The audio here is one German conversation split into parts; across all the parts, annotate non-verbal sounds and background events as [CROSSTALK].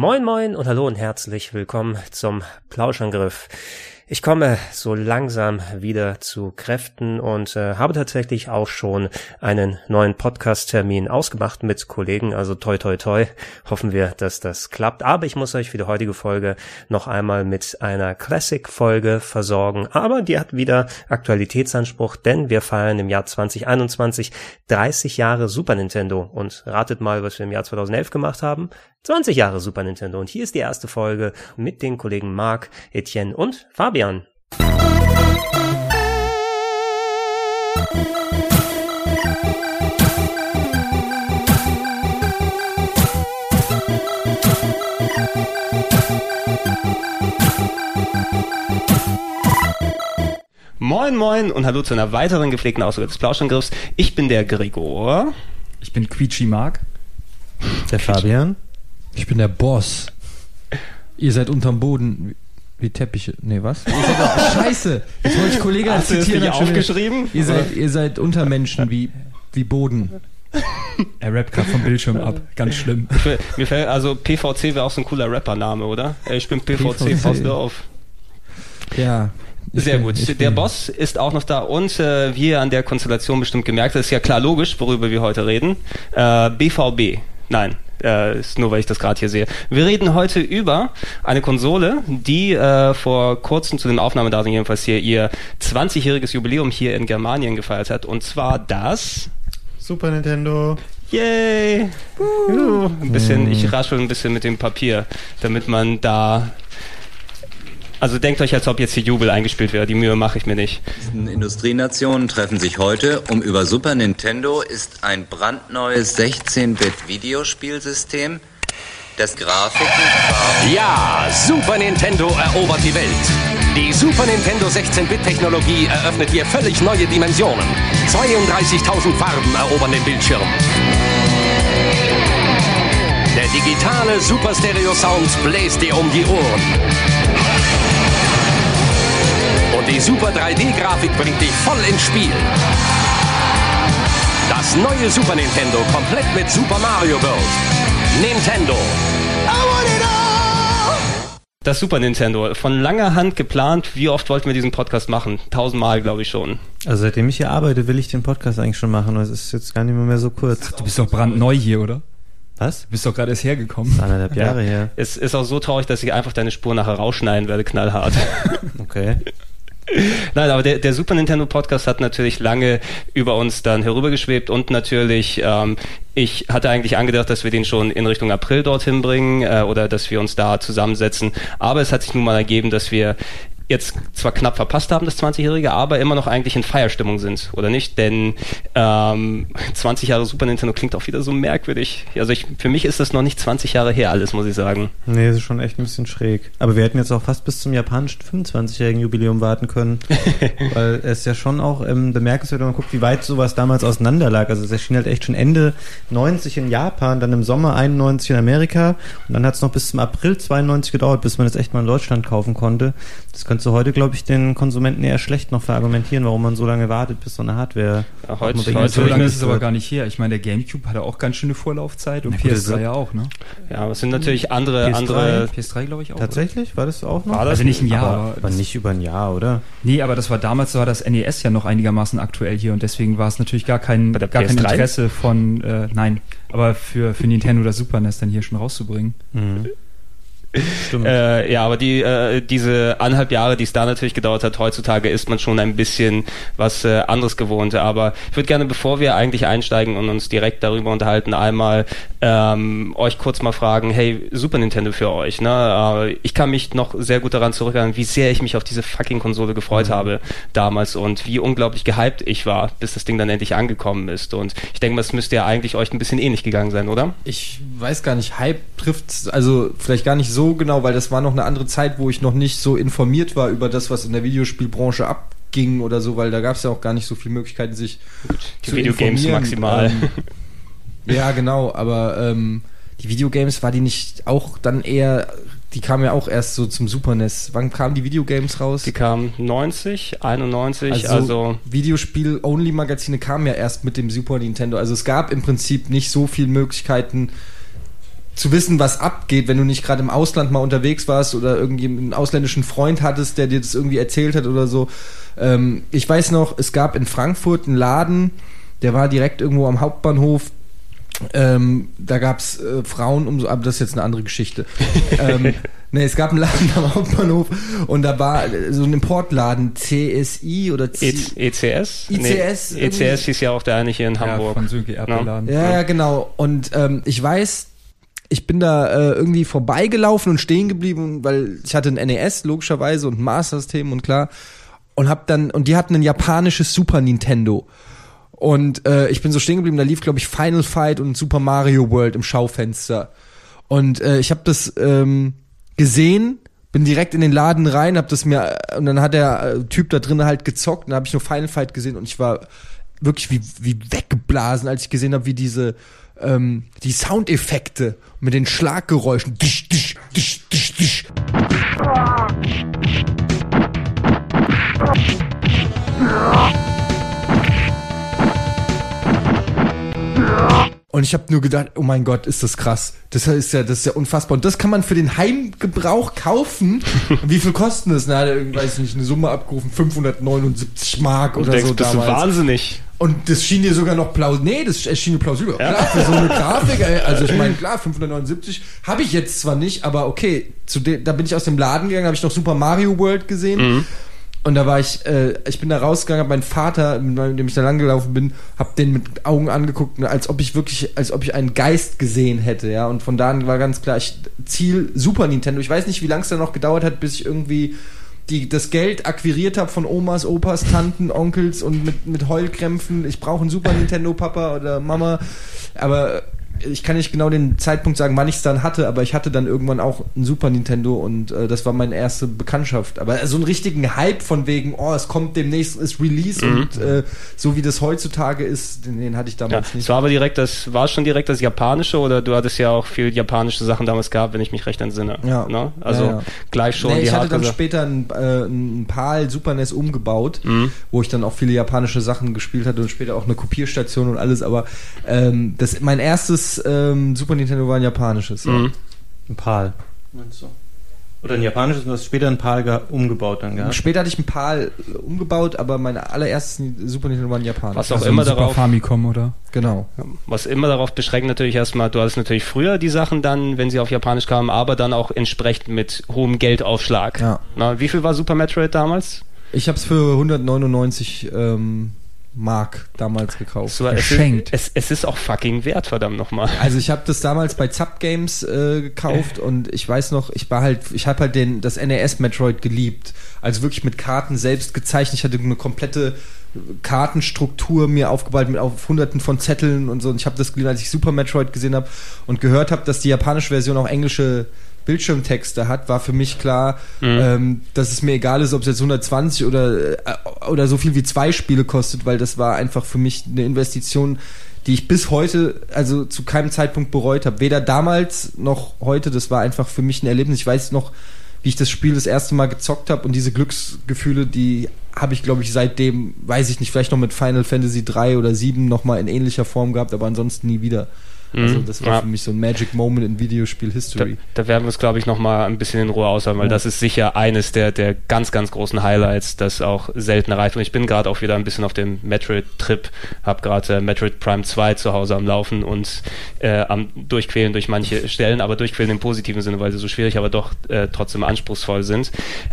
Moin moin und hallo und herzlich willkommen zum Plauschangriff. Ich komme so langsam wieder zu Kräften und äh, habe tatsächlich auch schon einen neuen Podcast-Termin ausgemacht mit Kollegen. Also toi toi toi. Hoffen wir, dass das klappt. Aber ich muss euch für die heutige Folge noch einmal mit einer Classic-Folge versorgen. Aber die hat wieder Aktualitätsanspruch, denn wir feiern im Jahr 2021 30 Jahre Super Nintendo. Und ratet mal, was wir im Jahr 2011 gemacht haben. 20 Jahre Super Nintendo. Und hier ist die erste Folge mit den Kollegen Marc, Etienne und Fabian. Moin moin und hallo zu einer weiteren gepflegten Ausgabe des Plauschangriffs. Ich bin der Gregor. Ich bin Quietschi Mark. Der Fabian. Ich bin der Boss. Ihr seid unterm Boden wie Teppiche. Nee, was? Scheiße! Jetzt wollte ich Kollege Hast zitieren. wieder- aufgeschrieben? Ihr seid, ihr seid Untermenschen wie, wie Boden. Er rappt gerade vom Bildschirm ab. Ganz schlimm. Mir fällt, also PVC wäre auch so ein cooler Rappername, oder? Ich bin PVC, PVC. pass auf. Ja. Sehr bin- gut. Der Boss ist auch noch da und äh, wie ihr an der Konstellation bestimmt gemerkt habt, ist ja klar logisch, worüber wir heute reden. Äh, BVB. Nein, äh, ist nur weil ich das gerade hier sehe. Wir reden heute über eine Konsole, die äh, vor kurzem zu den Aufnahmedaten jedenfalls hier ihr 20-jähriges Jubiläum hier in Germanien gefeiert hat. Und zwar das Super Nintendo. Yay! Juhu. Ein bisschen, ich raschel ein bisschen mit dem Papier, damit man da. Also denkt euch, als ob jetzt hier Jubel eingespielt wäre. Die Mühe mache ich mir nicht. Industrienationen treffen sich heute, um über Super Nintendo ist ein brandneues 16-Bit-Videospielsystem, das Grafiken, Ja, Super Nintendo erobert die Welt. Die Super Nintendo 16-Bit-Technologie eröffnet hier völlig neue Dimensionen. 32.000 Farben erobern den Bildschirm. Der digitale Super Stereo Sound bläst dir um die Ohren. Und die Super 3D-Grafik bringt dich voll ins Spiel. Das neue Super Nintendo komplett mit Super Mario World. Nintendo. Das Super Nintendo, von langer Hand geplant. Wie oft wollten wir diesen Podcast machen? Tausendmal, glaube ich schon. Also seitdem ich hier arbeite, will ich den Podcast eigentlich schon machen. Es ist jetzt gar nicht mehr, mehr so kurz. Du bist doch brandneu hier, oder? Was? Du bist doch gerade erst hergekommen. Anderthalb Jahre her. Es ist auch so traurig, dass ich einfach deine Spur nachher rausschneiden werde, knallhart. [LAUGHS] Okay. [LAUGHS] Nein, aber der, der Super Nintendo Podcast hat natürlich lange über uns dann herübergeschwebt und natürlich, ähm, ich hatte eigentlich angedacht, dass wir den schon in Richtung April dorthin bringen äh, oder dass wir uns da zusammensetzen. Aber es hat sich nun mal ergeben, dass wir jetzt zwar knapp verpasst haben, das 20-Jährige, aber immer noch eigentlich in Feierstimmung sind, oder nicht? Denn ähm, 20 Jahre Super Nintendo klingt auch wieder so merkwürdig. Also ich, für mich ist das noch nicht 20 Jahre her, alles, muss ich sagen. Nee, das ist schon echt ein bisschen schräg. Aber wir hätten jetzt auch fast bis zum japanischen 25-jährigen Jubiläum warten können. [LAUGHS] weil es ja schon auch ähm, bemerkenswert, wenn man guckt, wie weit sowas damals auseinander lag. Also es erschien halt echt schon Ende 90 in Japan, dann im Sommer 91 in Amerika und dann hat es noch bis zum April 92 gedauert, bis man es echt mal in Deutschland kaufen konnte. Das könnte kannst du heute, glaube ich, den Konsumenten eher schlecht noch verargumentieren, warum man so lange wartet, bis so eine Hardware. Ja, heute- heute- So lange ist es aber gar nicht her. Ich meine, der Gamecube hatte auch ganz schöne Vorlaufzeit und Na gut, PS3 das- ja auch, ne? Ja, aber es sind natürlich andere, PS3? andere. PS3 glaube ich auch. Tatsächlich? War das auch noch? War das? Also nicht ein Jahr, aber, aber, nicht über ein Jahr, oder? Nee, aber das war damals war das NES ja noch einigermaßen aktuell hier und deswegen war es natürlich gar kein, gar kein PS3? Interesse von, äh, nein, aber für, für Nintendo oder Super NES dann hier schon rauszubringen. Mhm. Stimmt. Äh, ja, aber die äh, diese anderthalb Jahre, die es da natürlich gedauert hat, heutzutage ist man schon ein bisschen was äh, anderes gewohnt. Aber ich würde gerne, bevor wir eigentlich einsteigen und uns direkt darüber unterhalten, einmal ähm, euch kurz mal fragen, hey, Super Nintendo für euch. Ne? Äh, ich kann mich noch sehr gut daran zurückerinnern, wie sehr ich mich auf diese fucking Konsole gefreut habe damals und wie unglaublich gehypt ich war, bis das Ding dann endlich angekommen ist. Und ich denke, das müsste ja eigentlich euch ein bisschen ähnlich gegangen sein, oder? Ich weiß gar nicht, Hype trifft also vielleicht gar nicht so genau, weil das war noch eine andere Zeit, wo ich noch nicht so informiert war über das, was in der Videospielbranche abging oder so, weil da gab es ja auch gar nicht so viele Möglichkeiten, sich Die zu Videogames informieren. maximal. Ähm, ja, genau, aber ähm, die Videogames war die nicht auch dann eher, die kamen ja auch erst so zum Super NES. Wann kamen die Videogames raus? Die kamen 90, 91, also, Videospiel-Only-Magazine kamen ja erst mit dem Super Nintendo. Also es gab im Prinzip nicht so viele Möglichkeiten zu wissen, was abgeht, wenn du nicht gerade im Ausland mal unterwegs warst oder irgendwie einen ausländischen Freund hattest, der dir das irgendwie erzählt hat oder so. Ähm, ich weiß noch, es gab in Frankfurt einen Laden, der war direkt irgendwo am Hauptbahnhof. Ähm, da gab's äh, Frauen um so, aber das ist jetzt eine andere Geschichte. [LAUGHS] ähm, nee, es gab einen Laden am Hauptbahnhof und da war äh, so ein Importladen, CSI oder C E ECS? ICS Nee? ECS hieß ja auch der eine hier in Ja, Hamburg. von Sönke Erdbeerladen. Ja, ja, genau. Und ähm, ich weiß, ich bin da äh, irgendwie vorbeigelaufen und stehen geblieben, weil ich hatte ein NES logischerweise und Master-System und klar und hab dann und die hatten ein japanisches Super Nintendo. Und äh, ich bin so stehen geblieben, da lief glaube ich Final Fight und Super Mario World im Schaufenster. Und äh, ich habe das ähm, gesehen, bin direkt in den Laden rein, hab das mir und dann hat der äh, Typ da drin halt gezockt und dann habe ich nur Final Fight gesehen und ich war wirklich wie, wie weggeblasen, als ich gesehen habe, wie diese ähm, die Soundeffekte mit den Schlaggeräuschen. Disch, disch, disch, disch, disch. Und ich habe nur gedacht, oh mein Gott, ist das krass. Das ist ja, das ist ja unfassbar. Und das kann man für den Heimgebrauch kaufen. [LAUGHS] Wie viel kosten das? Na, weiß ich nicht, eine Summe abgerufen, 579 Mark oder denkst, so bist du damals. wahnsinnig. Und das schien dir sogar noch plausibel. Nee, das schien mir plausibel. Klar, für so eine [LAUGHS] Grafik, ey, also ich meine, klar, 579 habe ich jetzt zwar nicht, aber okay, zu de, da bin ich aus dem Laden gegangen, habe ich noch Super Mario World gesehen. Und da war ich, äh, ich bin da rausgegangen, hab meinen Vater, mit dem ich da langgelaufen bin, hab den mit Augen angeguckt, als ob ich wirklich, als ob ich einen Geist gesehen hätte, ja. Und von da an war ganz klar, ich Ziel Super Nintendo. Ich weiß nicht, wie lange es da noch gedauert hat, bis ich irgendwie die, das Geld akquiriert habe von Omas, Opas, Tanten, Onkels und mit, mit Heulkrämpfen. Ich brauche einen Super Nintendo, Papa oder Mama. Aber ich kann nicht genau den Zeitpunkt sagen, wann ich es dann hatte, aber ich hatte dann irgendwann auch ein Super Nintendo und äh, das war meine erste Bekanntschaft. Aber so einen richtigen Hype von wegen, oh, es kommt demnächst, ist Release und äh, so wie das heutzutage ist, den, den hatte ich Ja, damals es nicht. war aber direkt das, war es schon direkt das Japanische oder du hattest ja auch viel japanische Sachen damals gehabt, wenn ich mich recht entsinne. Ja. Ne? Also Ja, ja. gleich schon nee, ich hatte dann später ein, äh, ein PAL Super NES umgebaut, wo ich dann auch viele japanische Sachen gespielt hatte und später auch eine Kopierstation und alles, aber ähm, das, mein erstes ähm, Super Nintendo war ein japanisches. Ja. Mhm. Ein PAL. Meinst du? Oder ein japanisches, du hast später ein PAL ge- umgebaut dann gehabt. Später hatte ich ein PAL umgebaut, aber mein allererstes Super Nintendo war ein japanisch. Was auch Also immer ein Super darauf, Famicom, oder? Genau. was immer darauf beschränkt natürlich erstmal, du hattest natürlich früher die Sachen dann, wenn sie auf Japanisch kamen, aber dann auch entsprechend mit hohem Geldaufschlag. Ja. Na, wie viel war Super Metroid damals? Ich habe es für 199 ähm, Mark damals gekauft. Es, war, es, ist, Geschenkt. es, es ist auch fucking wert, verdammt nochmal. Also ich habe das damals bei Zap Games äh, gekauft und ich weiß noch, ich war halt, ich habe halt den das NES Metroid geliebt. Also wirklich mit Karten selbst gezeichnet. Ich hatte eine komplette Kartenstruktur mir aufgebaut mit auf hunderten von Zetteln und so. Und ich habe das geliebt, als ich Super Metroid gesehen habe und gehört habe, dass die japanische Version auch englische Bildschirmtexte hat, war für mich klar, ähm, dass es mir egal ist, ob es jetzt 120 oder, äh, oder so viel wie zwei Spiele kostet, weil das war einfach für mich eine Investition, die ich bis heute, also zu keinem Zeitpunkt bereut habe. Weder damals noch heute, das war einfach für mich ein Erlebnis. Ich weiß noch, wie ich das Spiel das erste Mal gezockt habe und diese Glücksgefühle, die habe ich, glaube ich, seitdem, weiß ich nicht, vielleicht noch mit Final Fantasy 3 oder 7 nochmal in ähnlicher Form gehabt, aber ansonsten nie wieder. Also Mhm. das war Ja. für mich so ein Magic Moment in Da, Videospiel-History. da werden wir uns, glaube ich, noch mal ein bisschen in Ruhe aushalten, weil das ist sicher eines der, der ganz, ganz großen Highlights, das auch selten erreicht. Und ich bin gerade auch wieder ein bisschen auf dem Metroid-Trip, habe gerade äh, Metroid Prime 2 zu Hause am Laufen und äh, am Durchquälen durch manche Stellen, aber Durchquälen im positiven Sinne, weil sie so schwierig, aber doch äh, trotzdem anspruchsvoll sind.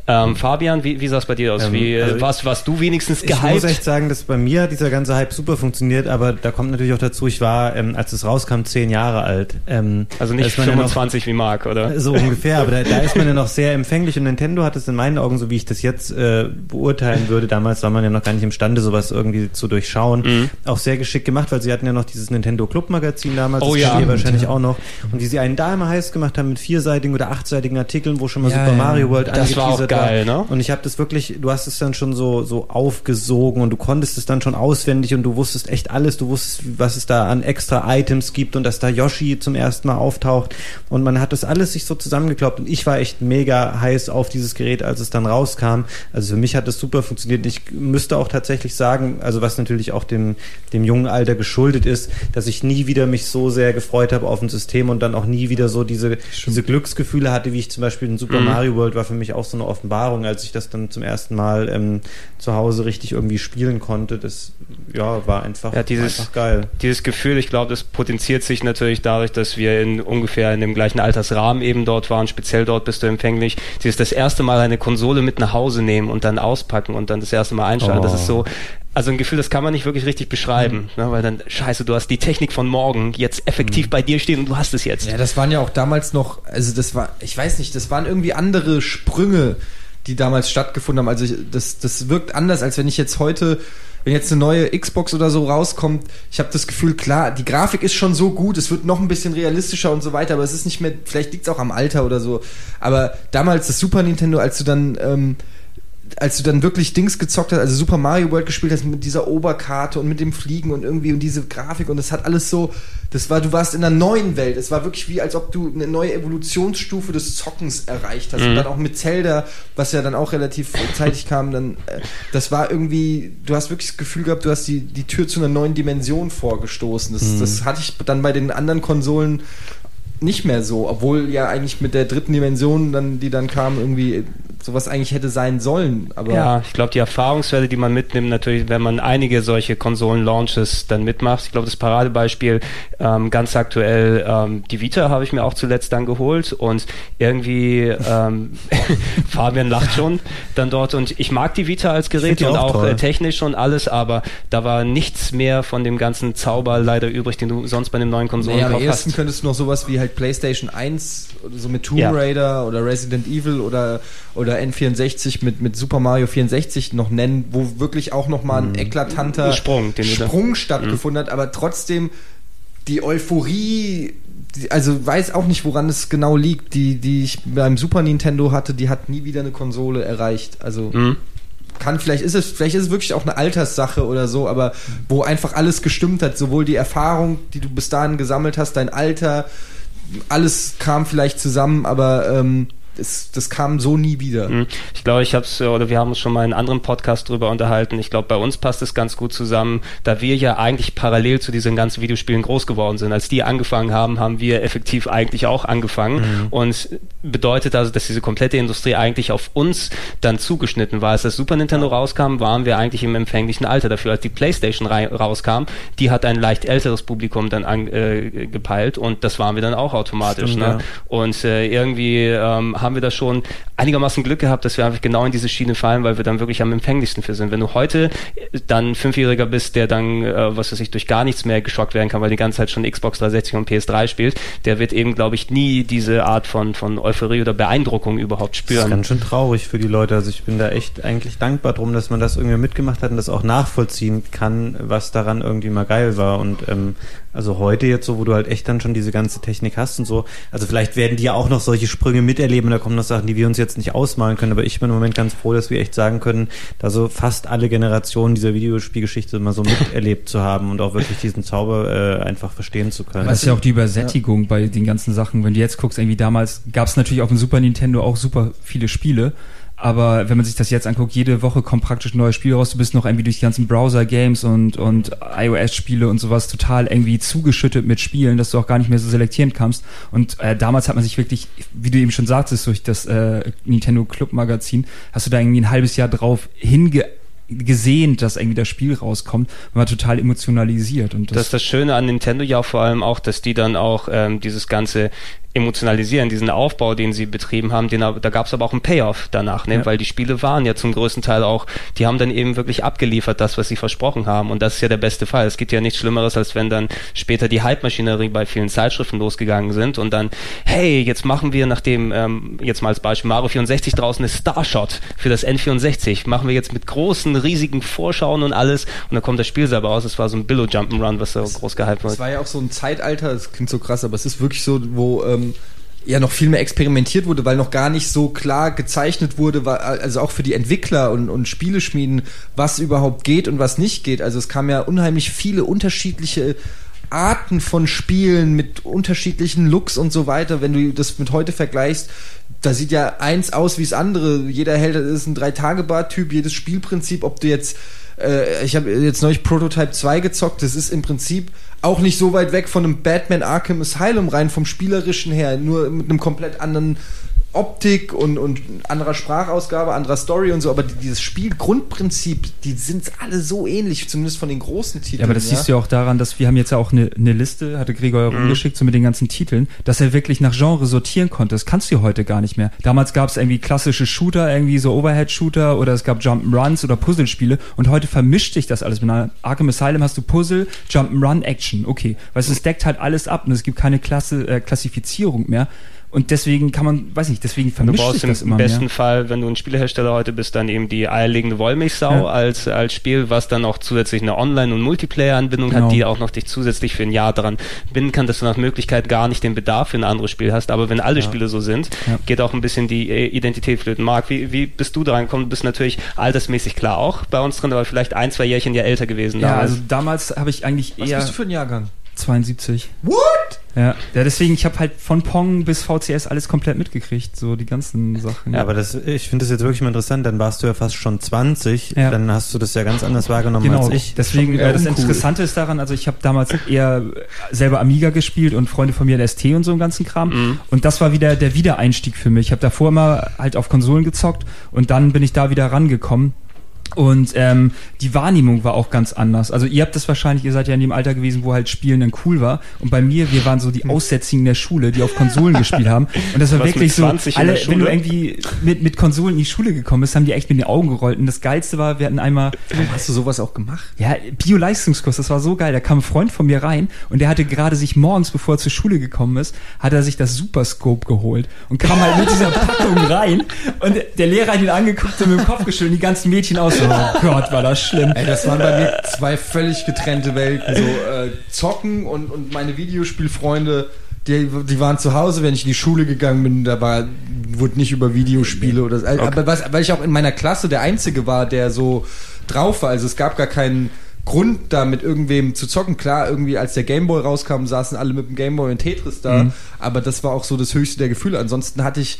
Ähm, Fabian, wie, wie sah es bei dir aus? Ähm, wie, äh, also ich- warst, warst du wenigstens Ich muss gehypt? echt sagen, dass bei mir dieser ganze Hype super funktioniert, aber da kommt natürlich auch dazu, ich war, ähm, als es rauskam, zehn Jahre alt. Ähm, also nicht ist man ja noch- 25 wie Marc, oder? So ungefähr, aber da, da ist man ja noch sehr empfänglich und Nintendo hat es in meinen Augen, so wie ich das jetzt äh, beurteilen würde, damals war man ja noch gar nicht imstande, sowas irgendwie zu durchschauen, Mhm. auch sehr geschickt gemacht, weil sie hatten ja noch dieses Nintendo Club Magazin damals, Oh das ja. wahrscheinlich ja. auch noch, und die sie einen da immer heiß gemacht haben mit vierseitigen oder achtseitigen Artikeln, wo schon mal Ja, Super ja. Mario World Das war auch geil, ne? Und ich habe das wirklich, du hast es dann schon so so aufgesogen und du konntest es dann schon auswendig und du wusstest echt alles, du wusstest, was es da an extra Items gibt und dass da Yoshi zum ersten Mal auftaucht und man hat das alles sich so zusammengekloppt und ich war echt mega heiß auf dieses Gerät, als es dann rauskam. Also für mich hat das super funktioniert. Ich müsste auch tatsächlich sagen, also was natürlich auch dem dem jungen Alter geschuldet ist, dass ich nie wieder mich so sehr gefreut habe auf ein System und dann auch nie wieder so diese diese Glücksgefühle hatte, wie ich zum Beispiel in Super Mhm. Mario World war für mich auch so eine Offenbarung, als ich das dann zum ersten Mal ähm, zu Hause richtig irgendwie spielen konnte. Das ja war einfach, Ja, dieses- einfach geil. dieses Gefühl, ich glaube, das potenziert sich natürlich dadurch, dass wir in ungefähr in dem gleichen Altersrahmen eben dort waren. Speziell dort bist du empfänglich. Dieses das erste Mal eine Konsole mit nach Hause nehmen und dann auspacken und dann das erste Mal einschalten. Das Oh. ist so, also ein Gefühl, das kann man nicht wirklich richtig beschreiben, Mhm. ne, weil dann, scheiße, du hast die Technik von morgen jetzt effektiv bei dir stehen und du hast es jetzt. Ja, das waren ja auch damals noch, also das war, ich weiß nicht, das waren irgendwie andere Sprünge, die damals stattgefunden haben. Also ich, das, das wirkt anders, als wenn ich jetzt heute, wenn jetzt eine neue Xbox oder so rauskommt, ich habe das Gefühl, klar, die Grafik ist schon so gut, es wird noch ein bisschen realistischer und so weiter, aber es ist nicht mehr, vielleicht liegt es auch am Alter oder so. Aber damals das Super Nintendo, als du dann ähm, als du dann wirklich Dings gezockt hast, also Super Mario World gespielt hast mit dieser Oberkarte und mit dem Fliegen und irgendwie und diese Grafik und das hat alles so, das war, du warst in einer neuen Welt. Es war wirklich wie, als ob du eine neue Evolutionsstufe des Zockens erreicht hast. Und Mhm. dann auch mit Zelda, was ja dann auch relativ zeitig kam, dann, äh, das war irgendwie, du hast wirklich das Gefühl gehabt, du hast die, die Tür zu einer neuen Dimension vorgestoßen. Das, Mhm. das hatte ich dann bei den anderen Konsolen nicht mehr so, obwohl ja eigentlich mit der dritten Dimension dann, die dann kam, irgendwie sowas eigentlich hätte sein sollen. Aber Ja, ich glaube, die Erfahrungswerte, die man mitnimmt, natürlich, wenn man einige solche Konsolen-Launches dann mitmacht. Ich glaube, das Paradebeispiel ähm, ganz aktuell, ähm, die Vita habe ich mir auch zuletzt dann geholt und irgendwie ähm, [LAUGHS] Fabian lacht schon dann dort und ich mag die Vita als Gerät und auch auch äh, technisch und alles, aber da war nichts mehr von dem ganzen Zauber leider übrig, den du sonst bei einem neuen Naja, am Konsolenkauf ersten hast. könntest du noch sowas wie halt PlayStation 1 oder so mit Tomb Ja. Raider oder Resident Evil oder, oder N64 mit, mit Super Mario 64 noch nennen, wo wirklich auch nochmal ein eklatanter Ein Sprung, Sprung stattgefunden hat, aber trotzdem die Euphorie, also weiß auch nicht, woran es genau liegt, die, die ich beim Super Nintendo hatte, die hat nie wieder eine Konsole erreicht. Also Mhm. kann, vielleicht ist es, vielleicht ist es wirklich auch eine Alterssache oder so, aber wo einfach alles gestimmt hat, sowohl die Erfahrung, die du bis dahin gesammelt hast, dein Alter, alles kam vielleicht zusammen, aber ähm, es, das kam so nie wieder. Mhm. Ich glaube, ich habe es, oder wir haben uns schon mal in einem anderen Podcast drüber unterhalten. Ich glaube, bei uns passt es ganz gut zusammen, da wir ja eigentlich parallel zu diesen ganzen Videospielen groß geworden sind. Als die angefangen haben, haben wir effektiv eigentlich auch angefangen. Und bedeutet also, dass diese komplette Industrie eigentlich auf uns dann zugeschnitten war. Als das Super Nintendo rauskam, waren wir eigentlich im empfänglichen Alter dafür. Als die Playstation rauskam, die hat ein leicht älteres Publikum dann an, äh, und das waren wir dann auch automatisch. Stimmt, ne? ja. Und äh, irgendwie ähm, haben wir da schon einigermaßen Glück gehabt, dass wir einfach genau in diese Schiene fallen, weil wir dann wirklich am empfänglichsten für sind. Wenn du heute dann Fünfjähriger bist, der dann, äh, was weiß ich, durch gar nichts mehr geschockt werden kann, weil die ganze Zeit schon Xbox 360 und PS3 spielt, der wird eben, glaube ich, nie diese Art von, von Euphorie oder Beeindruckung überhaupt Das ist spüren. ganz schön traurig für die Leute. Also ich bin da echt eigentlich dankbar drum, dass man das irgendwie mitgemacht hat und das auch nachvollziehen kann, was daran irgendwie mal geil war. Und ähm, Also heute jetzt so, wo du halt echt dann schon diese ganze Technik hast und so. Also vielleicht werden die ja auch noch solche Sprünge miterleben und da kommen noch Sachen, die wir uns jetzt nicht ausmalen können. Aber ich bin im Moment ganz froh, dass wir echt sagen können, da so fast alle Generationen dieser Videospielgeschichte mal so miterlebt zu haben und auch wirklich diesen Zauber äh, einfach verstehen zu können. Das ist ja auch die Übersättigung ja. bei den ganzen Sachen. Wenn du jetzt guckst, irgendwie damals gab es natürlich auf dem Super Nintendo auch super viele Spiele. Aber wenn man sich das jetzt anguckt, jede Woche kommt praktisch ein neues Spiel raus. Du bist noch irgendwie durch die ganzen Browser-Games und, und iOS-Spiele und sowas total irgendwie zugeschüttet mit Spielen, dass du auch gar nicht mehr so selektieren kannst. Und äh, damals hat man sich wirklich, wie du eben schon sagtest, durch das äh, Nintendo Club Magazin, hast du da irgendwie ein halbes Jahr drauf hinge gesehen, dass irgendwie das Spiel rauskommt, man war total emotionalisiert. Und das, das ist das Schöne an Nintendo ja vor allem auch, dass die dann auch ähm, dieses ganze emotionalisieren, diesen Aufbau, den sie betrieben haben, den, da gab es aber auch einen Payoff danach, ne? Ja. weil die Spiele waren ja zum größten Teil auch, die haben dann eben wirklich abgeliefert, das, was sie versprochen haben und das ist ja der beste Fall. Es gibt ja nichts Schlimmeres, als wenn dann später die Hype-Maschinerie bei vielen Zeitschriften losgegangen sind und dann, hey, jetzt machen wir, nachdem, ähm, jetzt mal als Beispiel Mario 64 draußen ist Starshot für das N64, machen wir jetzt mit großen, riesigen Vorschauen und alles und dann kommt das Spiel selber raus, es war so ein Billo Jump'n'Run, was so groß gehypt wird. Es war ja auch so ein Zeitalter, das klingt so krass, aber es ist wirklich so, wo ähm, ja noch viel mehr experimentiert wurde, weil noch gar nicht so klar gezeichnet wurde, also auch für die Entwickler und, und Spieleschmieden, was überhaupt geht und was nicht geht. Also es kam ja unheimlich viele unterschiedliche Arten von Spielen mit unterschiedlichen Looks und so weiter. Wenn du das mit heute vergleichst, da sieht ja eins aus wie das andere. Jeder Held ist ein Drei-Tage-Bar-Typ, jedes Spielprinzip, ob du jetzt äh, ich habe jetzt neulich Prototype 2 gezockt, das ist im Prinzip auch nicht so weit weg von einem Batman Arkham Asylum rein vom spielerischen her, nur mit einem komplett anderen Optik und, und anderer Sprachausgabe, anderer Story und so, aber dieses Spielgrundprinzip, die sind alle so ähnlich, zumindest von den großen Titeln. Ja, aber das ja? siehst du ja auch daran, dass wir haben jetzt ja auch eine, eine Liste, hatte Gregor mhm. rumgeschickt, so mit den ganzen Titeln, dass er wirklich nach Genre sortieren konnte. Das kannst du heute gar nicht mehr. Damals gab es irgendwie klassische Shooter, irgendwie so Overhead-Shooter oder es gab Jump'n'Runs oder Puzzlespiele und heute vermischt sich das alles. Mit einer Arkham Asylum hast du Puzzle, Jump'n'Run, Action. Okay, weil es deckt halt alles ab und es gibt keine Klasse, äh, Klassifizierung mehr. Und deswegen kann man, weiß nicht, deswegen vermischt sich das immer mehr. Im besten Fall, wenn du ein Spielehersteller heute bist, dann eben die eierlegende Wollmilchsau ja. als, als Spiel, was dann auch zusätzlich eine Online- und Multiplayer-Anbindung genau. hat, die auch noch dich zusätzlich für ein Jahr daran binden kann, dass du nach Möglichkeit gar nicht den Bedarf für ein anderes Spiel hast. Aber wenn alle ja. Spiele so sind, ja. geht auch ein bisschen die äh, Identität flöten. Marc, wie, wie bist du dran gekommen? Du bist natürlich altersmäßig klar auch bei uns drin, aber vielleicht ein, zwei Jährchen ja älter gewesen damals. Ja, also damals habe ich eigentlich was eher... Was bist du für ein Jahrgang? 72. What? Ja, ja deswegen, ich habe halt von Pong bis VCS alles komplett mitgekriegt, so die ganzen Sachen. Ja, aber das, ich finde das jetzt wirklich mal interessant, dann warst du ja fast schon 20, ja. dann hast du das ja ganz anders wahrgenommen genau. als ich. Deswegen, äh, das. Interessante ist daran, also ich habe damals eher selber Amiga gespielt und Freunde von mir ST und so einen ganzen Kram. Mhm. Und das war wieder der Wiedereinstieg für mich. Ich habe davor immer halt auf Konsolen gezockt und dann bin ich da wieder rangekommen. Und ähm, die Wahrnehmung war auch ganz anders. Also ihr habt das wahrscheinlich, ihr seid ja in dem Alter gewesen, wo halt Spielen dann cool war. Und bei mir, wir waren so die Aussätzigen der Schule, die auf Konsolen [LAUGHS] gespielt haben. Und das war Was wirklich so, alle, wenn du irgendwie mit, mit Konsolen in die Schule gekommen bist, haben die echt mit den Augen gerollt. Und das Geilste war, wir hatten einmal... Hast du sowas auch gemacht? Ja, Bio-Leistungskurs, das war so geil. Da kam ein Freund von mir rein und der hatte gerade sich morgens, bevor er zur Schule gekommen ist, hat er sich das Superscope geholt und kam halt mit dieser [LAUGHS] Packung rein und der Lehrer hat ihn angeguckt und mit dem Kopf geschüttelt und die ganzen Mädchen aus [LAUGHS] oh Gott, war das schlimm. Ey, das waren bei mir zwei völlig getrennte Welten. So äh, Zocken und, und meine Videospielfreunde, die, die waren zu Hause, wenn ich in die Schule gegangen bin, da war, wurde nicht über Videospiele oder okay. aber was, weil ich auch in meiner Klasse der Einzige war, der so drauf war. Also es gab gar keinen Grund, da mit irgendwem zu zocken. Klar, irgendwie als der Gameboy rauskam, saßen alle mit dem Gameboy und Tetris da, mhm. aber das war auch so das höchste der Gefühle. Ansonsten hatte ich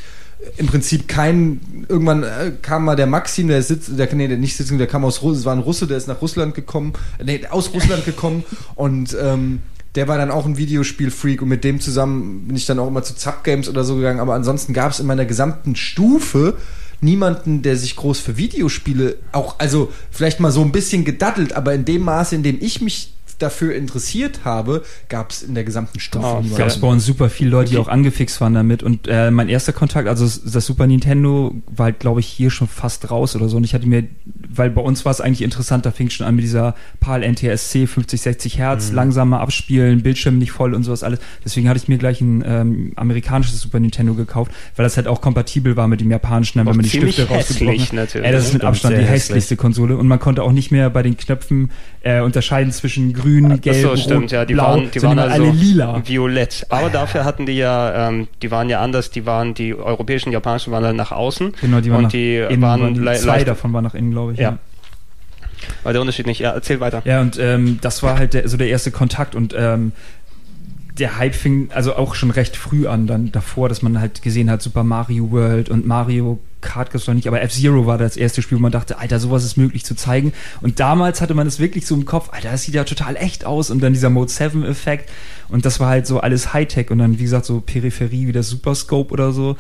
im Prinzip kein, irgendwann äh, kam mal der Maxim, der sitzt, der, nee, der nicht sitzen, der kam aus Russland, es war ein Russe, der ist nach Russland gekommen, nee, aus Russland gekommen [LAUGHS] und ähm, der war dann auch ein Videospiel-Freak und mit dem zusammen bin ich dann auch immer zu Zap-Games oder so gegangen, aber ansonsten gab es in meiner gesamten Stufe niemanden, der sich groß für Videospiele auch, also vielleicht mal so ein bisschen gedaddelt, aber in dem Maße, in dem ich mich dafür interessiert habe, gab es in der gesamten Stufe oh. Gab es bei uns super viele Leute, die auch angefixt waren damit. Und äh, mein erster Kontakt, also das Super Nintendo, war halt, glaube ich, hier schon fast raus oder so. Und ich hatte mir weil bei uns war es eigentlich interessant, da fing schon an mit dieser PAL NTSC 50, 60 Hertz, langsamer abspielen, Bildschirm nicht voll und sowas alles. Deswegen hatte ich mir gleich ein ähm, amerikanisches Super Nintendo gekauft, weil das halt auch kompatibel war mit dem japanischen, dann, wenn man die ziemlich Stifte rausgebrochen hässlich hat. natürlich. Ey, das ist mit Stimmt, Abstand die hässlich. hässlichste Konsole und man konnte auch nicht mehr bei den Knöpfen äh, unterscheiden zwischen grün, Ach gelb, so, rot, stimmt, ja, die blau, waren, die waren also alle lila. violett. Aber dafür hatten die ja, ähm, die waren ja anders, die waren, die europäischen, japanischen waren dann nach außen. Genau, die waren und nach die innen, waren, die zwei davon waren nach innen, glaube ich. Ja. war der Unterschied nicht. Ja, erzähl weiter. Ja, und ähm, das war halt der, so der erste Kontakt und ähm, der Hype fing also auch schon recht früh an, dann davor, dass man halt gesehen hat, Super Mario World und Mario Gibt's noch nicht, aber F-Zero war das erste Spiel, wo man dachte, Alter, sowas ist möglich zu zeigen. Und damals hatte man es wirklich so im Kopf, Alter, das sieht ja total echt aus und dann dieser Mode 7-Effekt und das war halt so alles Hightech und dann, wie gesagt, so Peripherie wie das Super Scope oder so.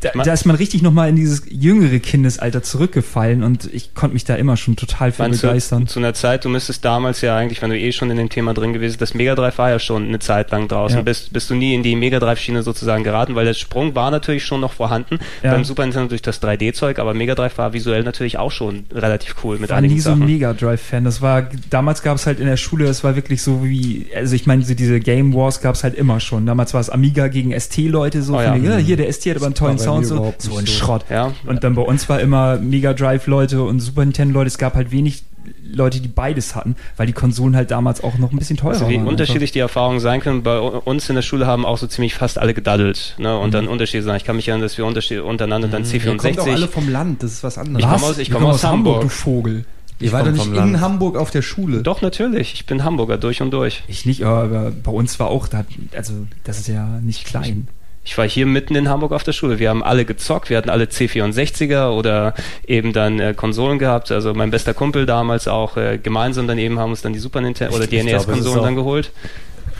Da, Man- da ist man richtig nochmal in dieses jüngere Kindesalter zurückgefallen und ich konnte mich da immer schon total für begeistern. du, zu einer Zeit, du müsstest damals ja eigentlich, wenn du eh schon in dem Thema drin gewesen das Mega Drive war ja schon eine Zeit lang draußen. Ja. Bist, bist du nie in die Mega Drive-Schiene sozusagen geraten, weil der Sprung war natürlich schon noch vorhanden Ja. beim Super Nintendo durch das 3D-Zeug, aber Mega Drive war visuell natürlich auch schon relativ cool mit war einigen nie so ein. Mega Drive Fan. Das war damals gab es halt in der Schule, das war wirklich so wie also ich meine diese Game Wars gab es halt immer schon. Damals war es Amiga gegen ST Leute so Oh ja. ja, hier der ST hat aber einen tollen Sound so so ein. Schrott. Ja. Und dann bei uns war immer Mega Drive Leute und Super Nintendo Leute. Es gab halt wenig Leute, die beides hatten, weil die Konsolen halt damals auch noch ein bisschen teurer Also wie waren. unterschiedlich die Erfahrungen sein können. Bei uns in der Schule haben auch so ziemlich fast alle gedaddelt ne? und dann Unterschiede sein. Ich kann mich erinnern, dass wir Unterschiede untereinander dann Ihr kommt auch alle C64. vom Land, das ist was anderes. Ich komme aus- ich komme kommen aus Hamburg. du Vogel. Ihr wart doch nicht in Land. Hamburg auf der Schule. Doch, natürlich. Ich bin Hamburger durch und durch. Ich nicht, aber bei uns war auch, da, also das ist ja nicht klein. Ich war hier mitten in Hamburg auf der Schule. Wir haben alle gezockt. Wir hatten alle C64er oder eben dann äh, Konsolen gehabt. Also mein bester Kumpel damals auch äh, gemeinsam dann eben haben uns dann die Super Nintendo oder die Ich NES-Konsolen dann geholt.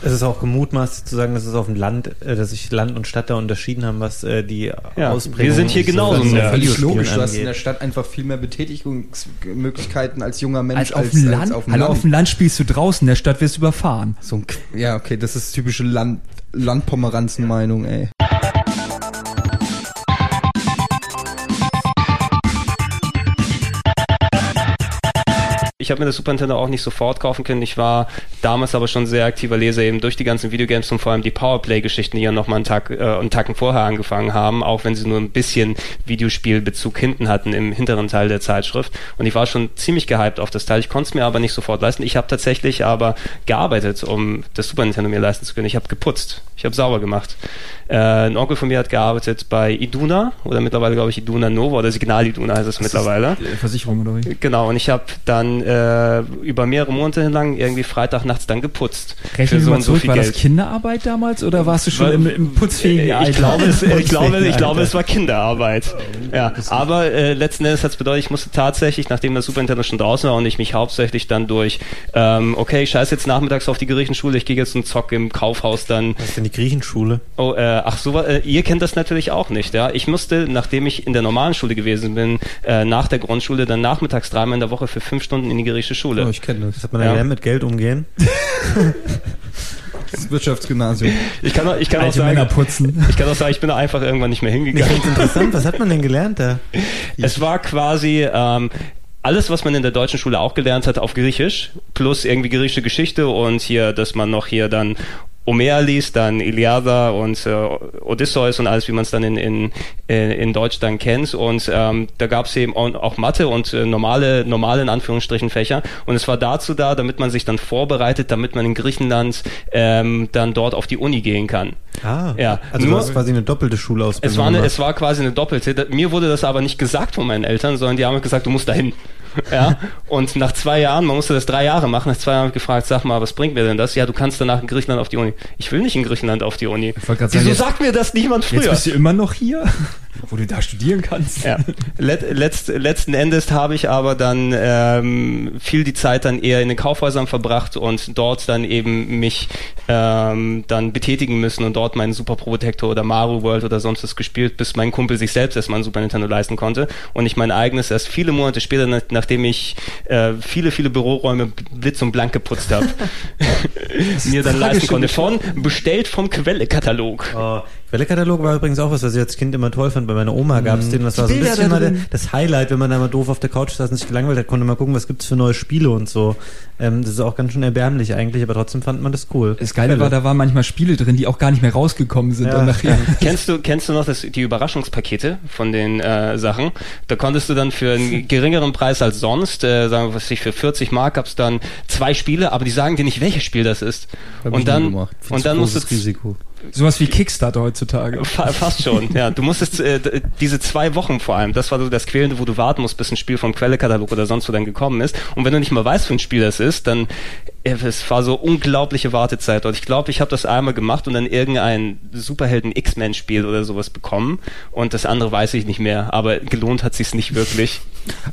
Es ist auch gemutmaßt zu sagen, dass es auf dem Land, äh, dass sich Land und Stadt da unterschieden haben, was äh, die Ja, Ausprägung wir sind hier so genauso sehr Videospielen Völlig logisch, du hast in der Stadt einfach viel mehr Betätigungsmöglichkeiten als junger Mensch Als auf dem Land? auf dem Hallo, Land. auf dem Land spielst du draußen, in der Stadt wirst du überfahren. So ein, ja, okay, das ist typische Land, Landpomeranzen-Meinung, ey. Ich habe mir das Super Nintendo auch nicht sofort kaufen können. Ich war damals aber schon sehr aktiver Leser eben durch die ganzen Videogames und vor allem die Powerplay-Geschichten, die ja noch mal einen Tag äh, einen Tacken vorher angefangen haben, auch wenn sie nur ein bisschen Videospielbezug hinten hatten im hinteren Teil der Zeitschrift. Und ich war schon ziemlich gehypt auf das Teil. Ich konnte es mir aber nicht sofort leisten. Ich habe tatsächlich aber gearbeitet, um das Super Nintendo mir leisten zu können. Ich habe geputzt. Ich habe sauber gemacht. Äh, ein Onkel von mir hat gearbeitet bei Iduna oder mittlerweile glaube ich Iduna Nova oder Signal Iduna heißt es mittlerweile. Versicherung oder wie? Genau, und ich habe dann äh, über mehrere Monate lang irgendwie Freitag nachts dann geputzt. Rechnen wir so mal und so zurück, viel war Geld. das Kinderarbeit damals oder warst du schon Weil- im, im putzfähigen Äh, Alter? Ich glaube, es, ich, glaube, ich glaube, es war Kinderarbeit. Ja, aber äh, letzten Endes hat es bedeutet, ich musste tatsächlich, nachdem das Super Nintendo schon draußen war und ich mich hauptsächlich dann durch, ähm, okay, ich scheiß jetzt nachmittags auf die Griechenschule, ich gehe jetzt und zock im Kaufhaus dann Was ist denn die Griechenschule? Oh, äh, ach so, äh, ihr kennt das natürlich auch nicht, ja. Ich musste, nachdem ich in der normalen Schule gewesen bin, äh, nach der Grundschule, dann nachmittags dreimal in der Woche für fünf Stunden in die griechische Schule. Oh, ich kenne das. Hat man Ja. gelernt, mit Geld umgehen? Das Wirtschaftsgymnasium. Ich kann, auch- ich kann auch Männer sagen, putzen. ich kann auch sagen, ich bin da einfach irgendwann nicht mehr hingegangen. finde interessant, was hat man denn gelernt da? [LAUGHS] Es war quasi ähm, alles, was man in der deutschen Schule auch gelernt hat, auf Griechisch, plus irgendwie griechische Geschichte und hier, dass man noch hier dann Homer liest, dann Iliada und äh, Odysseus und alles, wie man es dann in, in, in in Deutsch dann kennt. Und ähm, da gab es eben auch Mathe und äh, normale, normale in Anführungsstrichen Fächer. Und es war dazu da, damit man sich dann vorbereitet, damit man in Griechenland ähm, dann dort auf die Uni gehen kann. Ah, Ja, also nur- du hast quasi eine doppelte Schulausbildung Es war, eine, es war quasi eine doppelte. Mir wurde das aber nicht gesagt von meinen Eltern, sondern die haben gesagt, du musst dahin. Ja, und nach zwei Jahren, man musste das drei Jahre machen, nach zwei Jahren habe ich gefragt, sag mal, was bringt mir denn das? Ja, du kannst danach in Griechenland auf die Uni. Ich will nicht in Griechenland auf die Uni. Wieso sagen, jetzt- sagt mir das niemand Jetzt früher? bist du immer noch hier, wo du da studieren kannst. Ja. Let, letzt, letzten Endes habe ich aber dann ähm, viel die Zeit dann eher in den Kaufhäusern verbracht und dort dann eben mich ähm, dann betätigen müssen und dort meinen Super Protector oder Mario World oder sonst was gespielt, bis mein Kumpel sich selbst erstmal ein Super Nintendo leisten konnte und ich mein eigenes erst viele Monate später, nach- nachdem ich äh, viele, viele Büroräume blitz und blank geputzt habe, [LAUGHS] [LAUGHS] mir dann leisten konnte. Von bestellt vom Quelle-Katalog. Oh, Quellekatalog war übrigens auch was, was ich als Kind immer toll fand. Bei meiner Oma gab es den, das war so ein Bilder bisschen da mal der, das Highlight, wenn man da mal doof auf der Couch saß und sich gelangweilt hat, konnte man gucken, was gibt's für neue Spiele und so. Ähm, das ist auch ganz schön erbärmlich eigentlich, aber trotzdem fand man das cool. Das Geile war, da waren manchmal Spiele drin, die auch gar nicht mehr rausgekommen sind. Ja. nachher. [LAUGHS] Kennst du, kennst du noch das, die Überraschungspakete von den äh, Sachen? Da konntest du dann für einen [LAUGHS] geringeren Preis als sonst, äh, sagen wir was weiß ich, für 40 Mark gab's dann zwei Spiele, aber die sagen dir nicht, welches Spiel das ist. Hab und dann, und dann musst du Risiko. Sowas wie Kickstarter heutzutage. Fa fast schon, ja. Du musstest äh, diese zwei Wochen vor allem, das war so das Quälende, wo du warten musst, bis ein Spiel vom Quellekatalog oder sonst wo dann gekommen ist. Und wenn du nicht mal weißt, für ein Spiel das ist, dann äh, es war so unglaubliche Wartezeit. Und ich glaube, ich habe das einmal gemacht und dann irgendein Superhelden X-Men-Spiel oder sowas bekommen. Und das andere weiß ich nicht mehr. Aber gelohnt hat sich's nicht wirklich.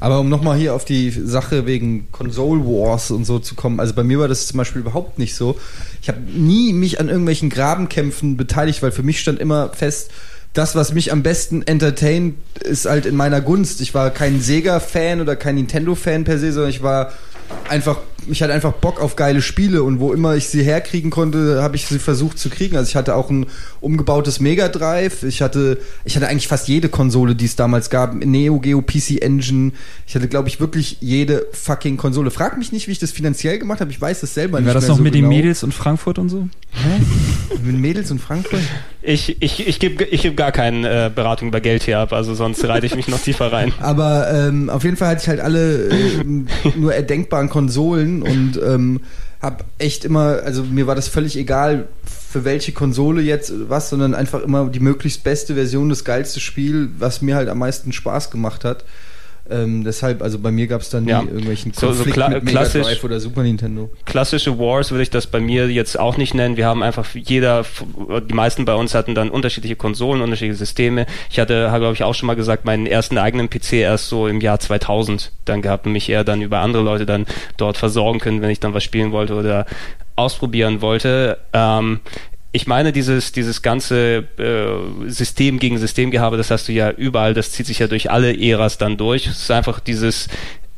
Aber um nochmal hier auf die Sache wegen Console Wars und so zu kommen, also bei mir war das zum Beispiel überhaupt nicht so. Ich habe nie mich an irgendwelchen Grabenkämpfen beteiligt, weil für mich stand immer fest, das, was mich am besten entertaint, ist halt in meiner Gunst. Ich war kein Sega-Fan oder kein Nintendo-Fan per se, sondern ich war einfach, ich hatte einfach Bock auf geile Spiele und wo immer ich sie herkriegen konnte, habe ich sie versucht zu kriegen. Also ich hatte auch ein umgebautes Mega Drive, ich hatte, ich hatte eigentlich fast jede Konsole, die es damals gab, Neo Geo PC Engine. Ich hatte, glaube ich, wirklich jede fucking Konsole. Frag mich nicht, wie ich das finanziell gemacht habe. Ich weiß es selber Wie nicht. war das mehr noch so mit genau. den Mädels und Frankfurt und so? Mit Mädels und Frankfurt? Ich, ich, ich gebe ich geb gar keine äh, Beratung über Geld hier ab, also sonst reite ich mich noch tiefer rein. [LAUGHS] Aber ähm, auf jeden Fall hatte ich halt alle ähm, nur erdenkbaren Konsolen und ähm, hab echt immer, also mir war das völlig egal, für welche Konsole jetzt was, sondern einfach immer die möglichst beste Version, das geilste Spiel, was mir halt am meisten Spaß gemacht hat. Ähm, deshalb, also bei mir gab es dann nie Ja. irgendwelchen So- so Konflikt kla- mit Mega Drive oder Super Nintendo. klassische Wars würde ich das bei mir jetzt auch nicht nennen. Wir haben einfach jeder, die meisten bei uns hatten dann unterschiedliche Konsolen, unterschiedliche Systeme. Ich hatte, habe glaube ich auch schon mal gesagt, meinen ersten eigenen PC erst so im Jahr 2000 dann gehabt und mich eher dann über andere Leute dann dort versorgen können, wenn ich dann was spielen wollte oder ausprobieren wollte. Ähm, ich meine, dieses, dieses ganze äh, System gegen Systemgehabe, das hast du ja überall, das zieht sich ja durch alle Äras dann durch. Es ist einfach dieses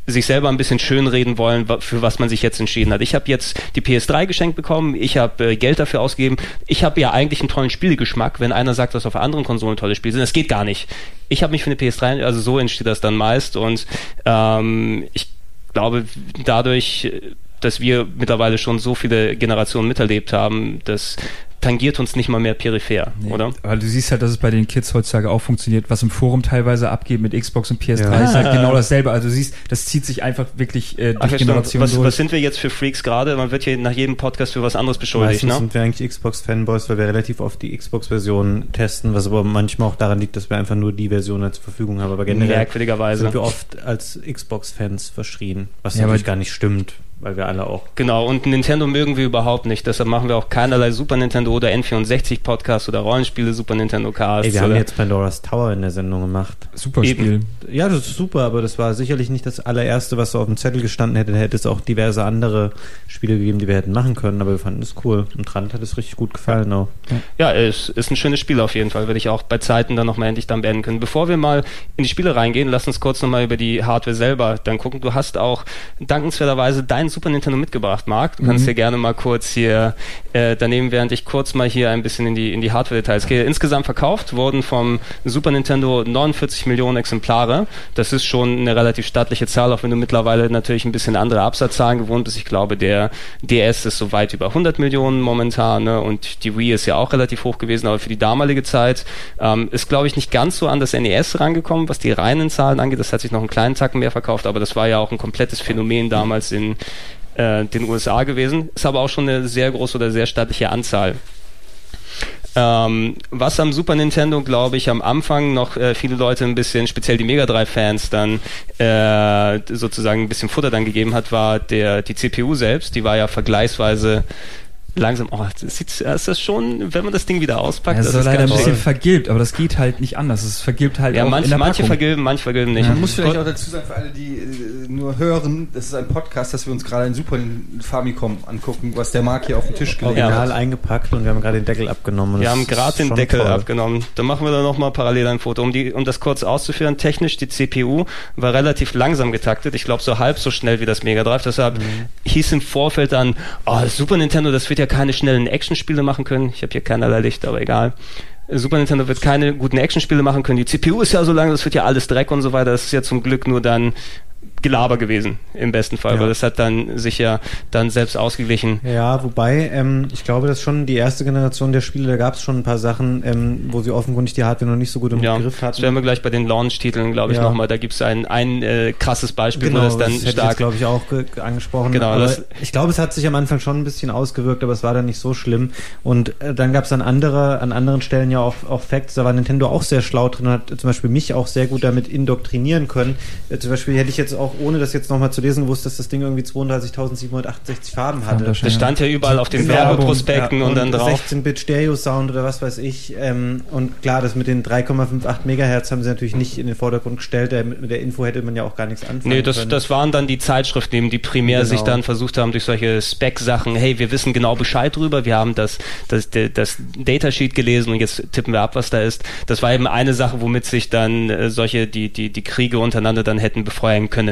sich selber ein bisschen schönreden wollen, für was man sich jetzt entschieden hat. Ich habe jetzt die PS3 geschenkt bekommen, ich habe äh, Geld dafür ausgegeben. Ich habe ja eigentlich einen tollen Spielgeschmack, wenn einer sagt, dass auf anderen Konsolen tolle Spiele sind. Das geht gar nicht. Ich habe mich für eine PS3, also so entsteht das dann meist und ähm, ich glaube, dadurch, äh, dass wir mittlerweile schon so viele Generationen miterlebt haben, das tangiert uns nicht mal mehr peripher, oder? Weil du siehst halt, dass es bei den Kids heutzutage auch funktioniert, was im Forum teilweise abgeht mit Xbox und PS3 Ja. ist halt [LAUGHS] genau dasselbe. Also du siehst, das zieht sich einfach wirklich äh, Ach, durch ja. Generationen was, durch. was sind wir jetzt für Freaks gerade? Man wird hier nach jedem Podcast für was anderes beschuldigt, Meistens ne? sind wir eigentlich Xbox-Fanboys, weil wir relativ oft die Xbox-Version testen, was aber manchmal auch daran liegt, dass wir einfach nur die Version zur Verfügung haben. Aber generell Merkwürdigerweise. sind wir oft als Xbox-Fans verschrien, was Ja, natürlich aber- gar nicht stimmt, weil wir alle auch Genau, und Nintendo mögen wir überhaupt nicht. Deshalb machen wir auch keinerlei Super Nintendo oder N64 Podcasts oder Rollenspiele Super Nintendo Casts. Ey, wir haben jetzt Pandora's Tower in der Sendung gemacht. Super Eben. Spiel. Ja, das ist super, aber das war sicherlich nicht das allererste, was so auf dem Zettel gestanden hätte. Da hätte es auch diverse andere Spiele gegeben, die wir hätten machen können, aber wir fanden es cool. Und Trant hat es richtig gut gefallen auch. Ja, es ist ein schönes Spiel auf jeden Fall. Würde ich auch bei Zeiten dann nochmal endlich dann beenden können. Bevor wir mal in die Spiele reingehen, lass uns kurz nochmal über die Hardware selber dann gucken. Du hast auch dankenswerterweise dein Super Nintendo mitgebracht, Marc. Du kannst dir gerne mal kurz hier äh, daneben, während ich kurz mal hier ein bisschen in die, in die Hardware-Details gehe. Insgesamt verkauft wurden vom Super Nintendo 49 Millionen Exemplare. Das ist schon eine relativ stattliche Zahl, auch wenn du mittlerweile natürlich ein bisschen andere Absatzzahlen gewohnt bist. Ich glaube, der DS ist so weit über 100 Millionen momentan ne? und die Wii ist ja auch relativ hoch gewesen, aber für die damalige Zeit ähm, ist, glaube ich, nicht ganz so an das NES rangekommen, was die reinen Zahlen angeht. Das hat sich noch einen kleinen Tacken mehr verkauft, aber das war ja auch ein komplettes Phänomen damals in äh, den USA gewesen. Ist aber auch schon eine sehr große oder sehr stattliche Anzahl. Ähm, was am Super Nintendo, glaube ich, am Anfang noch äh, viele Leute ein bisschen, speziell die Mega Drive-Fans, dann äh, sozusagen ein bisschen Futter dann gegeben hat, war der die CPU selbst. Die war ja vergleichsweise langsam. Oh, das sieht, ist das schon, wenn man das Ding wieder auspackt, Ja, es das ist ist leider ein bisschen schön. vergilbt, aber das geht halt nicht anders. Es vergilbt halt Ja, auch in manche, der manche Packung. vergilben, manche vergilben nicht. Man muss vielleicht auch dazu sagen, für alle, die äh, nur hören, das ist ein Podcast, dass wir uns gerade ein Super Famicom angucken, was der Marc hier auf den Tisch gelegt Original hat. eingepackt und wir haben gerade den Deckel abgenommen. Wir haben gerade den Deckel toll. abgenommen. Dann machen wir da nochmal parallel ein Foto. Um, die, um das kurz auszuführen, technisch, die CPU war relativ langsam getaktet. Ich glaube, so halb so schnell wie das Mega Drive. Deshalb hieß im Vorfeld dann, oh, Super Nintendo, das wird ja keine schnellen Actionspiele machen können. Ich habe hier keinerlei Licht, aber egal. Super Nintendo wird keine guten Actionspiele machen können. Die CPU ist ja so lang, das wird ja alles Dreck und so weiter. Das ist ja zum Glück nur dann Gelaber gewesen, im besten Fall, Ja. weil das hat dann sich ja dann selbst ausgeglichen. Ja, wobei, ähm, ich glaube, dass schon die erste Generation der Spiele, da gab es schon ein paar Sachen, ähm, wo sie offenkundig die Hardware noch nicht so gut im Ja, Griff das hatten. werden wir gleich bei den Launch-Titeln, glaube ich, Ja. nochmal. Da gibt es ein, ein äh, krasses Beispiel, Genau, wo das dann ich stark glaube ich, auch ge angesprochen. Genau, das- ich glaube, es hat sich am Anfang schon ein bisschen ausgewirkt, aber es war dann nicht so schlimm. Und äh, dann gab es an, andere, an anderen Stellen ja auch, auch Facts, da war Nintendo auch sehr schlau drin und hat zum Beispiel mich auch sehr gut damit indoktrinieren können. Äh, zum Beispiel hätte ich jetzt auch, ohne das jetzt nochmal zu lesen, gewusst, dass das Ding irgendwie 32.768 Farben hatte. Das stand ja überall auf den Werbeprospekten Ja, und, dann drauf. 16-Bit Stereo-Sound oder was weiß ich. Ähm, und klar, das mit den 3,58 Megahertz haben sie natürlich nicht in den Vordergrund gestellt. Mit der Info hätte man ja auch gar nichts anfangen Nee, das, können. das waren dann die Zeitschriften, eben, die primär Genau. sich dann versucht haben, durch solche Spec-Sachen, hey, wir wissen genau Bescheid drüber, wir haben das, das, das, Datasheet gelesen und jetzt tippen wir ab, was da ist. Das war eben eine Sache, womit sich dann äh, solche, die, die, die Kriege untereinander dann hätten befreien können.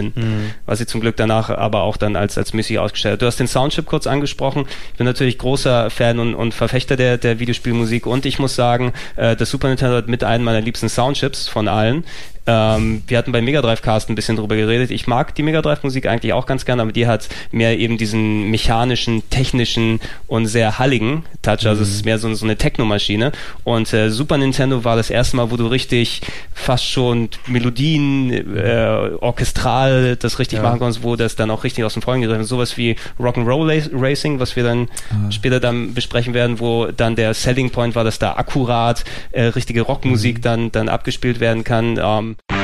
Was sie zum Glück danach aber auch dann als, als Missy ausgestellt hat. Du hast den Soundchip kurz angesprochen. Ich bin natürlich großer Fan und, und Verfechter der, der Videospielmusik und ich muss sagen, äh, das Super Nintendo hat mit einem meiner liebsten Soundchips von allen. Ähm, wir hatten bei Mega Drive Cast ein bisschen drüber geredet. Ich mag die Mega Drive Musik eigentlich auch ganz gerne, aber die hat mehr eben diesen mechanischen, technischen und sehr halligen Touch. Also es ist mehr so, so eine Techno-Maschine. Und äh, Super Nintendo war das erste Mal, wo du richtig fast schon Melodien, äh, orchestral das richtig machen konntest, wo das dann auch richtig aus dem Vollen gegriffen ist. Sowas wie Rock'n'Roll Racing, was wir dann später dann besprechen werden, wo dann der Selling Point war, dass da akkurat äh, richtige Rockmusik dann, dann abgespielt werden kann. Ähm, Um,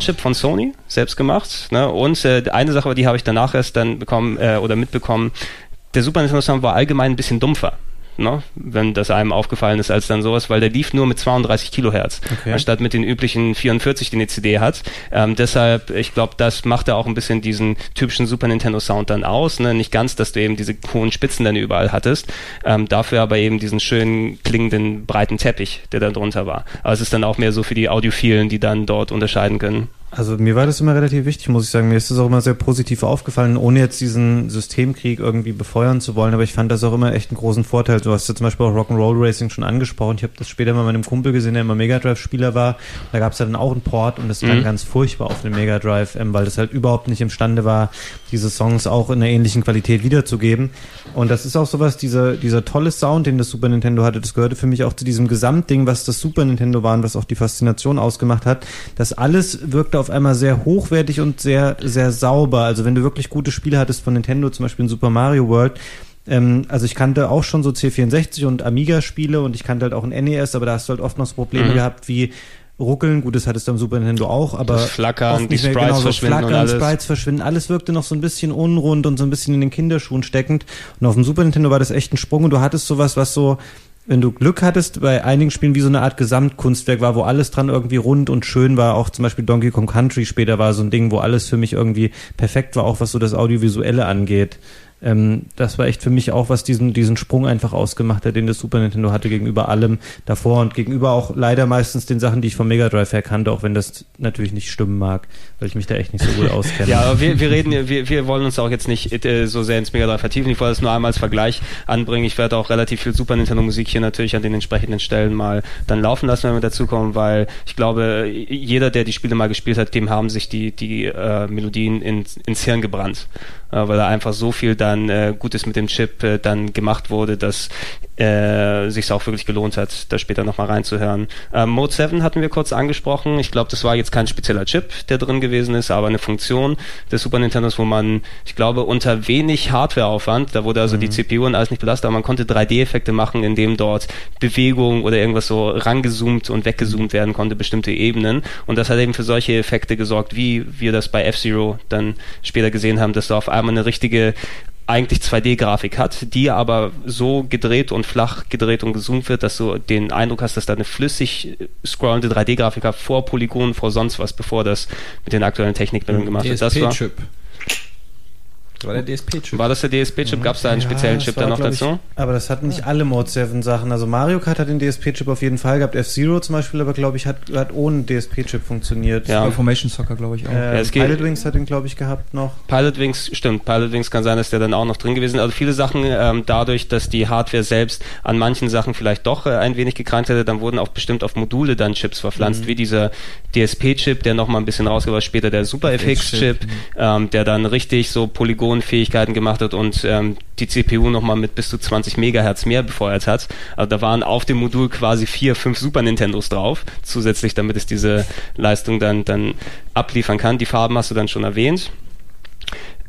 Soundchip von Sony, selbst gemacht. Ne? Und äh, eine Sache, die habe ich danach erst dann bekommen äh, oder mitbekommen, der Super Nintendo Sound war allgemein ein bisschen dumpfer. Ne? Wenn das einem aufgefallen ist als dann sowas, weil der lief nur mit 32 Kilohertz, Okay. anstatt mit den üblichen 44, die eine CD hat. Ähm, deshalb, ich glaube, das macht ja auch ein bisschen diesen typischen Super Nintendo Sound dann aus. Ne? Nicht ganz, dass du eben diese hohen Spitzen dann überall hattest, ähm, dafür aber eben diesen schönen klingenden breiten Teppich, der da drunter war. Aber es ist dann auch mehr so für die Audiophilen, die dann dort unterscheiden können. Also mir war das immer relativ wichtig, muss ich sagen. Mir ist das auch immer sehr positiv aufgefallen, ohne jetzt diesen Systemkrieg irgendwie befeuern zu wollen. Aber ich fand das auch immer echt einen großen Vorteil. Du hast ja zum Beispiel auch Rock'n'Roll Racing schon angesprochen. Ich habe das später mal mit einem Kumpel gesehen, der immer Mega Drive-Spieler war. Da gab es ja dann auch einen Port und das Mhm. ganz furchtbar auf dem Mega Drive, ähm, weil das halt überhaupt nicht imstande war, diese Songs auch in einer ähnlichen Qualität wiederzugeben. Und das ist auch sowas, dieser, dieser tolle Sound, den das Super Nintendo hatte, das gehörte für mich auch zu diesem Gesamtding, was das Super Nintendo war und was auch die Faszination ausgemacht hat. Das alles wirkte auf einmal sehr hochwertig und sehr, sehr sauber. Also wenn du wirklich gute Spiele hattest von Nintendo, zum Beispiel in Super Mario World, ähm, also ich kannte auch schon so C64 und Amiga-Spiele und ich kannte halt auch ein NES, aber da hast du halt oft noch so Probleme Mhm. gehabt wie Ruckeln, gut, das hattest du am Super Nintendo auch, aber Das Flackern, die nicht mehr Sprites genau so verschwinden und Flackern, alles. Sprites verschwinden, alles wirkte noch so ein bisschen unrund und so ein bisschen in den Kinderschuhen steckend. Und auf dem Super Nintendo war das echt ein Sprung und du hattest sowas, was so, wenn du Glück hattest, bei einigen Spielen wie so eine Art Gesamtkunstwerk war, wo alles dran irgendwie rund und schön war. Auch zum Beispiel Donkey Kong Country später war so ein Ding, wo alles für mich irgendwie perfekt war, auch was so das Audiovisuelle angeht. Ähm, das war echt für mich auch, was diesen, diesen Sprung einfach ausgemacht hat, den das Super Nintendo hatte gegenüber allem davor und gegenüber auch leider meistens den Sachen, die ich vom Mega Drive her kannte, auch wenn das natürlich nicht stimmen mag, weil ich mich da echt nicht so gut auskenne. [LAUGHS] Ja, wir, wir reden, wir, wir wollen uns auch jetzt nicht äh, so sehr ins Mega Drive vertiefen. Ich wollte es nur einmal als Vergleich anbringen. Ich werde auch relativ viel Super Nintendo Musik hier natürlich an den entsprechenden Stellen mal dann laufen lassen, wenn wir dazukommen, weil ich glaube, jeder, der die Spiele mal gespielt hat, dem haben sich die, die äh, Melodien ins, ins Hirn gebrannt, äh, weil da einfach so viel dann dann äh, Gutes mit dem Chip äh, dann gemacht wurde, dass äh, sich auch wirklich gelohnt hat, da später nochmal reinzuhören. Ähm, Mode 7 hatten wir kurz angesprochen. Ich glaube, das war jetzt kein spezieller Chip, der drin gewesen ist, aber eine Funktion des Super Nintendos, wo man, ich glaube, unter wenig Hardwareaufwand, da wurde also die CPU und alles nicht belastet, aber man konnte 3D-Effekte machen, indem dort Bewegung oder irgendwas so rangezoomt und weggezoomt werden konnte, bestimmte Ebenen. Und das hat eben für solche Effekte gesorgt, wie wir das bei F-Zero dann später gesehen haben, dass da auf einmal eine richtige eigentlich 2D-Grafik hat, die aber so gedreht und flach gedreht und gezoomt wird, dass du den Eindruck hast, dass da eine flüssig scrollende 3D-Grafik hat, vor Polygonen, vor sonst was, bevor das mit den aktuellen Technikmitteln gemacht wird. Das war. Das war der DSP-Chip. war das der DSP-Chip? Gab es da einen speziellen das Chip war, dann noch glaub ich, dazu? Aber das hatten nicht alle Mode 7 Sachen. Also Mario Kart hat den DSP-Chip auf jeden Fall gehabt. F-Zero zum Beispiel, aber glaube ich, hat, hat ohne DSP-Chip funktioniert. Ja. Formation Soccer, glaube ich auch. Äh, Ja, es geht- Pilot Wings hat den, glaube ich, gehabt noch. Pilot Wings, stimmt, Pilot Wings kann sein, dass der dann auch noch drin gewesen ist. Also viele Sachen, ähm, dadurch, dass die Hardware selbst an manchen Sachen vielleicht doch äh, ein wenig gekrankt hätte, dann wurden auch bestimmt auf Module dann Chips verpflanzt, wie dieser DSP-Chip, der nochmal ein bisschen rausgeht, war später der Super FX-Chip, ähm, der dann richtig so Polygonfähigkeiten gemacht hat und ähm, die CPU nochmal mit bis zu 20 Megahertz mehr befeuert hat. Also da waren auf dem Modul quasi vier, fünf Super Nintendos drauf, zusätzlich, damit es diese Leistung dann, dann abliefern kann. Die Farben hast du dann schon erwähnt.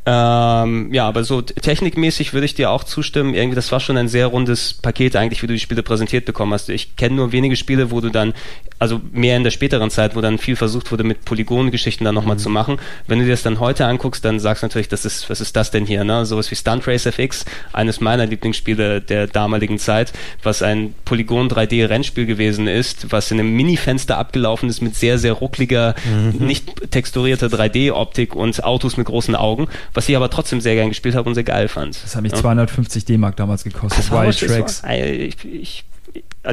Ähm, ja, aber so technikmäßig würde ich dir auch zustimmen. Irgendwie, das war schon ein sehr rundes Paket eigentlich, wie du die Spiele präsentiert bekommen hast. Ich kenne nur wenige Spiele, wo du dann, also mehr in der späteren Zeit, wo dann viel versucht wurde, mit Polygongeschichten dann nochmal zu machen. Wenn du dir das dann heute anguckst, dann sagst du natürlich, das ist, was ist das denn hier, ne? Sowas wie Stunt Race FX, eines meiner Lieblingsspiele der damaligen Zeit, was ein Polygon 3D Rennspiel gewesen ist, was in einem Mini-Fenster abgelaufen ist mit sehr, sehr ruckliger, nicht texturierter 3D-Optik und Autos mit großen Augen, was ich aber trotzdem sehr gern gespielt habe und sehr geil fand. Das hat mich Ja. 250 D-Mark damals gekostet. Das war Wild Tracks. Ich, ich,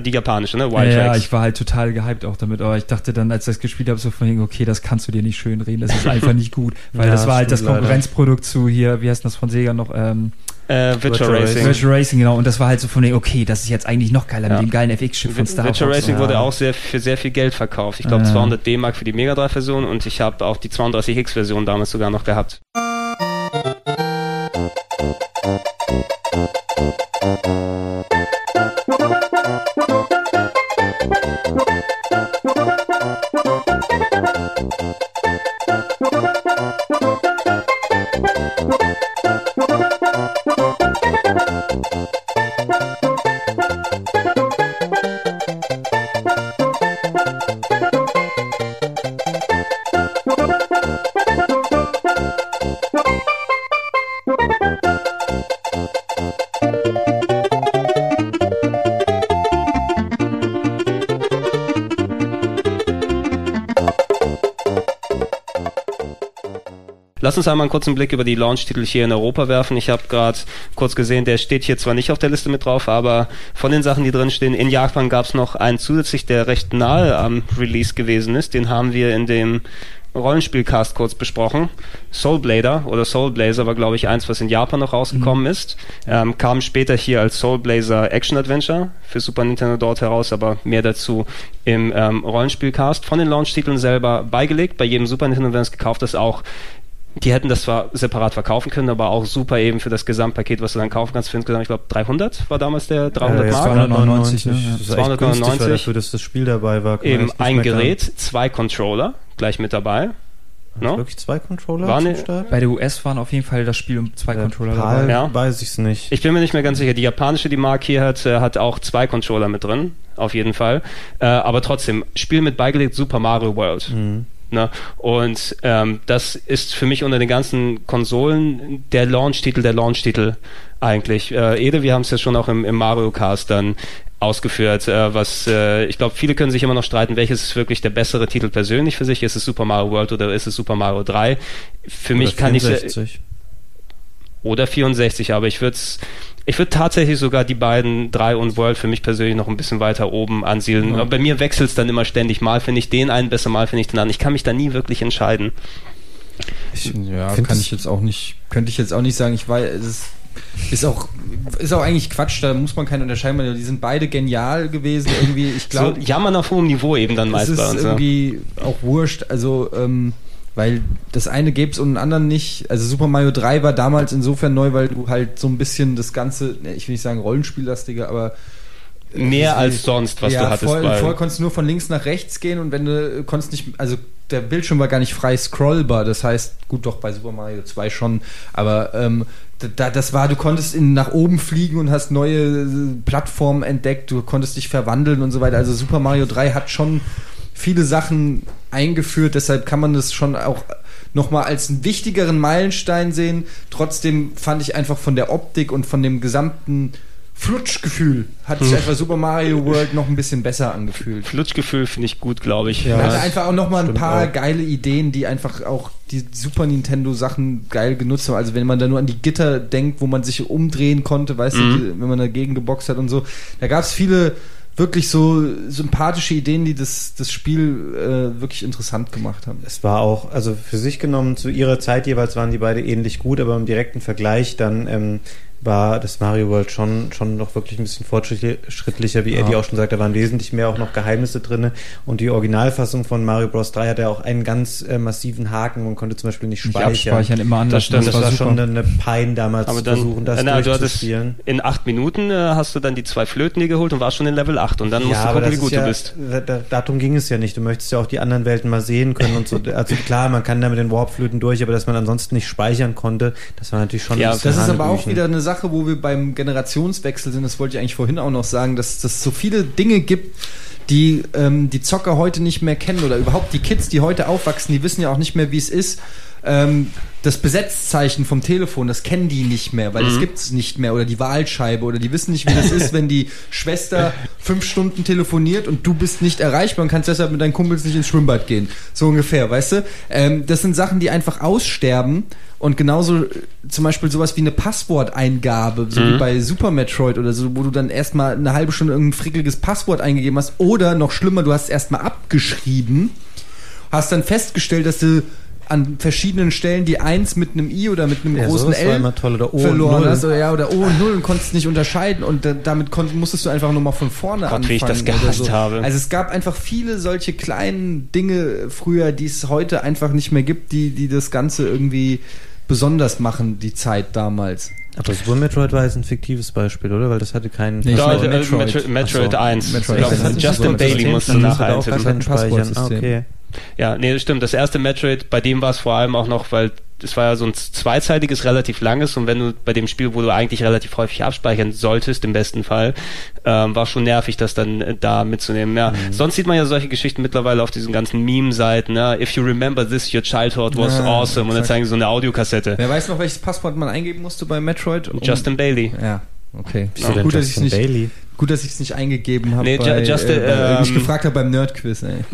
die japanische, ne? Wild ja, Tracks. ich war halt total gehypt auch damit, aber ich dachte dann, als ich das gespielt habe, so von wegen, okay, das kannst du dir nicht schön reden, das ist einfach nicht gut, [LAUGHS] weil Ja, das war halt das stimmt leider. Konkurrenzprodukt zu hier, wie heißt das von Sega noch, ähm, äh, Virtual, Virtual Racing. Virtual Racing, genau, und das war halt so von wegen, okay, das ist jetzt eigentlich noch geiler Ja. mit dem geilen FX-Chip von Star Virtual. Racing Ja. wurde auch sehr, für sehr viel Geld verkauft. Ich glaube Ja. 200 D-Mark für die Mega Drive Version und ich habe auch die 32X Version damals sogar noch gehabt. Lass uns einmal einen kurzen Blick über die Launch-Titel hier in Europa werfen. Ich habe gerade kurz gesehen, der steht hier zwar nicht auf der Liste mit drauf, aber von den Sachen, die drin stehen, in Japan gab es noch einen zusätzlich, der recht nahe am Release gewesen ist. Den haben wir in dem Rollenspielcast kurz besprochen. Soul Blader oder Soul Blazer war, glaube ich, eins, was in Japan noch rausgekommen ist. Ähm, kam später hier als Soul Blazer Action Adventure für Super Nintendo dort heraus, aber mehr dazu im ähm, Rollenspielcast. Von den Launch-Titeln selber beigelegt. Bei jedem Super Nintendo, wenn es gekauft ist, auch die hätten das zwar separat verkaufen können, aber auch super eben für das Gesamtpaket, was du dann kaufen kannst für insgesamt, ich glaube 300 war damals der 300 Äh, ja, Mark. 299, ne? Ja. Das ist echt günstig, 299. weil dafür, dass das Spiel dabei war. Eben ein. Gerät, zwei Controller gleich mit dabei. No? Wirklich zwei Controller War zum ne- Start? Bei der US waren auf jeden Fall das Spiel um zwei Bei Controller PAL dabei. Ja. weiß ich's nicht. Ich bin mir nicht mehr ganz sicher. Die japanische, die Mark hier hat, äh, hat auch zwei Controller mit drin, auf jeden Fall. Äh, aber trotzdem, Spiel mit beigelegt Super Mario World. Ne? Und ähm, das ist für mich unter den ganzen Konsolen der Launch-Titel, der Launch-Titel eigentlich. Äh, Ede, wir haben es ja schon auch im, im Mario Cast dann ausgeführt, äh, was äh, ich glaube, viele können sich immer noch streiten, welches ist wirklich der bessere Titel persönlich für sich. Ist es Super Mario World oder ist es Super Mario 3? Für mich Oder kann ich 64. oder 64, aber ich würde ich würde tatsächlich sogar die beiden 3 und World für mich persönlich noch ein bisschen weiter oben ansiedeln. Aber Bei mir wechselt es dann immer ständig. Mal finde ich den einen besser, mal finde ich den anderen. Ich kann mich da nie wirklich entscheiden. Ich, ja, find kann ich jetzt auch nicht, könnte ich jetzt auch nicht sagen. Ich weiß, es ist, ist auch, ist auch eigentlich Quatsch, da muss man keine unterscheiden, weil die sind beide genial gewesen irgendwie. Ich glaube, so jammern auf hohem Niveau eben dann es meist ist bei uns. Ja. irgendwie auch wurscht. Also, ähm, Weil das eine gäbe es und den anderen nicht. Also Super Mario 3 war damals insofern neu, weil du halt so ein bisschen das ganze, ne, ich will nicht sagen Rollenspiellastiger, aber Mehr als sonst, was ja, du hattest voll, bei. Vorher konntest du nur von links nach rechts gehen und wenn du konntest nicht, also der Bildschirm war gar nicht frei scrollbar. Das heißt, gut, doch bei Super Mario 2 schon, aber ähm, da, das war, du konntest in, nach oben fliegen und hast neue äh, Plattformen entdeckt, du konntest dich verwandeln und so weiter. Also Super Mario 3 hat schon viele Sachen eingeführt, deshalb kann man das schon auch nochmal als einen wichtigeren Meilenstein sehen. Trotzdem fand ich einfach von der Optik und von dem gesamten Flutschgefühl hat sich einfach Super Mario World noch ein bisschen besser angefühlt. Flutschgefühl finde ich gut, glaube ich. Er hatte einfach auch noch mal ein paar auch. geile Ideen, die einfach auch die Super Nintendo Sachen geil genutzt haben. Also wenn man da nur an die Gitter denkt, wo man sich umdrehen konnte, weißt du, die, wenn man dagegen geboxt hat und so. Da gab es viele wirklich so sympathische Ideen, die das, das Spiel äh, wirklich interessant gemacht haben. Es war auch, also für sich genommen, zu ihrer Zeit jeweils waren die beide ähnlich gut, aber im direkten Vergleich dann ähm, war das Mario World schon, schon noch wirklich ein bisschen fortschrittlicher, wie Eddie auch schon sagt, da waren wesentlich mehr auch noch Geheimnisse drin. Und die Originalfassung von Mario Bros. 3 hatte auch einen ganz äh, massiven Haken, man konnte zum Beispiel nicht Nicht speichern. abspeichern, immer anders. stimmt, Das, war, schon eine Pein damals Aber zu dann, versuchen, das na, du durchzuspielen. in acht Minuten äh, hast du dann die zwei Flöten dir geholt und warst schon in Level 8 und dann musst du aber gucken, wie das gut ja, du bist. Da, da, darum ging es ja nicht. Du möchtest ja auch die anderen Welten mal sehen können und so. [LAUGHS] Also klar, man kann da mit den Warpflöten durch, aber dass man ansonsten nicht speichern konnte, das war natürlich schon Ja, ein Das ist aber auch wieder eine Sache, wo wir beim Generationswechsel sind. Das wollte ich eigentlich vorhin auch noch sagen, dass es so viele Dinge gibt, die ähm, die Zocker heute nicht mehr kennen oder überhaupt die Kids, die heute aufwachsen, die wissen ja auch nicht mehr, wie es ist. Ähm, das Besetzzeichen vom Telefon, das kennen die nicht mehr, weil das gibt's nicht mehr. Oder die Wahlscheibe oder die wissen nicht, wie das ist, wenn die Schwester fünf Stunden telefoniert und du bist nicht erreichbar und kannst deshalb mit deinen Kumpels nicht ins Schwimmbad gehen. So ungefähr, weißt du? Ähm, das sind Sachen, die einfach aussterben. Und genauso äh, zum Beispiel sowas wie eine Passworteingabe, so wie bei Super Metroid oder so, wo du dann erstmal eine halbe Stunde irgendein frickeliges Passwort eingegeben hast. Oder noch schlimmer, du hast es erstmal abgeschrieben, hast dann festgestellt, dass du an verschiedenen Stellen die Eins mit einem I oder mit einem Ja, großen war L immer toll. Oder O verloren hast. Oder, ja, oder O und Null und konntest nicht unterscheiden und da, damit konnt, musstest du einfach nochmal von vorne Gott, wie ich anfangen. das gehasst so. habe. Also es gab einfach viele solche kleinen Dinge früher, die es heute einfach nicht mehr gibt, die, die das Ganze irgendwie besonders machen, die Zeit damals. Aber Super Metroid war jetzt ein fiktives Beispiel, oder? Weil das hatte keinen. Nee, ich Da, meine äh, Metroid. Metroid, Metroid so, 1. Metroid Ich glaub, 1 hat nicht Justin so Bailey musste dann nachher eintippen. Passwortsystem. Okay. Ja, nee, das stimmt. Das erste Metroid, bei dem war es vor allem auch noch, weil das war ja so ein zweizeitiges, relativ langes und wenn du bei dem Spiel, wo du eigentlich relativ häufig abspeichern solltest, im besten Fall, ähm, war schon nervig, das dann äh, da mitzunehmen. Ja, sonst sieht man ja solche Geschichten mittlerweile auf diesen ganzen Meme-Seiten. Ne? If you remember this, your childhood was Ja, awesome. Und dann exakt. zeigen sie so eine Audiokassette. Wer weiß noch, welches Passwort man eingeben musste bei Metroid? Um- Justin Bailey. Ja, okay. Wieso denn gut, dass Justin nicht, Bailey? gut, dass ich es nicht eingegeben habe. Nee, bei, Justin, äh, bei, mich ähm, gefragt habe beim Nerdquiz. Ey. [LAUGHS]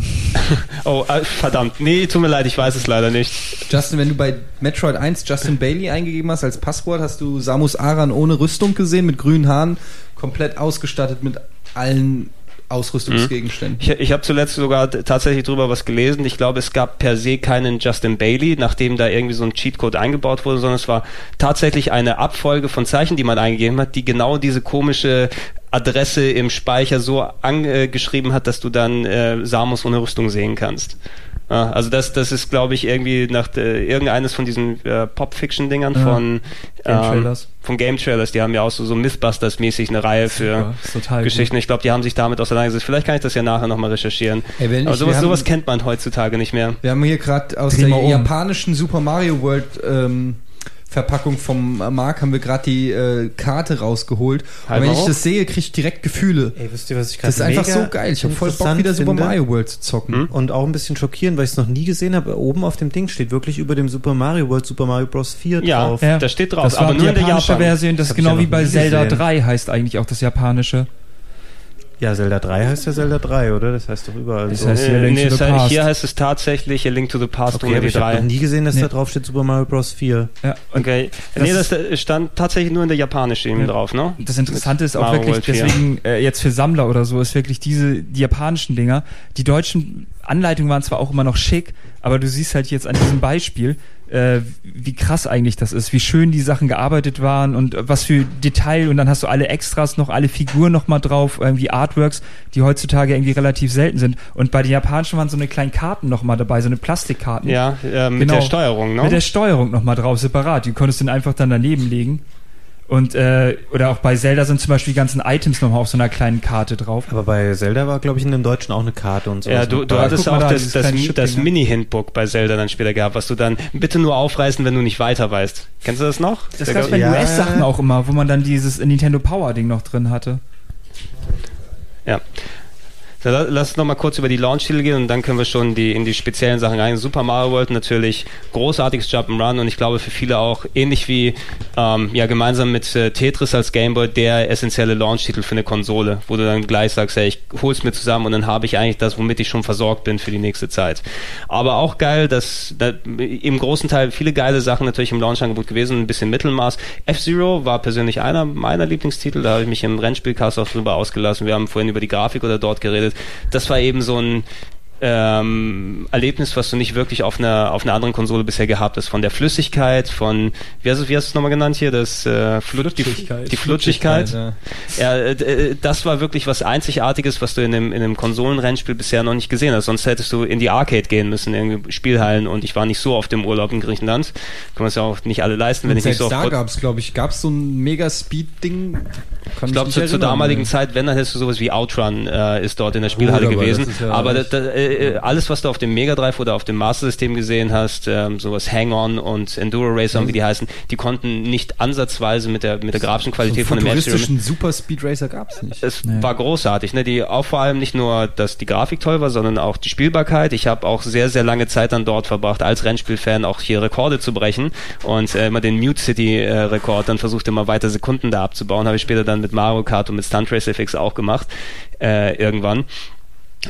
Oh, äh, verdammt. Nee, tut mir leid, ich weiß es leider nicht. Justin, wenn du bei Metroid 1 Justin Bailey eingegeben hast als Passwort, hast du Samus Aran ohne Rüstung gesehen, mit grünen Haaren, komplett ausgestattet mit allen Ausrüstungsgegenständen. Ich, ich habe zuletzt sogar tatsächlich drüber was gelesen. Ich glaube, es gab per se keinen Justin Bailey, nachdem da irgendwie so ein Cheatcode eingebaut wurde, sondern es war tatsächlich eine Abfolge von Zeichen, die man eingegeben hat, die genau diese komische Adresse im Speicher so angeschrieben hat, dass du dann äh, Samus ohne Rüstung sehen kannst. Ja, also das, das ist, glaube ich, irgendwie nach äh, irgendeines von diesen äh, Pop-Fiction-Dingern Ja. von Game ähm, Trailers. von Game Trailers. Die haben ja auch so, so Mythbusters-mäßig eine Reihe für Geschichten. Ich glaube, die haben sich damit auseinandergesetzt. Vielleicht kann ich das ja nachher nochmal recherchieren. Ey, Aber ich- sowas, haben- sowas kennt man heutzutage nicht mehr. Wir haben hier gerade aus Dreh der um. japanischen Super Mario World ähm, Verpackung vom Mark haben wir gerade die äh, Karte rausgeholt. Halt Und wenn ich hoch. das sehe, kriege ich direkt Gefühle. Ey, wisst ihr, was ich gerade Das ist einfach so geil. Ich habe voll Bock, wieder Super? Mario World zu zocken. Und auch ein bisschen schockierend, weil ich es noch nie gesehen habe. Oben auf dem Ding steht wirklich über dem Super Mario World Super Mario Bros. 4 Ja, drauf. Ja. das steht drauf, Das war aber die nur in der japanische Japan. Version, das Das ist genau ja wie bei Zelda gesehen. 3 heißt eigentlich auch das japanische. Ja, Zelda 3 heißt ja Zelda 3, oder? Das heißt doch überall Das so. heißt, hier Äh, Link nee, to the es heißt- Past. hier heißt es tatsächlich A Link to the Past okay, ohne die ich habe drei. noch nie gesehen, dass Nee. da drauf steht Super Mario Bros. 4. Ja, Okay. Das nee, das äh, stand tatsächlich nur in der japanischen eben Ja. drauf, ne? Das Interessante ist auch Mario wirklich, World 4. deswegen äh, jetzt für Sammler oder so, ist wirklich diese, die japanischen Dinger, die deutschen Anleitungen waren zwar auch immer noch schick, aber du siehst halt jetzt an diesem Beispiel, äh, wie krass eigentlich das ist, wie schön die Sachen gearbeitet waren und was für Detail und dann hast du alle Extras noch, alle Figuren noch mal drauf, irgendwie Artworks, die heutzutage irgendwie relativ selten sind. Und bei den japanischen waren so eine kleinen Karten noch mal dabei, so eine Plastikkarten. Ja, äh, mit Genau. der Steuerung, ne? Mit der Steuerung noch mal drauf, separat. Die konntest du dann einfach dann daneben legen. Und, äh, oder auch bei Zelda sind zum Beispiel die ganzen Items nochmal auf so einer kleinen Karte drauf. Aber bei Zelda war, glaube ich, in dem Deutschen auch eine Karte und so. Ja, du, du hattest auch da, das, das, das? Mini-Hintbook bei Zelda dann später gehabt, was du dann bitte nur aufreißen, wenn du nicht weiter weißt. Kennst du das noch? Das bei gab- den Ja. US-Sachen auch immer, wo man dann dieses Nintendo Power-Ding noch drin hatte. Ja. La- lass noch mal kurz über die Launch-Titel gehen und dann können wir schon die, in die speziellen Sachen rein. Super Mario World natürlich großartiges Jump'n'Run und ich glaube für viele auch ähnlich wie ähm, ja gemeinsam mit äh, Tetris als Gameboy der essentielle Launch-Titel für eine Konsole, wo du dann gleich sagst, hey, ich hol's mir zusammen und dann habe ich eigentlich das, womit ich schon versorgt bin für die nächste Zeit. Aber auch geil, dass da, im großen Teil viele geile Sachen natürlich im Launch-Angebot gewesen, ein bisschen Mittelmaß. F-Zero war persönlich einer meiner Lieblingstitel, da habe ich mich im Rennspielcast auch drüber ausgelassen. Wir haben vorhin über die Grafik oder dort geredet. Das war eben so ein ähm, Erlebnis, was du nicht wirklich auf einer auf einer anderen Konsole bisher gehabt hast. Von der Flüssigkeit, von wie hast du, wie hast du es nochmal genannt hier? Das äh, Flut, die, Flutschigkeit. die Flutschigkeit. ja. Ja, äh, äh, das war wirklich was Einzigartiges, was du in einem, in einem Konsolenrennspiel bisher noch nicht gesehen hast. Sonst hättest du in die Arcade gehen müssen, irgendwie Spielhallen. Und ich war nicht so oft im Urlaub in Griechenland. Können wir es ja auch nicht alle leisten, wenn Und ich nicht so da gab es, glaube ich, gab es so ein Mega-Speed-Ding. Kann Ich glaube, zu, zur damaligen. Zeit, wenn, dann hättest du sowas wie Outrun äh, ist dort in der Spielhalle Gut, aber gewesen. das ja aber da, echt- da, äh, alles, was du auf dem Mega Drive oder auf dem Master System gesehen hast, ähm, sowas Hang-On und Enduro Racer Mhm. wie die heißen, die konnten nicht ansatzweise mit der mit der grafischen So Qualität einen von dem futuristischen Super-Speed-Racer gab es nicht. es Nee. war großartig, ne? Die auch vor allem nicht nur, dass die Grafik toll war, sondern auch die Spielbarkeit. Ich habe auch sehr, sehr lange Zeit dann dort verbracht, als Rennspielfan auch hier Rekorde zu brechen und äh, immer den Mute City äh, Rekord dann versucht immer weiter Sekunden da abzubauen. Habe ich später dann mit Mario Kart und mit Stunt Race FX auch gemacht äh, irgendwann.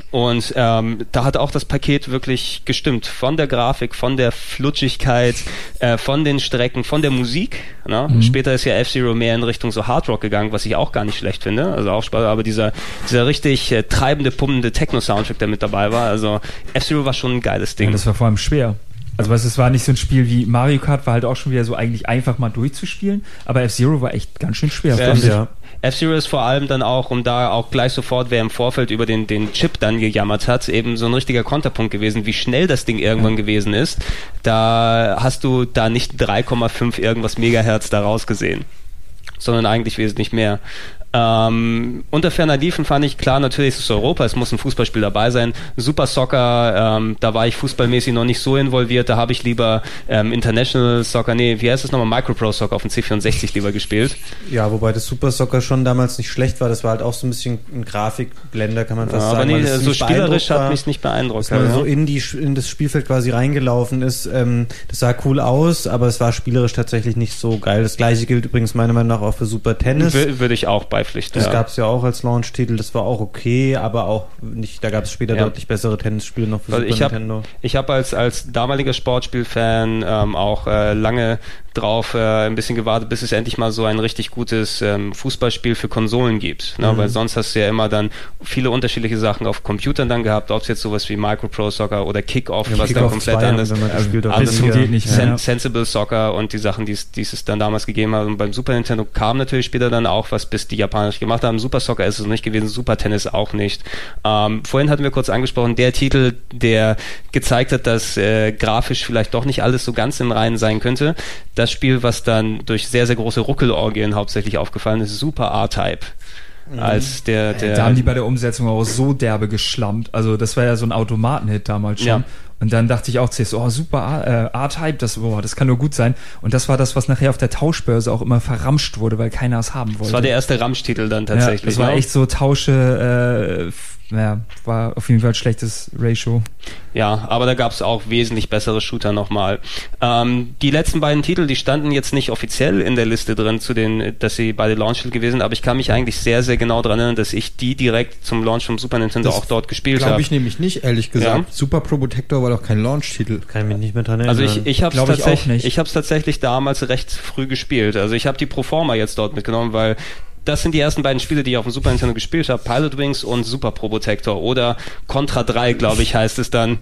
Und ähm, da hat auch das Paket wirklich gestimmt. Von der Grafik, von der Flutschigkeit, äh, von den Strecken, von der Musik. Ne? Später ist ja F-Zero mehr in Richtung so Hard Rock gegangen, was ich auch gar nicht schlecht finde. Also auch Spaß, aber dieser, dieser richtig äh, treibende, pumpende Techno-Soundtrack, der mit dabei war. Also F-Zero war schon ein geiles Ja, Ding. das war vor allem schwer. Also du, es war nicht so ein Spiel wie Mario Kart, war halt auch schon wieder so eigentlich einfach mal durchzuspielen, aber F-Zero war echt ganz schön schwer. Ja, ja. F-Zero ist vor allem dann auch, um da auch gleich sofort, wer im Vorfeld über den, den Chip dann gejammert hat, eben so ein richtiger Konterpunkt gewesen, wie schnell das Ding irgendwann gewesen ist. Da hast du da nicht 3,5 irgendwas Megahertz daraus gesehen, sondern eigentlich wesentlich mehr. Ähm, unter ferner Liefen fand ich klar, natürlich ist es Europa, es muss ein Fußballspiel dabei sein. Super Soccer, ähm, da war ich fußballmäßig noch nicht so involviert, da habe ich lieber ähm, International Soccer, nee, wie heißt es nochmal, Micropro Soccer auf dem C64 lieber gespielt. Ja, wobei das Super Soccer schon damals nicht schlecht war. Das war halt auch so ein bisschen ein Grafikblender, kann man Ja, fast aber sagen. nee, weil es so spielerisch hat mich nicht beeindruckt. Dass man ja. so in, die, in das Spielfeld quasi reingelaufen ist. Ähm, das sah cool aus, aber es war spielerisch tatsächlich nicht so geil. Das gleiche gilt übrigens meiner Meinung nach auch für Super Tennis. Wür- Würde ich auch beipflichten. Das ja. gab es ja auch als Launch-Titel, das war auch okay, aber auch nicht, da gab es später Ja. deutlich bessere Tennisspiele noch für Weil Super ich habe Nintendo. ich hab als, als damaliger Sportspielfan ähm, auch äh, lange drauf äh, ein bisschen gewartet, bis es endlich mal so ein richtig gutes ähm, Fußballspiel für Konsolen gibt. Ne? Mhm. Weil sonst hast du ja immer dann viele unterschiedliche Sachen auf Computern dann gehabt, ob es jetzt sowas wie Micro Soccer oder Kickoff, Ja, was dann Kickoff komplett 2 anders gespielt auf anders geht nicht. Sen ja. Sensible Soccer und die Sachen, die es die es dann damals gegeben hat. Und beim Super Nintendo kam natürlich später dann auch was, bis die Japaner es gemacht haben. Super Soccer ist es nicht gewesen, Super Tennis auch nicht. Ähm, vorhin hatten wir kurz angesprochen, der Titel, der gezeigt hat, dass äh, grafisch vielleicht doch nicht alles so ganz im Reinen sein könnte. Das Spiel, was dann durch sehr, sehr große Ruckelorgien hauptsächlich aufgefallen ist, Super R-Type. Als der, der da haben die bei der Umsetzung auch so derbe geschlampt. Also das war ja so ein Automatenhit damals schon. Ja. Und dann dachte ich auch zuerst, oh super, äh, R-Type, das, boah, das kann nur gut sein. Und das war das, was nachher auf der Tauschbörse auch immer verramscht wurde, weil keiner es haben wollte. das war der erste Ramsch-Titel dann tatsächlich. Ja, das war echt so Tausche, äh, f- ja, war auf jeden Fall ein schlechtes Ratio. Ja, aber da gab es auch wesentlich bessere Shooter nochmal. Ähm, die letzten beiden Titel, die standen jetzt nicht offiziell in der Liste drin, zu den, dass sie beide Launch gewesen sind, aber ich kann mich eigentlich sehr, sehr genau daran erinnern, dass ich die direkt zum Launch vom Super Nintendo Das auch dort gespielt Glaube habe. ich nämlich nicht, ehrlich gesagt. Ja. Super Pro Protector war doch kein Launch-Titel. Kann ich mich nicht mehr dran erinnern. Also ich, ich habe es ich tatsächlich, ich habe es tatsächlich damals recht früh gespielt. Also ich habe die Proforma jetzt dort mitgenommen, weil das sind die ersten beiden Spiele, die ich auf dem Super Nintendo gespielt habe. Pilot Wings und Super Probotector oder Contra 3, glaube ich, heißt es dann.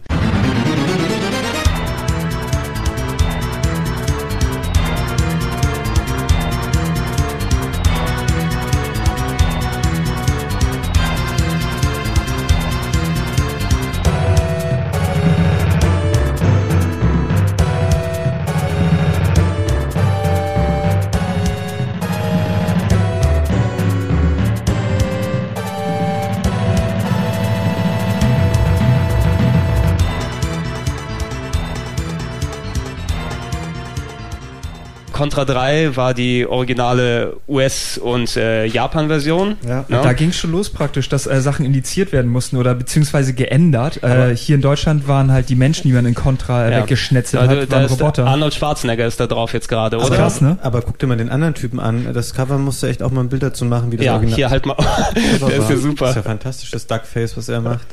Contra 3 war die originale US- und äh, Japan-Version. Ja, ja. Da ging es schon los praktisch, dass äh, Sachen indiziert werden mussten oder beziehungsweise geändert. Äh, hier in Deutschland waren halt die Menschen, die man in Contra äh, ja. weggeschnetzelt also, hat, waren Roboter. Arnold Schwarzenegger ist da drauf jetzt gerade, oder? Krass, ne? Aber guck dir mal den anderen Typen an. Das Cover musst du echt auch mal ein Bild dazu machen, wie das ja, Original. hier halt mal. [LAUGHS] der ist ja super. Das ist ja fantastisch, das Duckface, was er macht.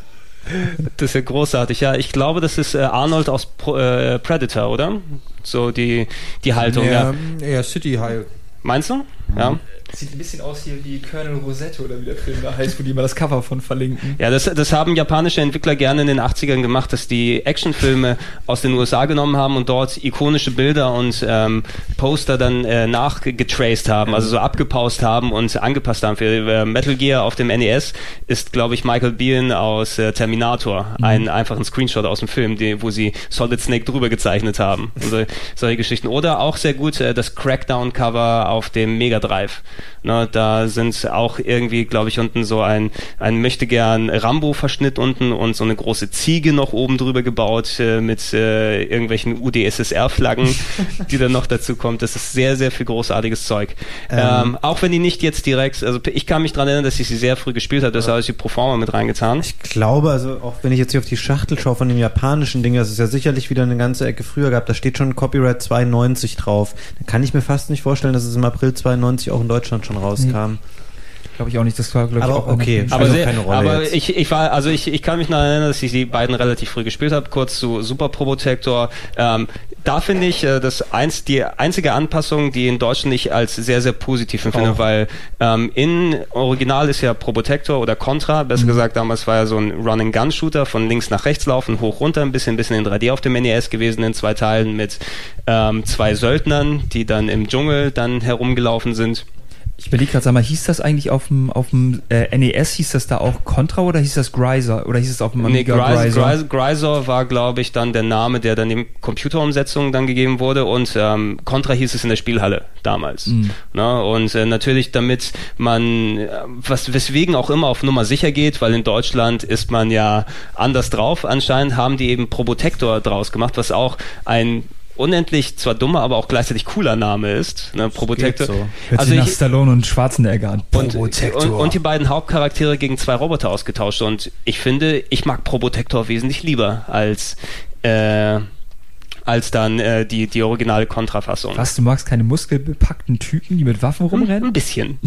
Das ist ja großartig. Ja, ich glaube, das ist äh, Arnold aus Pro, äh, Predator, oder? So die, die Haltung, ja. Ja, City High. Meinst du? Ja. Sieht ein bisschen aus hier wie Colonel Rosette oder wie der Film da heißt, wo die immer das Cover von verlinken. Ja, das, das haben japanische Entwickler gerne in den 80ern gemacht, dass die Actionfilme aus den USA genommen haben und dort ikonische Bilder und ähm, Poster dann äh, nachgetraced haben, also so abgepaust haben und angepasst haben. Für äh, Metal Gear auf dem NES ist, glaube ich, Michael Biehn aus äh, Terminator mhm. ein einfachen Screenshot aus dem Film, die, wo sie Solid Snake drüber gezeichnet haben. Also, solche Geschichten. Oder auch sehr gut äh, das Crackdown-Cover auf dem Mega Drive. Ne, da sind auch irgendwie, glaube ich, unten so ein, ein möchte gern Rambo-Verschnitt unten und so eine große Ziege noch oben drüber gebaut äh, mit äh, irgendwelchen UdSSR-Flaggen, die dann noch dazu kommt. Das ist sehr, sehr viel großartiges Zeug. Ähm, ähm, auch wenn die nicht jetzt direkt, also ich kann mich daran erinnern, dass ich sie sehr früh gespielt habe, das habe ich die Proforma mit reingetan. Ich glaube, also auch wenn ich jetzt hier auf die Schachtel schaue von dem japanischen Ding, das ist ja sicherlich wieder eine ganze Ecke früher gehabt, da steht schon Copyright 92 drauf. Da kann ich mir fast nicht vorstellen, dass es im April 92 auch in Deutschland Deutschland schon rauskam. Nee. Glaube ich auch nicht, das war glaube ich auch okay, aber, sehr, keine Rolle aber jetzt. ich, ich war also ich, ich kann mich noch erinnern, dass ich die beiden relativ früh gespielt habe, kurz zu Super Probotector. Ähm, da finde ich äh, das eins die einzige Anpassung, die in Deutschland ich als sehr sehr positiv empfinde, oh. weil ähm, in Original ist ja Probotector oder Contra, besser mhm. gesagt damals war ja so ein Run and Gun Shooter von links nach rechts laufen, hoch runter, ein bisschen ein bisschen in 3D auf dem NES gewesen in zwei Teilen mit ähm, zwei Söldnern, die dann im Dschungel dann herumgelaufen sind. Ich überlege gerade, sag mal, hieß das eigentlich auf dem, auf dem äh, NES, hieß das da auch Contra oder hieß das Gryzer? Oder hieß es auf dem Amiga nee, Gryzer? Gryzer war, glaube ich, dann der Name, der dann in Computerumsetzung dann gegeben wurde und ähm, Contra hieß es in der Spielhalle damals. Mhm. Na, und äh, natürlich, damit man, äh, was, weswegen auch immer auf Nummer sicher geht, weil in Deutschland ist man ja anders drauf anscheinend, haben die eben Probotector draus gemacht, was auch ein unendlich zwar dummer, aber auch gleichzeitig cooler Name ist. Ne, Probotector. So. Hört also nach Stallone und Schwarzenegger an. Und, und, und, die beiden Hauptcharaktere gegen zwei Roboter ausgetauscht. Und ich finde, ich mag Probotector wesentlich lieber als äh, als dann äh, die, die originale Kontrafassung. Was, du magst keine muskelbepackten Typen, die mit Waffen rumrennen? Ein bisschen.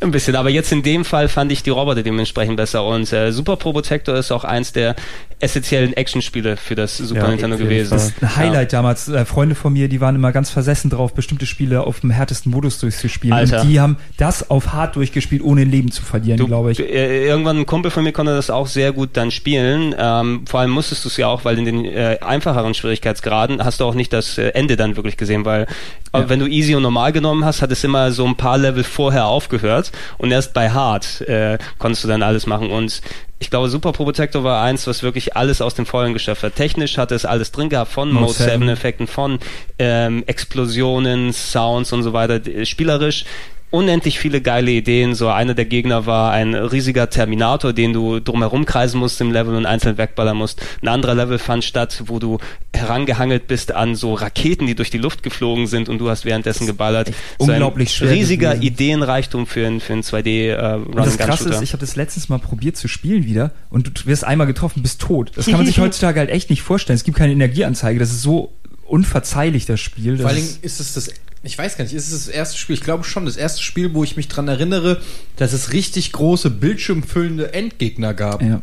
Ein bisschen. Aber jetzt in dem Fall fand ich die Roboter dementsprechend besser. Und äh, Super Probotector ist auch eins der essentiellen Actionspiele für das Super ja, Nintendo gewesen. Das ist ein Highlight ja. damals. Äh, Freunde von mir, die waren immer ganz versessen drauf, bestimmte Spiele auf dem härtesten Modus durchzuspielen. Alter. Und die haben das auf hart durchgespielt, ohne ein Leben zu verlieren, glaube ich. Äh, irgendwann ein Kumpel von mir konnte das auch sehr gut dann spielen. Ähm, vor allem musstest du es ja auch, weil in den äh, einfacheren Schwierigkeitsgraden Graden hast du auch nicht das äh, Ende dann wirklich gesehen, weil ja. wenn du easy und normal genommen hast, hat es immer so ein paar Level vorher aufgehört und erst bei hart äh, konntest du dann alles machen und ich glaube, Super Probotector war eins, was wirklich alles aus dem Vollen geschafft hat. Technisch hatte es alles drin gehabt, von Mode 7 Effekten, von ähm, Explosionen, Sounds und so weiter. Spielerisch unendlich viele geile Ideen. So einer der Gegner war ein riesiger Terminator, den du drumherum kreisen musst im Level und einzeln wegballern musst. Ein anderer Level fand statt, wo du herangehangelt bist an so Raketen, die durch die Luft geflogen sind und du hast währenddessen geballert. So unglaublich schwer. Riesiger gewesen. Ideenreichtum für ein, für ein 2D äh, Run und Das krasse ist, ich habe das letztes Mal probiert zu spielen wieder und du wirst einmal getroffen, bist tot. Das kann man sich [LAUGHS] heutzutage halt echt nicht vorstellen. Es gibt keine Energieanzeige. Das ist so unverzeihlich, das Spiel. Das Vor allen Dingen ist es das ich weiß gar nicht, ist es das erste Spiel? Ich glaube schon, das erste Spiel, wo ich mich dran erinnere, dass es richtig große, bildschirmfüllende Endgegner gab. Ja.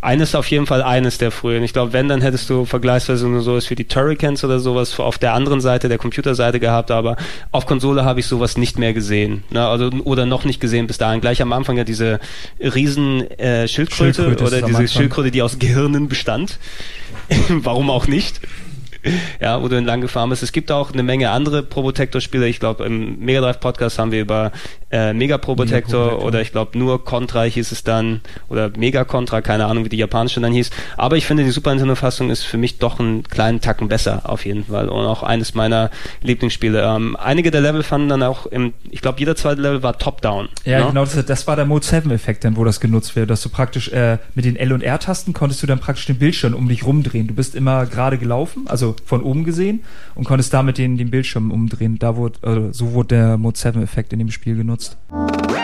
Eines auf jeden Fall eines der frühen. Ich glaube, wenn, dann hättest du vergleichsweise nur sowas wie die Turricans oder sowas auf der anderen Seite, der Computerseite gehabt, aber auf Konsole habe ich sowas nicht mehr gesehen. Ne? Also, oder noch nicht gesehen bis dahin. Gleich am Anfang ja diese riesen äh, Schildkröte, Schildkröte oder diese. Schildkröte, die aus Gehirnen bestand. [LAUGHS] Warum auch nicht? [LAUGHS] ja, wo du entlang gefahren bist. Es gibt auch eine Menge andere Probotector-Spiele. Ich glaube, im Mega Drive Podcast haben wir über äh, Mega Mega Probotector. oder ich glaube nur Contra hieß es dann oder Mega Contra, keine Ahnung, wie die japanische dann hieß. Aber ich finde, die Super Nintendo-Fassung ist für mich doch einen kleinen Tacken besser auf jeden Fall und auch eines meiner Lieblingsspiele. Ähm, einige der Level fanden dann auch im, ich glaube, jeder zweite Level war Top-Down. Ja, ne? genau, das, das war der Mode 7-Effekt dann, wo das genutzt wird, dass du praktisch äh, mit den L- und R-Tasten konntest du dann praktisch den Bildschirm um dich rumdrehen. Du bist immer gerade gelaufen, also von oben gesehen, und konntest damit den, den Bildschirm umdrehen. Da wurde, also so wurde der Mode 7-Effekt in dem Spiel genutzt. In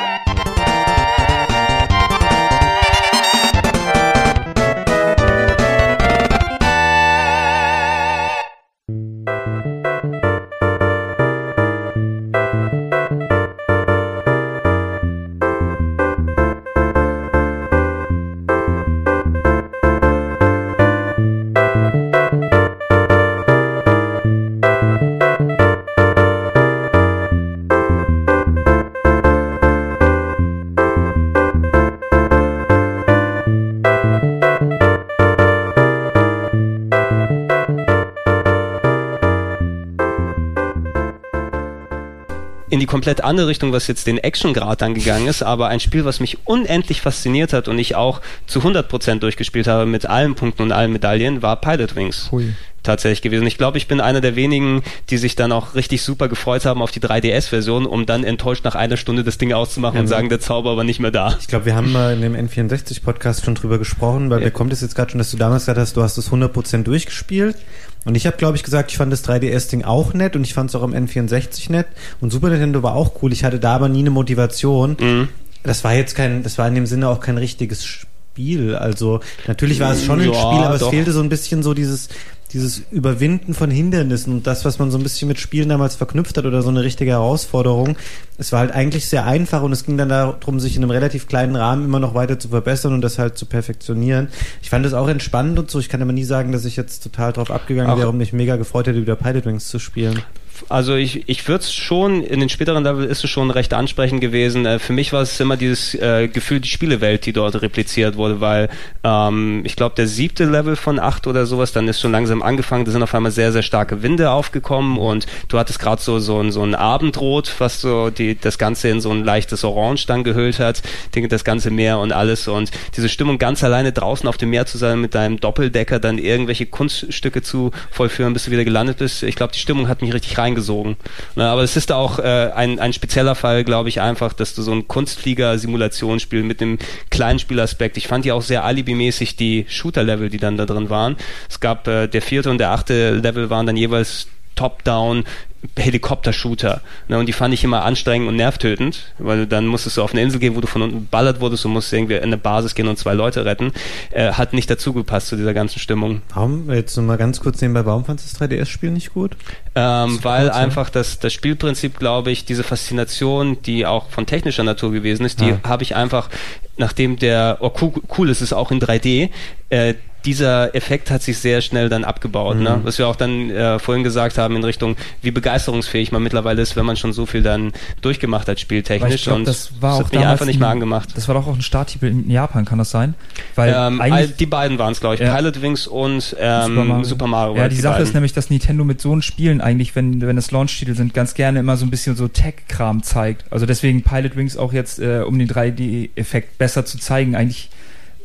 komplett andere Richtung, was jetzt den Actiongrad angegangen ist, aber ein Spiel, was mich unendlich fasziniert hat und ich auch zu 100% durchgespielt habe mit allen Punkten und allen Medaillen, war Pilot Wings. Hui. Tatsächlich gewesen. Ich glaube, ich bin einer der wenigen, die sich dann auch richtig super gefreut haben auf die 3DS-Version, um dann enttäuscht nach einer Stunde das Ding auszumachen und sagen, der Zauber war nicht mehr da. Ich glaube, wir haben mal in dem N64-Podcast schon drüber gesprochen, weil Ja. mir kommt es jetzt gerade schon, dass du damals gesagt hast, du hast es 100% durchgespielt. Und ich habe, glaube ich, gesagt, ich fand das 3DS-Ding auch nett und ich fand es auch am N64 nett. Und Super Nintendo war auch cool. Ich hatte da aber nie eine Motivation. Mhm. Das war jetzt kein, das war in dem Sinne auch kein richtiges Spiel. Also natürlich war es schon ein Ja, Spiel, aber doch. es fehlte so ein bisschen so dieses dieses Überwinden von Hindernissen und das, was man so ein bisschen mit Spielen damals verknüpft hat oder so eine richtige Herausforderung. Es war halt eigentlich sehr einfach und es ging dann darum, sich in einem relativ kleinen Rahmen immer noch weiter zu verbessern und das halt zu perfektionieren. Ich fand es auch entspannend und so. Ich kann aber nie sagen, dass ich jetzt total drauf abgegangen Auch- wäre und mich mega gefreut hätte, wieder Pilot Wings zu spielen. Also ich, ich würde es schon, in den späteren Level ist es schon recht ansprechend gewesen. Äh, für mich war es immer dieses äh, Gefühl, die Spielewelt, die dort repliziert wurde, weil ähm, ich glaube, der siebte Level von acht oder sowas, dann ist schon langsam angefangen, da sind auf einmal sehr, sehr starke Winde aufgekommen und du hattest gerade so, so, ein- so ein Abendrot, was so die, das Ganze in so ein leichtes Orange dann gehüllt hat, das ganze Meer und alles und diese Stimmung ganz alleine draußen auf dem Meer zu sein, mit deinem Doppeldecker dann irgendwelche Kunststücke zu vollführen, bis du wieder gelandet bist. Ich glaube, die Stimmung hat mich richtig reingesogen. Na, aber es ist auch äh, ein, ein spezieller Fall, glaube ich, einfach, dass du so ein Kunstflieger-Simulationsspiel mit dem kleinen Spielaspekt. Ich fand die auch sehr alibimäßig, die Shooter-Level, die dann da drin waren. Es gab äh, der vierte und der achte Level waren dann jeweils Top-Down Helikopter-Shooter. Ne, und die fand ich immer anstrengend und nervtötend, weil dann musstest du auf eine Insel gehen, wo du von unten ballert wurdest und musst irgendwie in eine Basis gehen und zwei Leute retten. Äh, hat nicht dazu gepasst zu dieser ganzen Stimmung. Warum, jetzt mal ganz kurz nebenbei, warum fandest du das 3DS-Spiel nicht gut? Ähm, weil ja. einfach das, das Spielprinzip, glaube ich, diese Faszination, die auch von technischer Natur gewesen ist, die Ja. habe ich einfach, nachdem der, oh cool, cool ist es auch in 3D, äh, dieser Effekt hat sich sehr schnell dann abgebaut, ne? Mhm. was wir auch dann äh, vorhin gesagt haben in Richtung, wie begeisterungsfähig man mittlerweile ist, wenn man schon so viel dann durchgemacht hat spieltechnisch glaub, und das war auch mich damals einfach nicht mehr angemacht. Das war doch auch ein Starttitel in Japan, kann das sein? Weil Ähm, die beiden waren es, glaube ich, Ja. Pilot Wings und ähm, Super Mario. Ja, waren die die Sache beiden. ist nämlich, dass Nintendo mit so einen Spielen eigentlich, wenn, wenn es Launch-Titel sind, ganz gerne immer so ein bisschen so Tech-Kram zeigt. Also deswegen Pilot Wings auch jetzt, äh, um den 3D-Effekt besser zu zeigen, eigentlich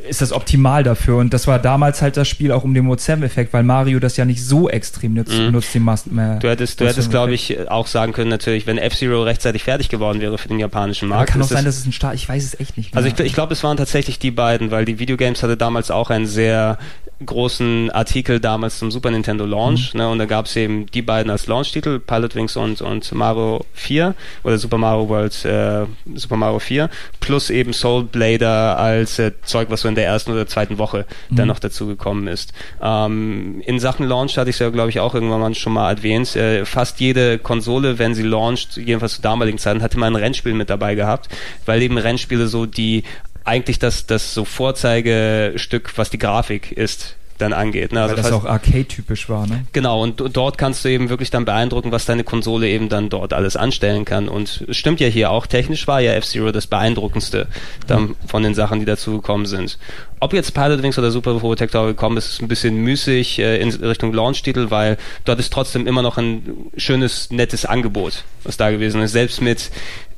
ist das optimal dafür. Und das war damals halt das Spiel auch um den Mode 7-Effekt, weil Mario das ja nicht so extrem nutzt, Mhm. nutzt den Must mehr. Du hättest, du hättest, glaube ich, auch sagen können, natürlich, wenn F-Zero rechtzeitig fertig geworden wäre für den japanischen Markt. kann auch sein, dass es ein Start, ich weiß es echt nicht also mehr. ich, ich glaube, es waren tatsächlich die beiden, weil die Videogames hatte damals auch einen sehr großen Artikel damals zum Super Nintendo Launch, Mhm. ne, und da gab es eben die beiden als Launch-Titel, Pilot Wings und, und Mario 4 oder Super Mario World, äh, Super Mario 4, plus eben Soul Blader als äh, Zeug, was so in der ersten oder zweiten Woche dann Mhm. noch dazu gekommen ist. Ähm, in Sachen Launch hatte ich es ja, glaube ich, auch irgendwann mal schon mal erwähnt. Äh, fast jede Konsole, wenn sie launcht, jedenfalls zu damaligen Zeiten, hatte mal ein Rennspiel mit dabei gehabt, weil eben Rennspiele so die eigentlich das, das so Vorzeigestück, was die Grafik ist dann angeht. Ne? Weil das falls- auch Arcade-typisch war, ne? Genau, und d- dort kannst du eben wirklich dann beeindrucken, was deine Konsole eben dann dort alles anstellen kann. Und es stimmt ja hier auch, technisch war ja F-Zero das beeindruckendste dann von den Sachen, die dazu gekommen sind. Ob jetzt Pilot Wings oder Super Protector gekommen ist, ist ein bisschen müßig äh, in Richtung Launch-Titel, weil dort ist trotzdem immer noch ein schönes, nettes Angebot, was da gewesen ist. Selbst mit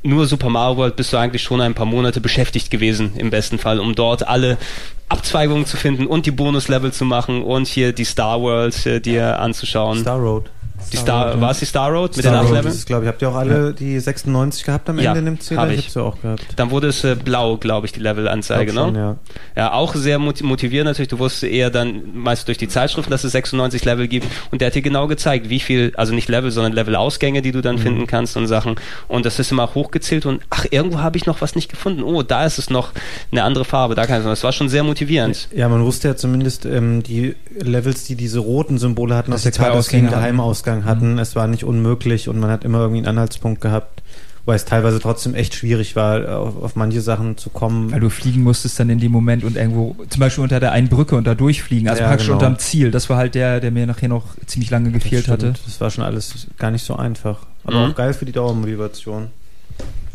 nur Super Mario World bist du eigentlich schon ein paar Monate beschäftigt gewesen, im besten Fall, um dort alle Abzweigungen zu finden und die Bonuslevel zu machen und hier die Star World äh, dir anzuschauen. Star Road. Die Star, war es die Star Road mit Star den acht Road Leveln? ist glaube ich. Habt ihr auch alle die 96 gehabt am Ja, Ende in dem Zähler? hab ich. hab's ja auch gehabt. Dann wurde es äh, blau, glaube ich, die Levelanzeige, Glaub schon, ne? ja. Ja, auch sehr moti- motivierend natürlich. Du wusstest eher dann meist durch die Zeitschriften, dass es 96 Level gibt. Und der hat dir genau gezeigt, wie viel, also nicht Level, sondern Levelausgänge, die du Mhm. dann finden kannst und Sachen. Und das ist immer hochgezählt und ach, irgendwo habe ich noch was nicht gefunden. Oh, da ist es noch eine andere Farbe. Da kann ich Das war schon sehr motivierend. Ja, man wusste ja zumindest ähm, die Levels, die diese roten Symbole hatten, Dass aus der sie zwei Zeit, dass Ausgänge hatten. Hatten. Es war nicht unmöglich und man hat immer irgendwie einen Anhaltspunkt gehabt, weil es teilweise trotzdem echt schwierig war, auf, auf manche Sachen zu kommen. Weil du fliegen musstest dann in dem Moment und irgendwo, zum Beispiel unter der einen Brücke und da durchfliegen, also Ja, praktisch genau. unterm Ziel. Das war halt der, der mir nachher noch ziemlich lange gefehlt Stimmt, hatte. Das war schon alles gar nicht so einfach. Aber Mhm. auch geil für die Dauermotivation.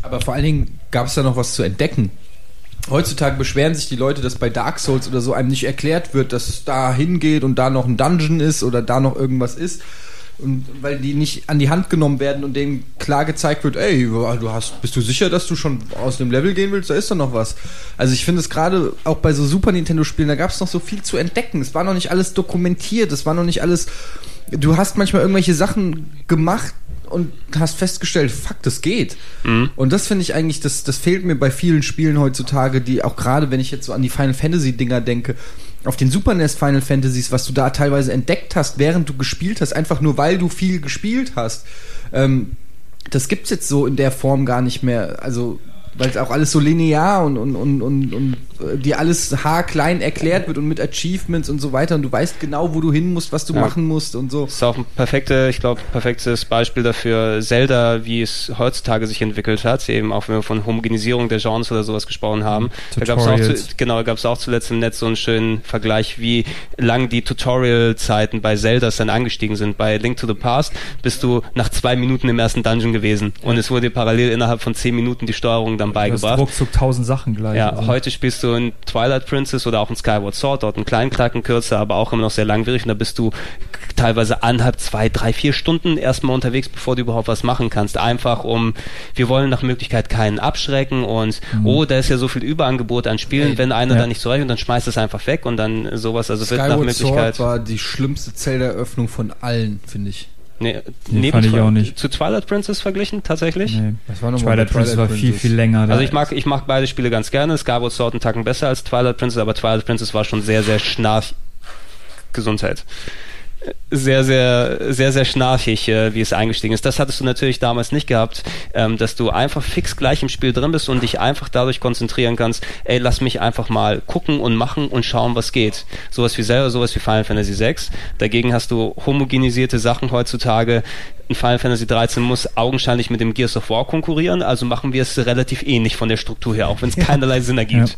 Aber vor allen Dingen gab es da noch was zu entdecken. Heutzutage beschweren sich die Leute, dass bei Dark Souls oder so einem nicht erklärt wird, dass es da hingeht und da noch ein Dungeon ist oder da noch irgendwas ist. Und weil die nicht an die Hand genommen werden und denen klar gezeigt wird, ey, du hast, bist du sicher, dass du schon aus dem Level gehen willst? Da ist doch noch was. Also ich finde es gerade auch bei so Super Nintendo Spielen, da gab es noch so viel zu entdecken. Es war noch nicht alles dokumentiert, es war noch nicht alles. Du hast manchmal irgendwelche Sachen gemacht und hast festgestellt, fuck, das geht. Und das finde ich eigentlich, das, das fehlt mir bei vielen Spielen heutzutage, die auch gerade, wenn ich jetzt so an die Final Fantasy Dinger denke, auf den Super NES Final Fantasies, was du da teilweise entdeckt hast, während du gespielt hast, einfach nur weil du viel gespielt hast. Ähm, das gibt's jetzt so in der Form gar nicht mehr. Also weil es auch alles so linear und, und, und, und, und äh, dir alles haarklein erklärt wird und mit Achievements und so weiter und du weißt genau, wo du hin musst, was du Ja. machen musst und so. Das ist auch ein perfekte, ich glaube, perfektes Beispiel dafür Zelda, wie es heutzutage sich entwickelt hat, eben auch wenn wir von Homogenisierung der Genres oder sowas gesprochen haben. Da gab es auch, zu, genau, gab es auch zuletzt im Netz so einen schönen Vergleich, wie lang die Tutorial-Zeiten bei Zeldas dann angestiegen sind. Bei Link to the Past bist du nach zwei Minuten im ersten Dungeon gewesen und es wurde dir parallel innerhalb von zehn Minuten die Steuerung dann Du hast beigebracht. ruckzuck tausend Sachen gleich. Ja, Also, heute spielst du in Twilight Princess oder auch in Skyward Sword, dort einen kleinen Klacken kürzer, aber auch immer noch sehr langwierig und da bist du teilweise anderthalb, zwei, drei, vier Stunden erstmal unterwegs, bevor du überhaupt was machen kannst. Einfach um, wir wollen nach Möglichkeit keinen abschrecken und oh, da ist ja so viel Überangebot an Spielen, Ey, wenn einer ja. da nicht zurecht und dann schmeißt es einfach weg und dann sowas, also wird nach Skyward Möglichkeit. Sword war die schlimmste Zelda-Eröffnung von allen, finde ich. Nee, Nee, neben fand ich auch nicht. Zu Twilight Princess verglichen, tatsächlich? nee. Was war Twilight bei Princess war viel, viel länger. Also ich mag, ich mag beide Spiele ganz gerne. Skyward Sword einen Tacken besser als Twilight Princess, aber Twilight Princess war schon sehr, sehr schnarch. Gesundheit. Sehr, sehr, sehr, sehr schnarchig, äh, wie es eingestiegen ist. Das hattest du natürlich damals nicht gehabt, ähm, dass du einfach fix gleich im Spiel drin bist und dich einfach dadurch konzentrieren kannst, ey, lass mich einfach mal gucken und machen und schauen, was geht. Sowas wie selber, sowas wie Final Fantasy VI. Dagegen hast du homogenisierte Sachen heutzutage. Ein Final Fantasy 13 muss augenscheinlich mit dem Gears of War konkurrieren, also machen wir es relativ ähnlich von der Struktur her, auch wenn es keinerlei Sinn ergibt. Ja,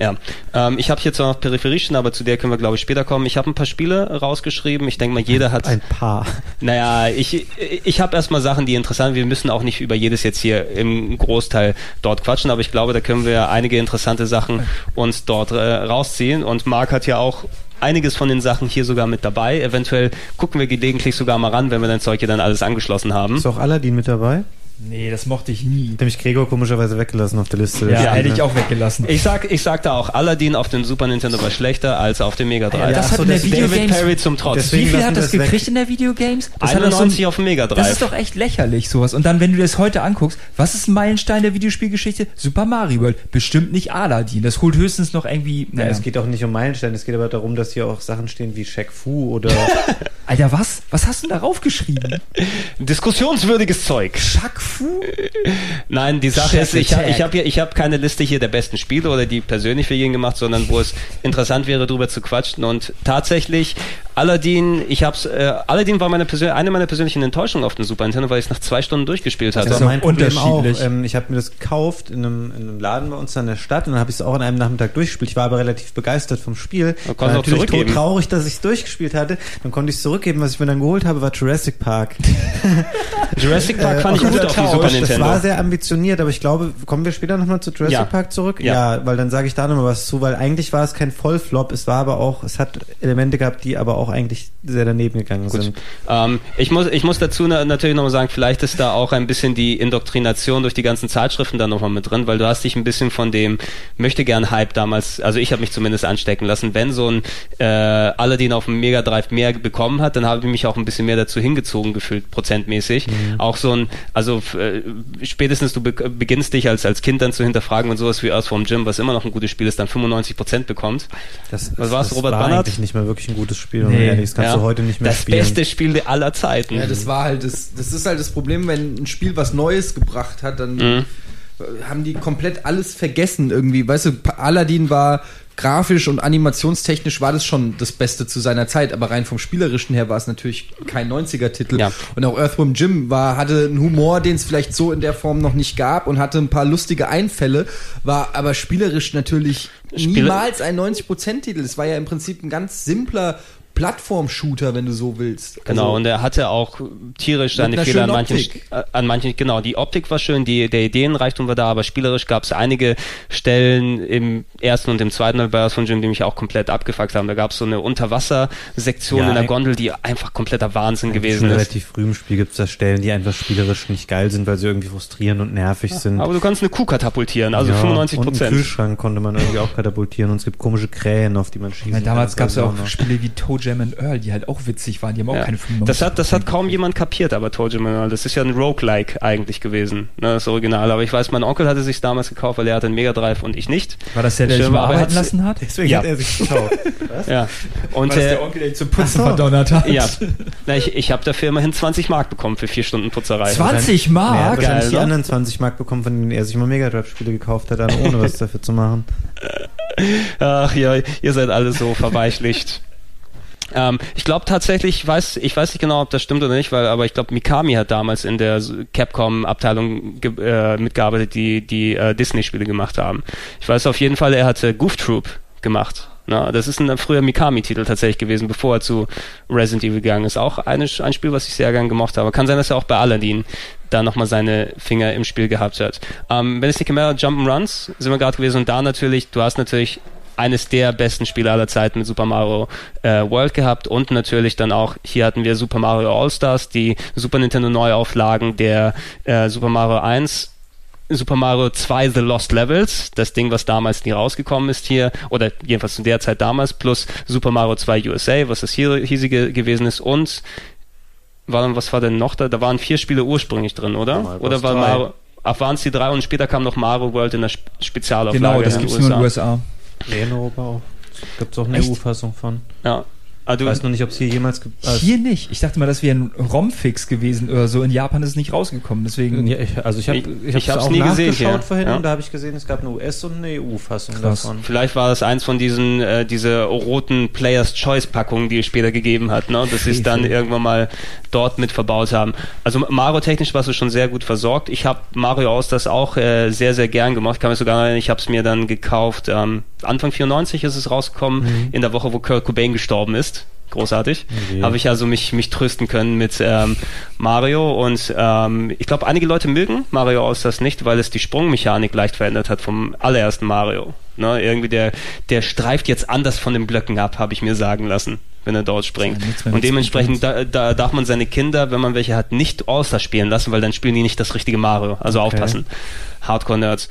ähm, ich habe hier zwar noch Peripherien, aber zu der können wir, glaube ich, später kommen. Ich habe ein paar Spiele rausgeschrieben. Ich denke mal, jeder hat... Ein paar. Naja, ich, ich habe erstmal Sachen, die interessant sind. Wir müssen auch nicht über jedes jetzt hier im Großteil dort quatschen, aber ich glaube, da können wir einige interessante Sachen uns dort äh, rausziehen. Und Marc hat ja auch einiges von den Sachen hier sogar mit dabei. Eventuell gucken wir gelegentlich sogar mal ran, wenn wir dein Zeug hier dann alles angeschlossen haben. Ist auch Aladdin mit dabei? Nee, das mochte ich nie. Hat nämlich Gregor komischerweise weggelassen auf der Liste. Ja, Ja, hätte ich auch weggelassen. Ich sag, ich sag da auch, Aladdin auf dem Super Nintendo war schlechter als auf dem Mega Drive. Ja, das hat so, in der das- David Videogames... Perry zum Trotz. Deswegen Wie viel hat das das weg. gekriegt in der Videogames? Das hat doch so ein- 91 auf dem Mega Drive. Das ist doch echt lächerlich, sowas. Und dann, wenn du das heute anguckst, was ist ein Meilenstein der Videospielgeschichte? Super Mario World. Bestimmt nicht Aladdin. Das holt höchstens noch irgendwie. Ja, Naja. es geht auch nicht um Meilensteine, es geht aber darum, dass hier auch Sachen stehen wie Shaq Fu oder [LAUGHS] Alter, was? Was hast du denn darauf geschrieben? [LAUGHS] Diskussionswürdiges Zeug. Chuck Fu? Nein, die Sache ist, ich, ich habe ich hab keine Liste hier der besten Spiele oder die persönlich für jeden gemacht, sondern wo es [LAUGHS] interessant wäre, drüber zu quatschen. Und tatsächlich Aladdin, ich hab's, äh, Aladdin war meine Persön eine meiner persönlichen Enttäuschungen auf dem Super Nintendo, weil ich es nach zwei Stunden durchgespielt hatte. Das ist mein Problem auch. unterschiedlich. Ähm, ich habe mir das gekauft in einem, in einem Laden bei uns in der Stadt und dann habe ich es auch an einem Nachmittag durchgespielt. Ich war aber relativ begeistert vom Spiel. Konnte War natürlich zurückgeben. traurig, dass ich es durchgespielt hatte. Dann konnte ich es zurückgeben. Was ich mir dann geholt habe, war Jurassic Park. [LAUGHS] Jurassic Park Äh, fand ich gut auf dem. Super Das Nintendo. war sehr ambitioniert, aber ich glaube, kommen wir später nochmal zu Jurassic Ja. Park zurück? Ja. Ja, weil dann sage ich da nochmal was zu, weil eigentlich war es kein Vollflop, es war aber auch, es hat Elemente gehabt, die aber auch eigentlich sehr daneben gegangen Gut. sind. Ähm, ich, muss, ich muss dazu na, natürlich nochmal sagen, vielleicht ist da auch ein bisschen die Indoktrination durch die ganzen Zeitschriften da nochmal mit drin, weil du hast dich ein bisschen von dem möchte gern Hype damals, also ich habe mich zumindest anstecken lassen, wenn so ein äh, Aladdin auf dem Mega Drive mehr bekommen hat, dann habe ich mich auch ein bisschen mehr dazu hingezogen gefühlt, prozentmäßig. Auch so ein, also äh, spätestens du be beginnst dich als, als Kind dann zu hinterfragen und sowas wie Earth vom Gym, was immer noch ein gutes Spiel ist, dann 95 Prozent bekommt. Das, Was war's, das Robert war Bannert? eigentlich nicht mehr wirklich ein gutes Spiel, Nee. Nee. ehrlich, das kannst Ja. du heute nicht mehr das spielen. beste Spiel aller Zeiten. Ja, das war halt, das, das ist halt das Problem, wenn ein Spiel was Neues gebracht hat, dann Mhm. haben die komplett alles vergessen irgendwie. Weißt du, Aladdin war grafisch und animationstechnisch war das schon das Beste zu seiner Zeit, aber rein vom Spielerischen her war es natürlich kein 90er-Titel. Ja. Und auch Earthworm Jim war, hatte einen Humor, den es vielleicht so in der Form noch nicht gab und hatte ein paar lustige Einfälle, war aber spielerisch natürlich Spiele- niemals ein 90%-Titel. Es war ja im Prinzip ein ganz simpler Plattform-Shooter, wenn du so willst. Genau, Also- und er hatte auch tierisch seine Fehler an manchen, Optik. äh, an manchen, genau, die Optik war schön, die, der Ideenreichtum war da, aber spielerisch gab es einige Stellen im ersten und im zweiten Earth von Jim, die mich auch komplett abgefuckt haben. Da gab es so eine Unterwassersektion Ja, in der Gondel, die einfach kompletter Wahnsinn gewesen ist. relativ früh im Spiel gibt es da Stellen, die einfach spielerisch nicht geil sind, weil sie irgendwie frustrierend und nervig sind. Aber du kannst eine Kuh katapultieren, also Ja, 95 Und einen Prozent. Kühlschrank konnte man irgendwie auch katapultieren und es gibt komische Krähen, auf die man meine, damals gab es ja auch noch. Spiele wie Toe Jam and Earl, die halt auch witzig waren. Die haben auch Ja. keine 95 Das hat, das hat kaum jemand kapiert, aber Told You Manual. Das ist ja ein Roguelike eigentlich gewesen, ne, das Original. Aber ich weiß, mein Onkel hatte sich damals gekauft, weil er hatte einen Mega Drive und ich nicht. War das der, der Schön, dich er arbeiten lassen hat? Deswegen Ja. hat er sich gekauft. [LAUGHS] Ja. Und War das äh, der Onkel, der dich zum Putzen verdonnert hat? Ja, [LAUGHS] Na, ich, ich habe dafür immerhin 20 Mark bekommen für vier Stunden Putzerei. 20 Er hat Mark? wahrscheinlich geil, die ne? anderen 20 Mark bekommen, von denen er sich mal Mega Drive Spiele gekauft hat, aber ohne was [LAUGHS] dafür zu machen. Ach ja, ihr seid alle so verweichlicht. Ähm, ich glaube tatsächlich, ich weiß, ich weiß nicht genau, ob das stimmt oder nicht, weil, aber ich glaube, Mikami hat damals in der Capcom-Abteilung äh, mitgearbeitet, die die äh, Disney-Spiele gemacht haben. Ich weiß auf jeden Fall, er hatte Goof Troop gemacht. Na, das ist ein früher Mikami-Titel tatsächlich gewesen, bevor er zu Resident Evil gegangen ist. Auch eine, ein Spiel, was ich sehr gern gemocht habe. Kann sein, dass er auch bei Aladdin da nochmal seine Finger im Spiel gehabt hat. Ähm, wenn es die Chimera Jump'n'Runs sind wir gerade gewesen und da natürlich, du hast natürlich eines der besten Spiele aller Zeiten mit Super Mario äh, World gehabt und natürlich dann auch, hier hatten wir Super Mario All-Stars, die Super Nintendo Neuauflagen der äh, Super Mario 1 Super Mario 2 The Lost Levels, das Ding, was damals nie rausgekommen ist hier, oder jedenfalls zu der Zeit damals, plus Super Mario 2 USA, was das hier hiesige gewesen ist, und war, was war denn noch da? Da waren vier Spiele ursprünglich drin, oder? Mario oder war 3. Mario, ach, waren es die drei und später kam noch Mario World in der Sp Spezialauflage Genau, das den gibt's nur in den USA. Europa auch. Gibt es auch eine? EU-Fassung von. Ja. Ah, Ich du, weiß noch nicht, ob es hier jemals gibt. Also, Hier nicht. Ich dachte mal, das wäre ein ROM-Fix gewesen oder so. In Japan ist es nicht rausgekommen, deswegen. ja, ich, also ich habe Ich- ich, auch nie gesehen hier. vorhin Ja. und da habe ich gesehen, es gab eine US- und eine EU-Fassung Krass. davon. Vielleicht war das eins von diesen äh, diese roten Players Choice Packungen, die es später gegeben hat, ne? dass sie es dann irgendwann mal dort mit verbaut haben. Also Mario technisch warst du schon sehr gut versorgt. Ich habe Mario aus das auch äh, sehr sehr gern gemacht. Kann mich sogar ich habe es mir dann gekauft. Ähm, Anfang 94 ist es rausgekommen, in der Woche, wo Kurt Cobain gestorben ist. Großartig. Okay. Habe ich also mich, mich trösten können mit ähm, Mario und ähm, ich glaube, einige Leute mögen Mario aus das nicht, weil es die Sprungmechanik leicht verändert hat vom allerersten Mario. Ne, irgendwie der, der streift jetzt anders von den Blöcken ab, habe ich mir sagen lassen, wenn er dort springt. Ja, und dementsprechend da, da darf man seine Kinder, wenn man welche hat, nicht All-Star spielen lassen, weil dann spielen die nicht das richtige Mario. Also Okay. aufpassen. Hardcore-Nerds.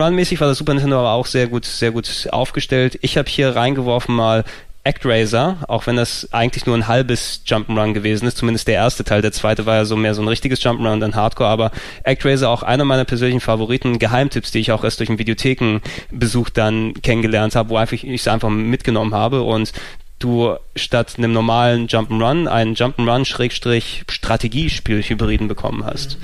Jump'n'Run-mäßig war das Super Nintendo aber auch sehr gut, sehr gut aufgestellt. Ich habe hier reingeworfen mal ActRaiser, auch wenn das eigentlich nur ein halbes Jump'n'Run gewesen ist, zumindest der erste Teil, der zweite war ja so mehr so ein richtiges Jump'n'Run und dann Hardcore, aber ActRaiser auch einer meiner persönlichen Favoriten, Geheimtipps, die ich auch erst durch einen Videothekenbesuch dann kennengelernt habe, wo einfach ich es einfach mitgenommen habe. Und du statt einem normalen Jump'n'Run einen Jump'n'Run-Strategiespiel-Hybriden bekommen hast.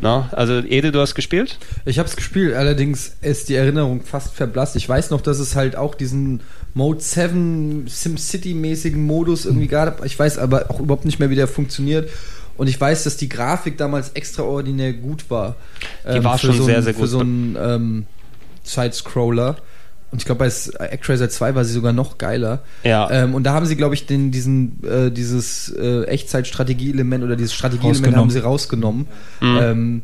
Na, also Ede, du hast gespielt? Ich habe es gespielt, allerdings ist die Erinnerung fast verblasst. Ich weiß noch, dass es halt auch diesen Mode 7 SimCity-mäßigen Modus irgendwie gab. Ich weiß aber auch überhaupt nicht mehr, wie der funktioniert. Und ich weiß, dass die Grafik damals extraordinär gut war. Die war für schon so sehr, ein, sehr gut. Für so einen ähm, Side-Scroller. Und ich glaube, bei Actraiser 2 war sie sogar noch geiler. Ja. Ähm, und da haben sie, glaube ich, den, diesen, äh, dieses äh, Echtzeit-Strategie-Element oder dieses Strategie-Element haben sie rausgenommen. Mhm. Ähm,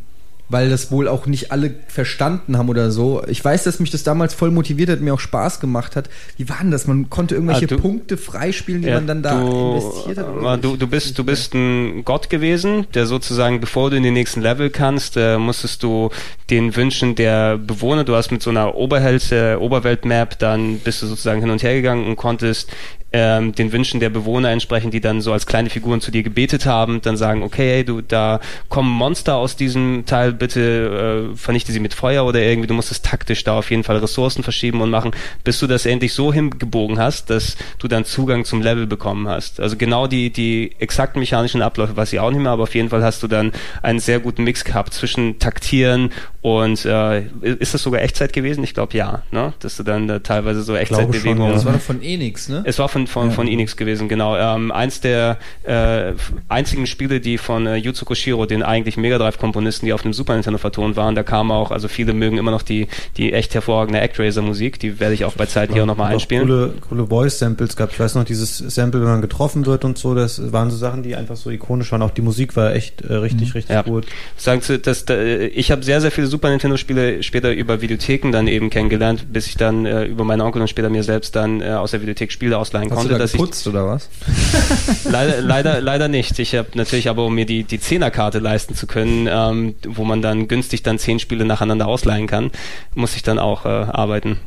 weil das wohl auch nicht alle verstanden haben oder so. Ich weiß, dass mich das damals voll motiviert hat, mir auch Spaß gemacht hat. Wie war denn das? Man konnte irgendwelche Ah, du- Punkte freispielen, die Ja, man dann da du, investiert hat. äh, du, du bist du bist ein Gott gewesen, der sozusagen, bevor du in den nächsten Level kannst, äh, musstest du den Wünschen der Bewohner, du hast mit so einer Oberheld, äh, Oberwelt-Map, dann bist du sozusagen hin und her gegangen und konntest ähm, den Wünschen der Bewohner entsprechen, die dann so als kleine Figuren zu dir gebetet haben, dann sagen, okay, du, da kommen Monster aus diesem Teil, bitte äh, vernichte sie mit Feuer oder irgendwie, du musstest taktisch da auf jeden Fall Ressourcen verschieben und machen, bis du das endlich so hingebogen hast, dass du dann Zugang zum Level bekommen hast. Also genau die, die exakten mechanischen Abläufe weiß ich auch nicht mehr, aber auf jeden Fall hast du dann einen sehr guten Mix gehabt zwischen Taktieren und äh, ist das sogar Echtzeit gewesen? Ich glaube ja, ne? Dass du dann da teilweise so Echtzeitbewegungen ja. Das war doch von Enix, ne? es war von, von, von Enix gewesen, genau. Ähm, eins der äh, einzigen Spiele, die von äh, Yuzo Koshiro, den eigentlich Mega Drive-Komponisten, die auf dem Super Nintendo vertont waren, da kam auch, also viele mögen immer noch die, die echt hervorragende Actraiser-Musik, die werde ich auch bei Zeiten hier auch nochmal einspielen. Coole, coole Voice-Samples gehabt. Ich weiß noch, dieses Sample, wenn man getroffen wird und so, das waren so Sachen, die einfach so ikonisch waren. Auch die Musik war echt äh, richtig, richtig Ja. gut. Sagen Sie, dass, da, ich habe sehr, sehr viele Super Nintendo-Spiele später über Videotheken dann eben kennengelernt, bis ich dann äh, über meinen Onkel und später mir selbst dann äh, aus der Videothek Spiele ausleihen Hast konnte. du da dass ich, geputzt oder was? [LAUGHS] [LAUGHS] leider, leider, leider nicht. Ich habe natürlich aber, um mir die, die Zehnerkarte leisten zu können, ähm, wo man dann günstig dann zehn Spiele nacheinander ausleihen kann, muss ich dann auch äh, arbeiten.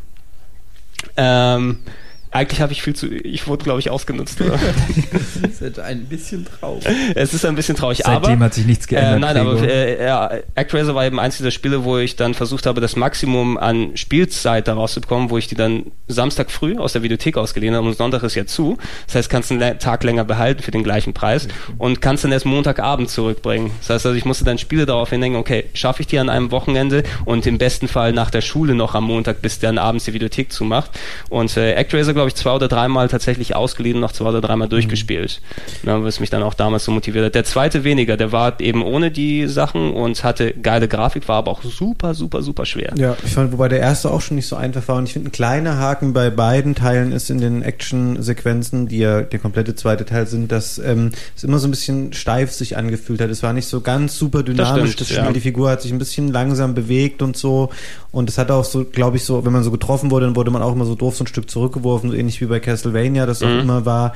Ähm, eigentlich habe ich viel zu, ich wurde glaube ich ausgenutzt. Oder? [LAUGHS] Das ist ein bisschen traurig. es ist ein bisschen traurig, Seitdem aber hat sich nichts geändert. äh, nein, aber Gregor. äh, ja, ActRaiser war eben eins dieser Spiele, wo ich dann versucht habe, das Maximum an Spielzeit daraus zu bekommen, wo ich die dann Samstag früh aus der Videothek ausgeliehen habe und Sonntag ist ja zu. Das heißt, kannst einen Tag länger behalten für den gleichen Preis und kannst dann erst Montagabend zurückbringen. Das heißt also, ich musste dann Spiele darauf hindenken, okay, schaffe ich die an einem Wochenende und im besten Fall nach der Schule noch am Montag, bis dann abends die Videothek zumacht. Und äh, ActRaiser, glaube ich, zwei oder dreimal tatsächlich ausgeliehen und noch zwei oder dreimal durchgespielt. Ja, was mich dann auch damals so motiviert hat. Der zweite weniger, der war eben ohne die Sachen und hatte geile Grafik, war aber auch super, super, super schwer. Ja, ich fand, wobei der erste auch schon nicht so einfach war. Und ich finde, ein kleiner Haken bei beiden Teilen ist in den Action-Sequenzen, die ja der komplette zweite Teil sind, dass ähm, es immer so ein bisschen steif sich angefühlt hat. Es war nicht so ganz super dynamisch. stimmt, Das Spiel, ja. die Figur hat sich ein bisschen langsam bewegt und so. Und es hat auch so, glaube ich, so, wenn man so getroffen wurde, dann wurde man auch immer so doof so ein Stück zurückgeworfen, ähnlich wie bei Castlevania das auch Mhm. immer war.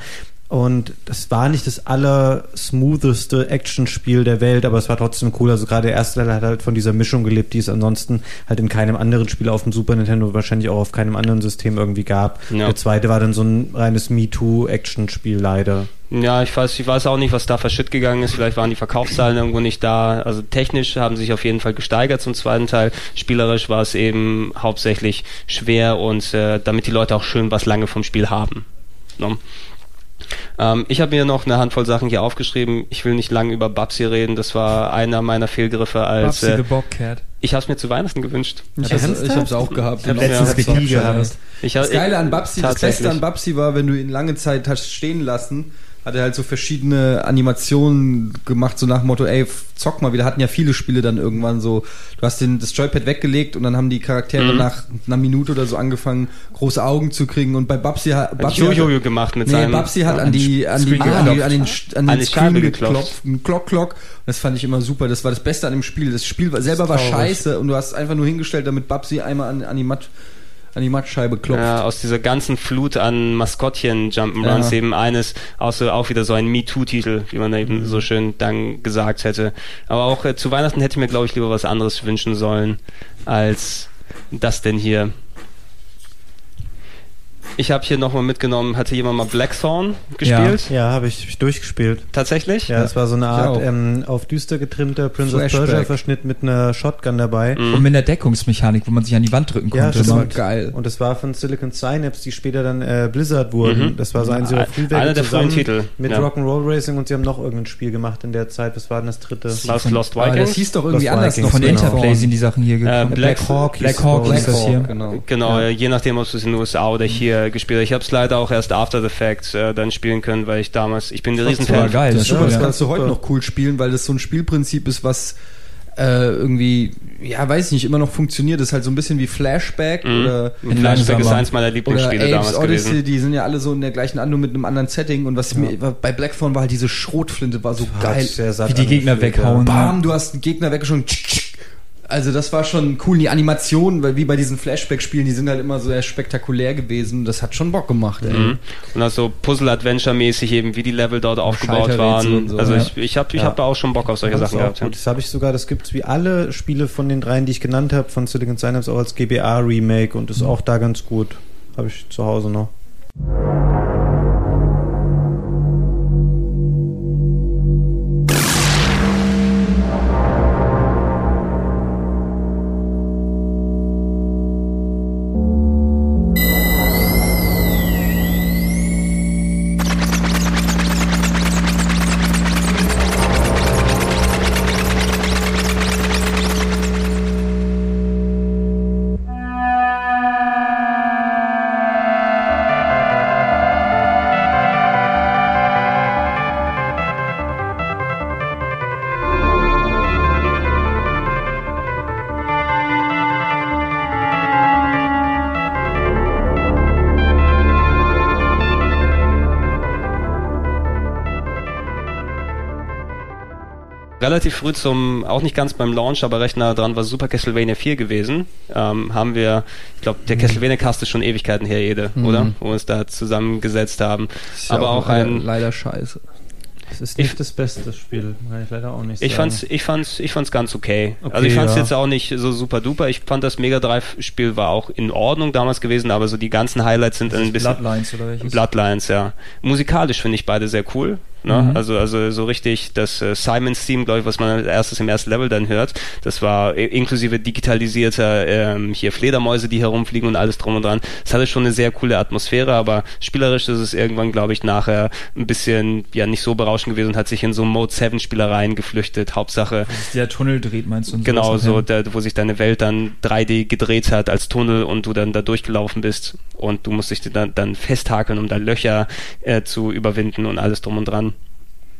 Und das war nicht das allersmootheste Actionspiel der Welt, aber es war trotzdem cool. Also gerade der erste Teil hat halt von dieser Mischung gelebt, die es ansonsten halt in keinem anderen Spiel auf dem Super Nintendo, wahrscheinlich auch auf keinem anderen System irgendwie gab. Ja. Der zweite war dann so ein reines MeToo-Action-Spiel leider. Ja, ich weiß, ich weiß auch nicht, was da verschütt gegangen ist. Vielleicht waren die Verkaufszahlen irgendwo nicht da. Also technisch haben sich auf jeden Fall gesteigert zum zweiten Teil. Spielerisch war es eben hauptsächlich schwer und äh, damit die Leute auch schön was lange vom Spiel haben. Ne? Ähm, ich habe mir noch eine Handvoll Sachen hier aufgeschrieben. Ich will nicht lange über Babsi reden. Das war einer meiner Fehlgriffe als Babsi the äh, Bobcat. ich habe es mir zu Weihnachten gewünscht. Ich hab's, ich hab's auch gehabt. Ich hab Genau. letztens Ja, auch gehabt. Ich Das Geile an Babsi, das Beste an Babsi war, wenn du ihn lange Zeit hast stehen lassen, hat er halt so verschiedene Animationen gemacht, so nach dem Motto, ey, zock mal. Wir hatten ja viele Spiele dann irgendwann so, du hast den, das Joypad weggelegt und dann haben die Charaktere Mhm. nach einer Minute oder so angefangen, große Augen zu kriegen und bei Babsi hat, Babsi hat, Jojo gemacht mit nee, seinem Babsi hat an die, an die, Screen an, die, an den, an den Screen geklopft. Klock, Klock. Das fand ich immer super. Das war das Beste an dem Spiel. Das Spiel selber war scheiße und du hast einfach nur hingestellt, damit Babsi einmal an, an die Matt, an die Mattscheibe klopft. Ja, aus dieser ganzen Flut an Maskottchen Jump'n'Runs Ja. eben eines, so auch wieder so ein MeToo-Titel, wie man eben so schön dann gesagt hätte. Aber auch äh, zu Weihnachten hätte ich mir, glaube ich, lieber was anderes wünschen sollen als das denn hier? Ich habe hier nochmal mitgenommen, hatte jemand mal Blackthorn gespielt? Ja, habe ich, hab ich durchgespielt. Tatsächlich? Ja, es war so eine Art ähm, auf düster getrimmter Prince of Flashback. Persia Verschnitt mit einer Shotgun dabei. Und mit einer Deckungsmechanik, wo man sich an die Wand drücken Ja, konnte. das ne? war geil. Und das war von Silicon Synapse, die später dann äh, Blizzard wurden. Mhm. Das war so ein ihrer Frühwerke zusammen Titel, mit ja. Rock'n'Roll Racing und sie haben noch irgendein Spiel gemacht in der Zeit. Was war denn das dritte? Lost Aber Vikings? das hieß doch irgendwie Lost anders Vikings, noch. Von genau. Interplay sind die Sachen hier Äh, gekommen. Black, Black Hawk Black hieß Hawk das glaube ich. hier. Genau. Genau, äh, je nachdem, ob du es in den USA oder hier gespielt hast. Ich habe es leider auch erst After the Fact äh, dann spielen können, weil ich damals, ich bin ein war Riesenfan. geil. Das, Das super, ja, das ja. kannst du heute noch cool spielen, weil das so ein Spielprinzip ist, was äh, irgendwie, ja, weiß ich nicht, immer noch funktioniert. Das ist halt so ein bisschen wie Flashback Mhm. oder Flashback ist eins meiner oder Lieblingsspiele Apes damals Odyssey, gewesen. die sind ja alle so in der gleichen nur mit einem anderen Setting. Und was mir war, bei Blackthorn war halt diese Schrotflinte, war so geil. Sehr satt Wie die Gegner ja. weghauen. Bam, du hast einen Gegner weggeschossen. Also das war schon cool. Die Animationen, weil wie bei diesen Flashback-Spielen, die sind halt immer so sehr spektakulär gewesen. Das hat schon Bock gemacht, ey. Mhm. Und also Puzzle-Adventure-mäßig eben, wie die Level dort aufgebaut waren. und so, also ja. ich, ich habe ich Ja. hab da auch schon Bock auf solche Fand's Sachen gehabt. Ja. gut. Das habe ich sogar, das gibt's wie alle Spiele von den dreien, die ich genannt habe, von Silicon Synapse auch als GBA-Remake und ist auch da ganz gut. Habe ich zu Hause noch. Relativ früh zum, auch nicht ganz beim Launch, aber recht nah dran, war Super Castlevania 4 gewesen. Ähm, haben wir, ich glaube, der Castlevania Cast ist schon Ewigkeiten her, jede, Mhm. oder? Wo wir uns da zusammengesetzt haben. Ist ja aber auch leider- ein, leider scheiße. Das ist Ich- nicht das beste Spiel, kann ich leider auch nicht Ich sagen. fand's, ich fand's, ich fand's ganz okay. Okay, also ich fand's ja. jetzt auch nicht so super duper. Ich fand das Mega Drive Spiel war auch in Ordnung damals gewesen, aber so die ganzen Highlights sind ein bisschen Bloodlines oder welches? Bloodlines, ja. Musikalisch finde ich beide sehr cool. Ne? Mhm. Also, also so richtig das äh, Simon's Theme, glaube ich, was man als erstes im ersten Level dann hört. Das war inklusive digitalisierter ähm, hier Fledermäuse, die herumfliegen und alles drum und dran. Es hatte schon eine sehr coole Atmosphäre, aber spielerisch ist es irgendwann, glaube ich, nachher ein bisschen ja nicht so berauschend gewesen und hat sich in so Mode 7 Spielereien geflüchtet. Hauptsache Der Tunnel dreht, meinst du? Genau, so, da, wo sich deine Welt dann 3D gedreht hat als Tunnel und du dann da durchgelaufen bist und du musst dich dann, dann festhakeln, um da Löcher äh, zu überwinden und alles drum und dran.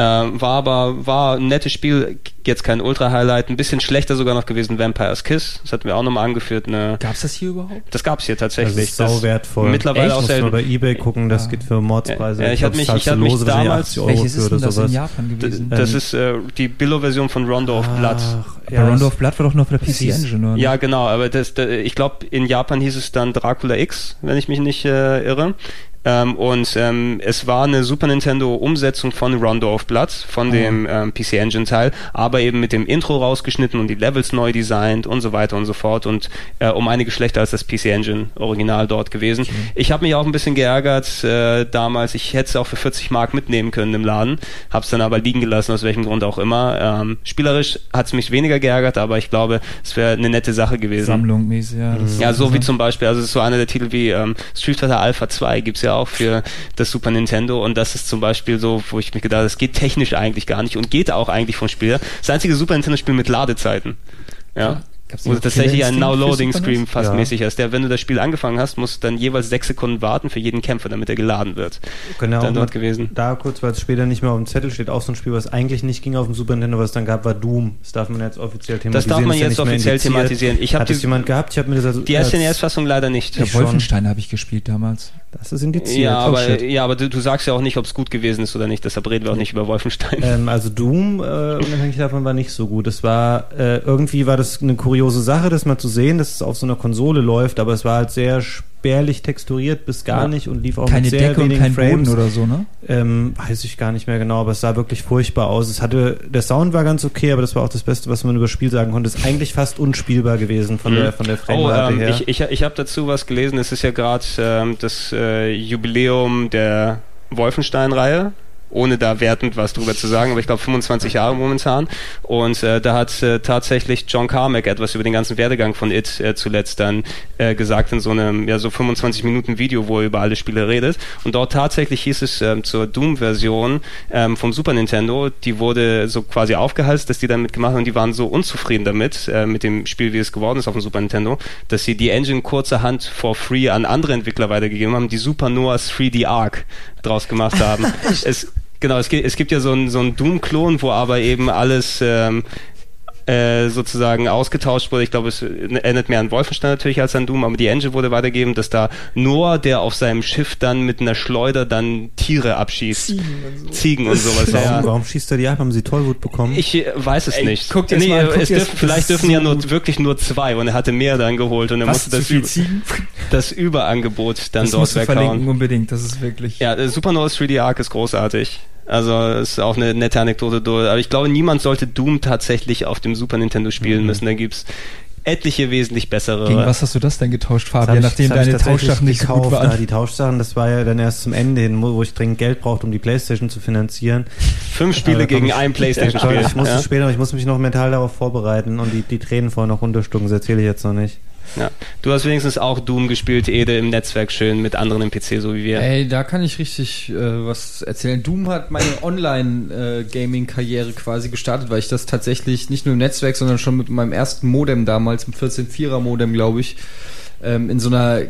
Ähm, war aber, war ein nettes Spiel, jetzt kein Ultra-Highlight, ein bisschen schlechter sogar noch gewesen, Vampire's Kiss, das hatten wir auch nochmal angeführt, eine, Gab's das hier überhaupt? das gab's hier das tatsächlich. ist sau wertvoll. Mittlerweile Echt? auch selten. bei Ebay gucken, das Ja. geht für Mordspreise. Ja, ich glaub, hab mich- ich hab du mich damals- 80 Euro Welches ist denn das sowas. in Japan D- gewesen? Das Ähm, ist äh, die Billo-Version von Rondo of Blood. Ach, ja, Rondo das- of Blood war doch noch für der PC Engine, oder? Ja, genau, aber das, da- ich glaube, in Japan hieß es dann Dracula X, wenn ich mich nicht äh, irre. Ähm, und ähm, es war eine Super Nintendo Umsetzung von Rondo of Blood, von dem ähm, PC Engine Teil, aber eben mit dem Intro rausgeschnitten und die Levels neu designt und so weiter und so fort und äh, um einige schlechter als das PC Engine Original dort gewesen. Ich habe mich auch ein bisschen geärgert äh, damals. Ich hätte es auch für 40 Mark mitnehmen können im Laden, habe es dann aber liegen gelassen, aus welchem Grund auch immer. Ähm, spielerisch hat es mich weniger geärgert, aber ich glaube, es wäre eine nette Sache gewesen. Sammlung mäßig, ja. das Ja, so wie zum Beispiel, also es ist so einer der Titel wie ähm, Street Fighter Alpha 2 gibt's ja auch für das Super Nintendo und das ist zum Beispiel so, wo ich mir gedacht habe, das geht technisch eigentlich gar nicht und geht auch eigentlich vom Spiel. Das einzige Super Nintendo-Spiel mit Ladezeiten. Ja. Gab's Wo tatsächlich für Now-Loading-Screen Super fast Ja. mäßig hast, der, wenn du das Spiel angefangen hast, musst du dann jeweils sechs Sekunden warten für jeden Kämpfer, damit er geladen wird. Ja Dann dort gewesen. Da kurz, weil es später nicht mehr auf dem Zettel steht, auch so ein Spiel, was eigentlich nicht ging auf dem Super Nintendo, was es dann gab, war Doom. Das darf man jetzt offiziell thematisieren. Das darf man ist ja jetzt mehr offiziell thematisieren. Ich habe Hat es die, jemand gehabt? Ich habe mir das also die SNES-Fassung leider nicht. Ja. Wolfenstein habe ich gespielt damals. Das ist indiziert. Ja, Oh, aber, shit. ja, aber du, du sagst ja auch nicht, ob es gut gewesen ist oder nicht, deshalb reden wir auch nicht über Wolfenstein. Ähm, also Doom, äh, unabhängig davon, war nicht so gut. Es war, äh, irgendwie war das eine kuriose Sache, das mal zu sehen, dass es auf so einer Konsole läuft, aber es war halt sehr spärlich texturiert bis gar Ja. nicht und lief auch Keine mit sehr Decke und wenigen kein Frames. Boden oder so, ne? Ähm, weiß ich gar nicht mehr genau, aber es sah wirklich furchtbar aus. Es hatte, der Sound war ganz okay, aber das war auch das Beste, was man über das Spiel sagen konnte. Es ist eigentlich fast unspielbar gewesen von der, von der Oh, Framerate ähm, her. ich, ich, ich habe dazu was gelesen. Es ist ja gerade ähm, das äh, Jubiläum der Wolfenstein-Reihe. Ohne da wertend was drüber zu sagen, aber ich glaube 25 Jahre momentan. Und äh, da hat äh, tatsächlich John Carmack etwas über den ganzen Werdegang von It äh, zuletzt dann äh, gesagt in so einem, ja, so 25 Minuten Video, wo er über alle Spiele redet. Und dort tatsächlich hieß es ähm, zur Doom-Version ähm, vom Super Nintendo, die wurde so quasi aufgehalst, dass die damit gemacht haben und die waren so unzufrieden damit, äh, mit dem Spiel, wie es geworden ist auf dem Super Nintendo, dass sie die Engine kurzerhand for free an andere Entwickler weitergegeben haben, die Supernova's 3D Arc draus gemacht haben. [LAUGHS] es, genau, es gibt, es gibt ja so einen so Doom-Klon, wo aber eben alles ähm, äh, sozusagen ausgetauscht wurde. Ich glaube, es erinnert mehr an Wolfenstein natürlich als an Doom, aber die Engine wurde weitergegeben, dass da Noah, der auf seinem Schiff dann mit einer Schleuder dann Tiere abschießt. Ziegen und, so. Ziegen und sowas. warum, ja. warum schießt er die ab? Haben sie Tollwut bekommen? Ich äh, weiß es Ey, nicht. guckt jetzt nee, mal, guckt es jetzt, dürfen, das vielleicht dürfen so ja nur wirklich nur zwei und er hatte mehr dann geholt und er Was, musste das, Ziegen? [LAUGHS] das Überangebot dann Das dort musst du weghauen. verlinken unbedingt, das ist wirklich... Ja, äh, Supernova 3D Arc ist großartig. Also ist auch eine nette Anekdote durch. Aber ich glaube, niemand sollte Doom tatsächlich auf dem Super Nintendo spielen müssen. Da gibt's etliche wesentlich bessere. Gegen was hast du das denn getauscht, Das Fabian, nachdem ich deine Tauschsachen nicht so gut gekauft, waren? Da, die Tauschsachen, das war ja dann erst zum Ende hin, wo ich dringend Geld brauchte, um die Playstation zu finanzieren. Fünf Spiele gegen ein Ja, Playstation-Spiel. ich muss ja? es später, aber ich muss mich noch mental darauf vorbereiten und die, die Tränen vorher noch runterstucken, das erzähle ich jetzt noch nicht. Ja. Du hast wenigstens auch Doom gespielt, Ede, im Netzwerk schön mit anderen im PC, so wie wir. Ey, da kann ich richtig äh, was erzählen. Doom hat meine Online-Gaming-Karriere quasi gestartet, weil ich das tatsächlich nicht nur im Netzwerk, sondern schon mit meinem ersten Modem damals, mit 14.4er Modem, glaube ich, ähm, in so einer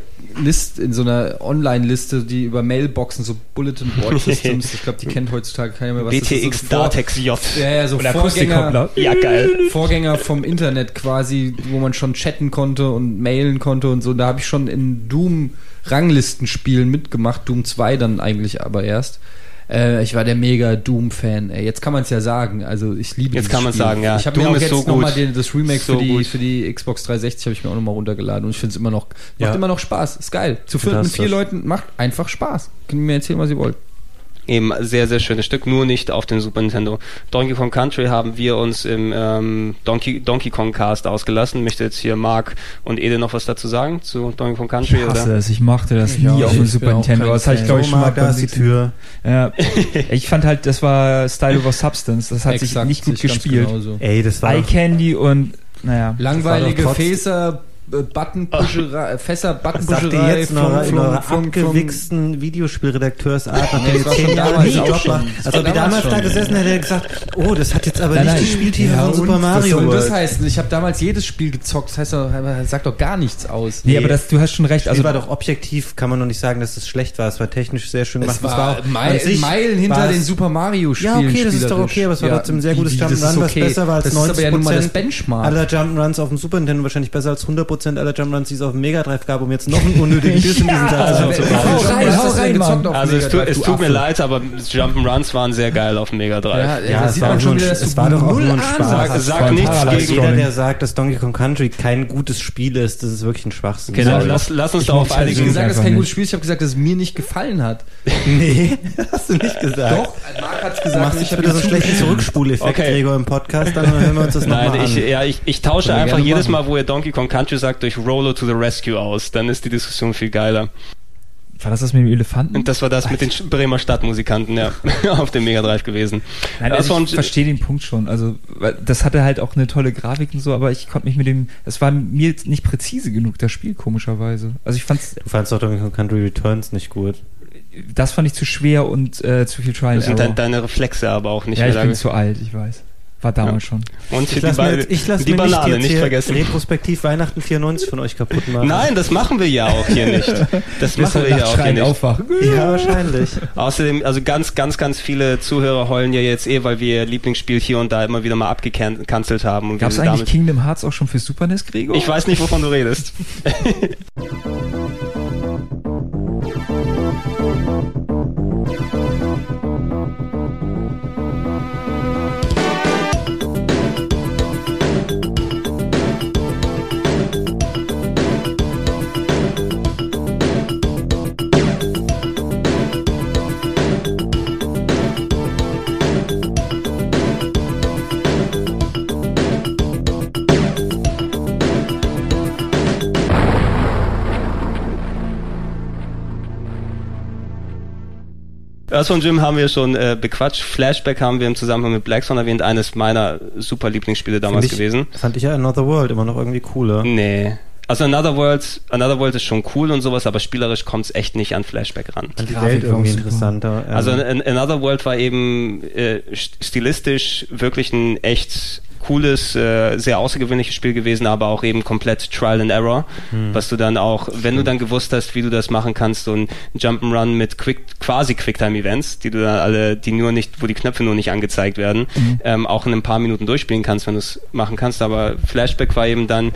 List, in so einer Online-Liste, die über Mailboxen, so Bulletin Board [LAUGHS] Systems, ich glaube, die kennt heutzutage keiner mehr, was ist. BTX So Datex J. Ja, ja, so Oder Vorgänger. Ja, geil. [LAUGHS] Vorgänger vom Internet quasi, wo man schon chatten konnte und mailen konnte und so. Da habe ich schon in Doom Ranglistenspielen mitgemacht, Doom 2 dann eigentlich aber erst. Äh, ich war der mega Doom-Fan. ey. Jetzt kann man es ja sagen. Also ich liebe Jetzt kann man's Spiel. sagen, ja. Ich habe mir Doom auch ist jetzt so noch mal gut. den, das Remake So für, die, gut. für die Xbox 360 habe ich mir auch nochmal runtergeladen und ich finde es immer noch, macht Ja. immer noch Spaß. Ist geil. Zu viert mit Fantastisch. vier Leuten macht einfach Spaß. Können mir erzählen, was ihr wollt. Eben sehr, sehr schönes Stück, nur nicht auf dem Super Nintendo. Donkey Kong Country haben wir uns im ähm, Donkey, Donkey Kong Cast ausgelassen. Möchte jetzt hier Mark und Ede noch was dazu sagen zu Donkey Kong Country? Ich hasse oder? das, ich mochte das Ich nie auf dem Super Nintendo. Das hatte ich glaube ich schon mal da ist die Tür. Ja, ich fand halt, das war Style over Substance. Das hat sich Exakt, nicht gut gespielt. Ey, das war Eye Candy und naja. Langweilige Das Buttonpuscherei, äh, Fässer, ihr Buttonpuscherei jetzt in eurer, in eurer vom- abgewichsten Videospielredakteursart, nachdem Nee, ihr das war zehn Jahre auch Job macht? Das Als war ob ihr damals damals da gesessen hättet ihr gesagt, oh, das hat jetzt aber Nein, nicht nein. die Spieltiefe Ja, von? Super Mario Was soll das heißen? Ich habe damals jedes Spiel gezockt. Das heißt doch, sagt doch gar nichts aus. Nee, aber das, du hast schon recht. Also Also war doch objektiv, kann man noch nicht sagen, dass es schlecht war. Es war technisch sehr schön gemacht. es war, Meil, an sich Meilen hinter den Super Mario Spielen. Ja, okay, das ist doch okay, aber es war trotzdem ein sehr gutes wie- wie- das Jump'n'Run, was besser war als Das ist aber ja nun mal das 90% Benchmark. aller Jump'n'Runs auf dem Super Nintendo wahrscheinlich besser als 100% aller Jump'n'Runs, die es auf dem Mega Drive gab, um jetzt noch einen unnötigen Diss [LAUGHS] in diesen Satz also, gezockt Mann. auf Also es, tu, es tut mir leid, aber Jump'n'Runs waren sehr geil auf dem Mega Drive. Ja, Ja, es war schon wieder, ein- es doch auch null nur ein Spaß. Sag, sag nichts gegen... Jeder, der sagt, dass Donkey Kong Country kein gutes Spiel ist, das ist wirklich ein Schwachsinn. Okay, dann Sorry. lass, lass uns Ich darauf mochte Ich habe einigen. nicht gesagt, dass einfach kein gutes Spiel ist. Ich habe gesagt, dass es mir nicht gefallen hat. [LAUGHS] Nee, [LAUGHS] hast du nicht gesagt. Doch, Marc hat's Du gesagt. machst hab wieder so einen schlechten. Zurückspuleffekt. Gregor, im Podcast, dann hören wir uns das Nein, nochmal an. ich, ja, ich, ich tausche einfach jedes. Mal, wo ihr Donkey Kong Country sagt, durch Rollo to the Rescue aus. Dann ist die Diskussion viel geiler. war das das mit dem Elefanten? Und das war das mit den Bremer Stadtmusikanten, ja, [LAUGHS] auf dem Mega Drive gewesen. Nein, also ich verstehe den Punkt schon. Also das hatte halt auch eine tolle Grafik und so, aber ich konnte mich mit dem, es war mir jetzt nicht präzise genug das Spiel komischerweise. Also ich fand's, Du fandst doch Donkey Kong Country Returns nicht gut. das fand ich zu schwer und äh, zu viel Trial Das sind deine Reflexe aber auch nicht Ja, ich bin zu alt, ich weiß. War damals schon. Und Ich die, lasse mir, ich lass die mir Banane nicht, nicht, vergessen. retrospektiv Weihnachten 94 von euch kaputt machen. Nein, das machen wir ja auch hier [LAUGHS] nicht. Das machen wir ja auch hier nicht. aufwachen. Ja, wahrscheinlich. Außerdem, also ganz, ganz, ganz viele Zuhörer heulen ja jetzt eh, weil wir ihr Lieblingsspiel hier und da immer wieder mal abgecancelt haben. Gab es eigentlich Kingdom Hearts auch schon für Super NES, Gregor? Ich weiß nicht, wovon du redest. [LAUGHS] Earthworm Jim haben wir schon äh, bequatscht. Flashback haben wir im Zusammenhang mit Black Swan erwähnt. Eines meiner super Lieblingsspiele damals ich, gewesen. Fand ich ja Another World immer noch irgendwie cooler. Nee. Also Another World, Another World ist schon cool und sowas, aber spielerisch kommt es echt nicht an Flashback ran. Die Grafik Welt irgendwie interessanter. Ähm, Also an- Another World war eben äh, st- stilistisch wirklich ein echt cooles, äh, sehr außergewöhnliches Spiel gewesen, aber auch eben komplett Trial and Error, was du dann auch, wenn du dann gewusst hast, wie du das machen kannst, so ein Jump'n'Run mit Quick, quasi Quicktime-Events, die du dann alle, die nur nicht, wo die Knöpfe nur nicht angezeigt werden, ähm, auch in ein paar Minuten durchspielen kannst, wenn du es machen kannst, aber Flashback war eben dann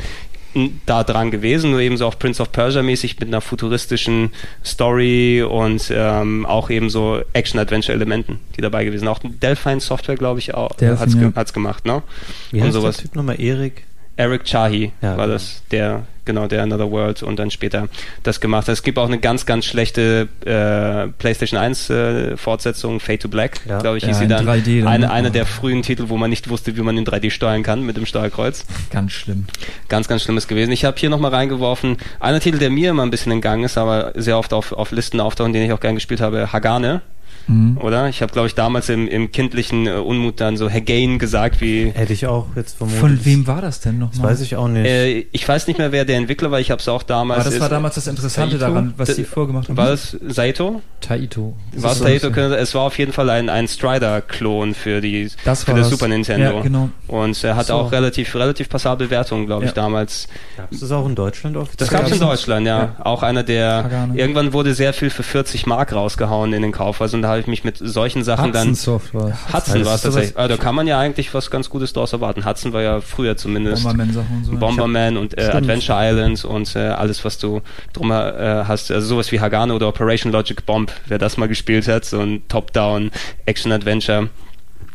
da dran gewesen, nur eben so auf Prince of Persia mäßig mit einer futuristischen Story und ähm, auch eben so Action-Adventure-Elementen, die dabei gewesen. Auch Delphine Software, glaube ich, auch Delphine, hat's, ge ja. hat's gemacht, ne? wie und heißt sowas. der Typ nochmal? Erik? Eric Chahi Ja, war genau. das, der, genau, der Another World und dann später das gemacht hat. Es gibt auch eine ganz, ganz schlechte äh, PlayStation 1 äh, Fortsetzung, Fade to Black, Ja. glaube ich, Ja, hieß sie dann. 3D dann, eine, ne? einer der frühen Titel, wo man nicht wusste, wie man in 3D steuern kann mit dem Steuerkreuz. Ganz schlimm. Ganz, ganz Schlimmes gewesen. Ich habe hier nochmal reingeworfen, einer Titel, der mir immer ein bisschen entgangen ist, aber sehr oft auf, auf Listen auftauchen, den ich auch gern gespielt habe, Hagane. Mhm. Oder? Ich habe, glaube ich, damals im, im kindlichen äh, Unmut dann so Hagain gesagt, wie Hätte ich auch jetzt vermutet. Von wem war das denn Das nochmal? weiß ich auch nicht. äh, ich weiß nicht mehr, wer der Entwickler war, ich habe es auch damals. Aber das war damals das Interessante Taito? daran, was die vorgemacht haben. War es Saito? Taito. War es Das Taito? ja. Könnte- Es war auf jeden Fall ein, ein Strider-Klon für die Das für das das. Super Nintendo. Ja, genau. Und er hat So. auch relativ relativ passable Wertungen, glaube ich, Ja. damals. Gab es das auch in Deutschland oft? Das gab es in Deutschland, ja. Auch einer der Hagane. irgendwann wurde sehr viel für 40 Mark rausgehauen in den Kaufhaus und da habe ich mich mit solchen Sachen dann Hudson Soft war es. Hudson war es tatsächlich. Also, da kann man ja eigentlich was ganz Gutes draus erwarten. Hudson war ja früher zumindest Bomberman-Sachen und so. Bomberman und äh. Adventure Islands und äh, alles, was du drum äh, hast. Also sowas wie Hagane oder Operation Logic Bomb, wer das mal gespielt hat, so ein Top-Down Action-Adventure.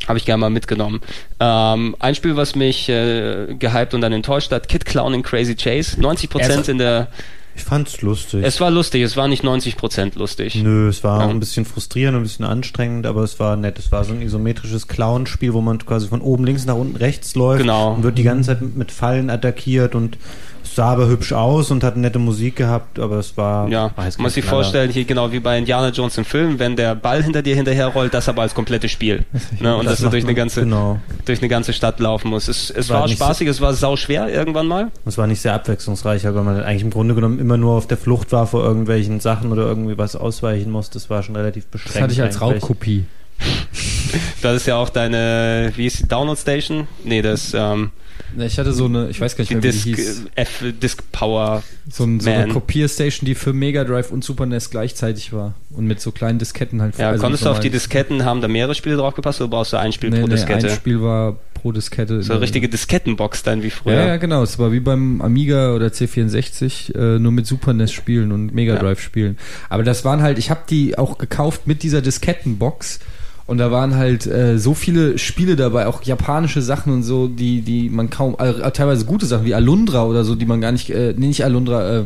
Habe ich gerne mal mitgenommen. Ähm, ein Spiel, was mich äh, gehypt und dann enttäuscht hat, Kid Clown in Crazy Chase. 90% Also- in der... Ich fand's lustig. Es war lustig, es war nicht 90% lustig. Nö, es war Ja. ein bisschen frustrierend, ein bisschen anstrengend, aber es war nett. Es war so ein isometrisches Clown-Spiel, wo man quasi von oben links nach unten rechts läuft Genau. und wird die ganze Zeit mit Fallen attackiert und sah aber hübsch aus und hat nette Musik gehabt, aber es war Ja, muss sich vorstellen, hier genau wie bei Indiana Jones im Film, wenn der Ball hinter dir hinterherrollt, das aber als komplettes Spiel. [LAUGHS] Ne, und Das dass du durch eine ganze, genau. durch eine ganze Stadt laufen musst. Es, es War war, nicht so- spaßig, es war sau schwer irgendwann mal. Es war nicht sehr abwechslungsreich, weil man eigentlich im Grunde genommen immer nur auf der Flucht war vor irgendwelchen Sachen oder irgendwie was ausweichen musste. Das war schon relativ beschränkt. Das hatte ich als eigentlich. Raubkopie. [LAUGHS] Das ist ja auch deine, wie ist die Download Station? Nee, das, ähm, Ich hatte so eine, ich weiß gar nicht mehr, wie Disk, die hieß. äh, F, Disk Power. So, ein, so eine. Kopierstation, die für Mega Drive und Super NES gleichzeitig war. Und mit so kleinen Disketten halt. Ja, also konntest du auf die Disketten, haben da mehrere Spiele drauf gepasst oder brauchst du ein Spiel Nee, pro nee, Diskette? ein Spiel war pro Diskette. so eine richtige Diskettenbox dann wie früher. Ja, ja, genau. Es war wie beim Amiga oder C64, äh, nur mit Super NES spielen und Mega. Drive spielen. Aber das waren halt, ich habe die auch gekauft mit dieser Diskettenbox. Und da waren halt äh, so viele Spiele dabei, auch japanische Sachen und so, die, die man kaum, äh, teilweise gute Sachen wie Alundra oder so, die man gar nicht, äh, nee, nicht Alundra, äh,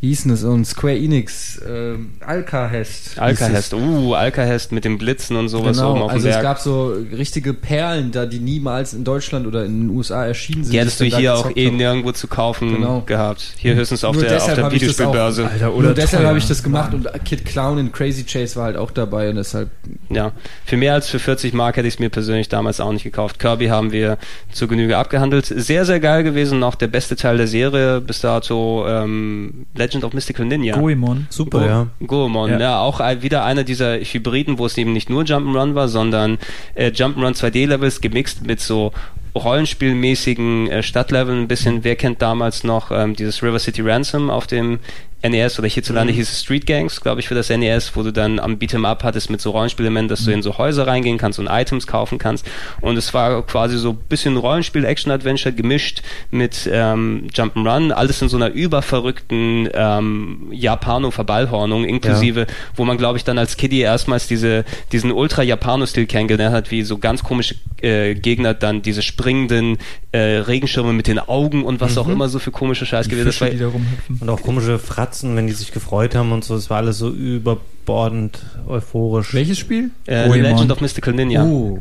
wie hieß denn das? Und Square Enix, äh, Alcahest. Alcahest, es. uh, Alcahest mit dem Blitzen und sowas oben Genau, auf dem also es gab so richtige Perlen da, die niemals in Deutschland oder in den USA erschienen sind. Die hättest du hier auch eh nirgendwo zu kaufen Genau. gehabt. Hier höchstens auf Nur der, auf deshalb der das auch- Videospielbörse. Alter, oder Nur deshalb habe ich das gemacht und Kid Clown in Crazy Chase war halt auch dabei und deshalb Ja, für mehr als für 40 Mark hätte ich es mir persönlich damals auch nicht gekauft. Kirby haben wir zur Genüge abgehandelt. Sehr, sehr geil gewesen. Auch der beste Teil der Serie bis dato ähm, Legend of Mystical Ninja. Goemon. Super, ja. Goemon, ja. Ja. auch wieder einer dieser Hybriden, wo es eben nicht nur Jump'n'Run war, sondern äh, Jump'n'Run 2D-Levels gemixt mit so Rollenspielmäßigen äh, Stadtleveln. Ein bisschen, wer kennt damals noch ähm, dieses River City Ransom auf dem NES oder hierzulande hieß es Street Gangs, glaube ich, für das NES, wo du dann am Beat'em Up hattest mit so Rollenspielelementen, dass du in so Häuser reingehen kannst und Items kaufen kannst. Und es war quasi so ein bisschen Rollenspiel, Action-Adventure gemischt mit ähm, Jump'n'Run, alles in so einer überverrückten ähm, Japano-Verballhornung, inklusive, wo man, glaube ich, dann als Kiddie erstmals diese, diesen Ultra-Japano-Stil kennengelernt hat, wie so ganz komische äh, Gegner dann diese springenden äh, Regenschirme mit den Augen und was auch immer so für komische Scheiß gewesen. Rumhüpfen. Und auch komische Fratzen, wenn die sich gefreut haben und so. Es war alles so überbordend euphorisch. Welches Spiel? äh, Goemon. Legend of Mystical Ninja. Oh.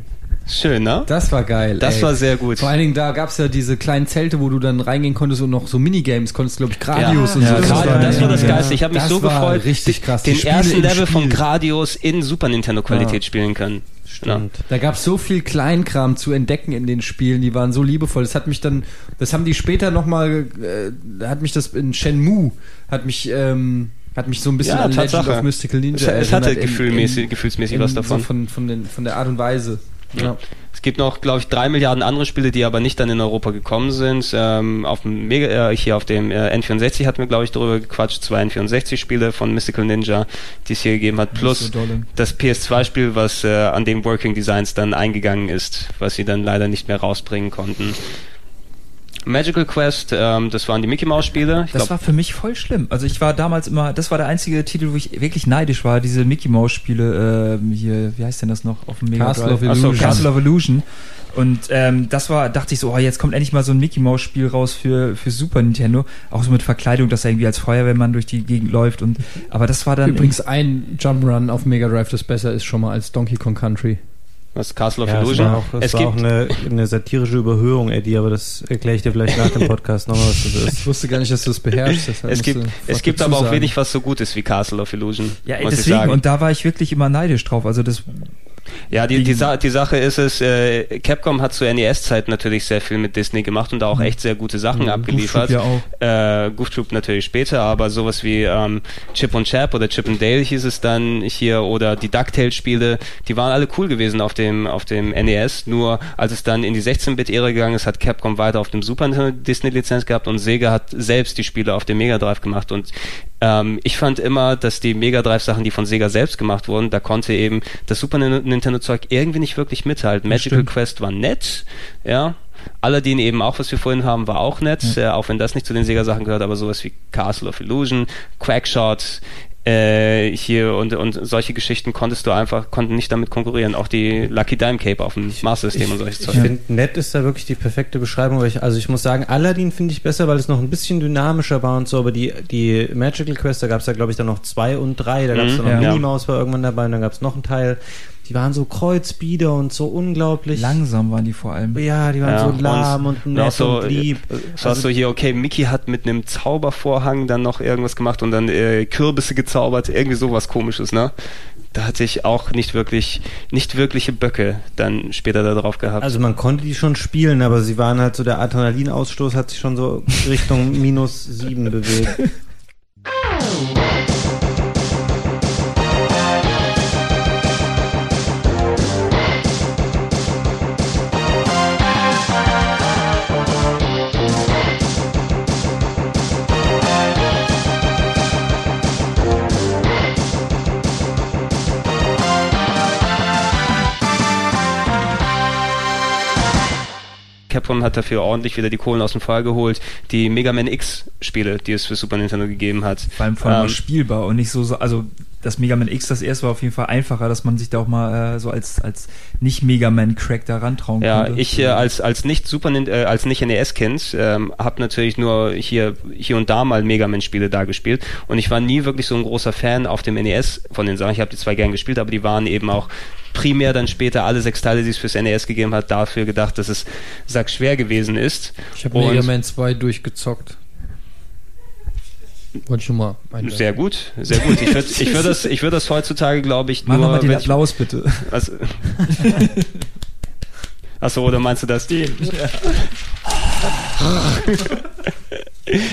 Schön, ne? Das war geil. Das ey. war sehr gut. Vor allen Dingen, da gab's ja diese kleinen Zelte, wo du dann reingehen konntest und noch so Minigames konntest, glaube ich, Gradius und Ja, so. das war- das war das ja. Geilste. Ich habe mich Das so war gefreut, richtig krass. Den Spiele ersten Level von Spiel. Gradius in Super Nintendo Qualität spielen können. Stimmt. Da gab's so viel Kleinkram zu entdecken in den Spielen, die waren so liebevoll. Das hat mich dann, das haben die später nochmal, äh, hat mich das in Shenmue, hat mich, ähm, hat mich so ein bisschen Ja, an Legend Tatsache. of Mystical Ninja Es, es hatte erinnert in- gefühlmäßig, in- gefühlsmäßig in was So davon. von, von, den, von der Art und Weise. Ja. Es gibt noch, glaube ich, drei Milliarden andere Spiele, die aber nicht dann in Europa gekommen sind. Ähm, auf dem Mega, äh, hier auf dem äh, N64 hatten wir, glaube ich, darüber gequatscht. Zwei N64-Spiele von Mystical Ninja, die es hier gegeben hat. Plus so das PS2-Spiel, was äh, an dem Working Designs dann eingegangen ist, was sie dann leider nicht mehr rausbringen konnten. Magical Quest, ähm, das waren die Mickey Mouse Spiele. Ich Das glaub, war für mich voll schlimm. Also ich war damals immer, das war der einzige Titel, wo ich wirklich neidisch war, diese Mickey Mouse Spiele, ähm, hier, wie heißt denn das noch auf dem Mega Castle Drive? of so, Illusion. Castle of Illusion. Und ähm, das war, dachte ich so, oh, jetzt kommt endlich mal so ein Mickey Mouse Spiel raus für für Super Nintendo, auch so mit Verkleidung, dass er irgendwie als Feuerwehrmann durch die Gegend läuft und aber das war dann Übrigens ein Jump'n'Run auf Mega Drive, das besser ist schon mal als Donkey Kong Country. Was Castle of Ja, das Illusion. war auch, das es war auch gibt eine, eine satirische Überhöhung, Eddie, aber das erkläre ich dir vielleicht nach dem Podcast nochmal, was das ist. Ich wusste gar nicht, dass du das beherrschst. [LAUGHS] es gibt, es gibt aber auch wenig, was so gut ist wie Castle of Illusion. ja, ich deswegen sagen. und da war ich wirklich immer neidisch drauf. Also das Ja, die, die, Sa die Sache ist es, äh, Capcom hat zur NES-Zeit natürlich sehr viel mit Disney gemacht und da auch echt sehr gute Sachen abgeliefert. Goof Troop ja Äh, Goof Troop natürlich später, aber sowas wie ähm, Chip und Chap oder Chip and Dale hieß es dann hier oder die DuckTales-Spiele, die waren alle cool gewesen auf dem, auf dem NES, nur als es dann in die 16-Bit-Ära gegangen ist, hat Capcom weiter auf dem Super Nintendo Disney-Lizenz gehabt und Sega hat selbst die Spiele auf dem Mega Drive gemacht. Und ähm, ich fand immer, dass die Mega Drive Sachen, die von Sega selbst gemacht wurden, da konnte eben das Super Nin- Nintendo Zeug irgendwie nicht wirklich mithalten. Magical Quest war nett, ja. Aladdin eben auch, was wir vorhin haben, war auch nett, äh, auch wenn das nicht zu den Sega Sachen gehört, aber sowas wie Castle of Illusion, Quackshot, äh, hier und, und solche Geschichten konntest du einfach, konnten nicht damit konkurrieren. Auch die Lucky Dime Cape auf dem Master System und solches Ich Zeug. finde, nett ist da wirklich die perfekte Beschreibung. Weil ich, also ich muss sagen, Aladdin finde ich besser, weil es noch ein bisschen dynamischer war und so, aber die, die Magical Quest, da gab es ja, glaube ich, dann noch zwei und drei. Da gab es Mhm, dann noch ja. Minnie Maus war irgendwann dabei und dann gab es noch einen Teil. Die waren so Kreuzbieder und so unglaublich. langsam waren die vor allem. Ja, die waren Ja, so lahm und, und nett so, und lieb. So hast du hier, okay, Mickey hat mit einem Zaubervorhang dann noch irgendwas gemacht und dann äh, Kürbisse gezaubert, irgendwie sowas komisches, ne? Da hatte ich auch nicht wirklich, nicht wirkliche Böcke dann später da drauf gehabt. Also man konnte die schon spielen, aber sie waren halt so, der Adrenalinausstoß hat sich schon so Richtung [LAUGHS] minus sieben bewegt. Capcom hat dafür ordentlich wieder die Kohlen aus dem Feuer geholt. Die Mega Man X Spiele, die es für Super Nintendo gegeben hat. Vor allem vor allem Ähm, spielbar und nicht so, so also das Mega Man X, das erste war auf jeden Fall einfacher, dass man sich da auch mal äh, so als, als nicht Mega Man Crack da rantrauen Ja, konnte. ich äh, als als nicht Super äh, als nicht NES Kind ähm, habe natürlich nur hier hier und da mal Mega Man Spiele da gespielt und ich war nie wirklich so ein großer Fan auf dem NES von den Sachen. Ich habe die zwar gern gespielt, aber die waren eben auch primär dann später alle sechs Teile, die es fürs NES gegeben hat, dafür gedacht, dass es sackschwer gewesen ist. Ich habe Mega Man 2 durchgezockt. Wollte ich schon mal einwerfen. Sehr gut, sehr gut. Ich würde ich würd das, ich würd das heutzutage, glaube ich, Mach nur... nochmal den wenn ich- Applaus bitte. Also, Achso, oder meinst du das? Den.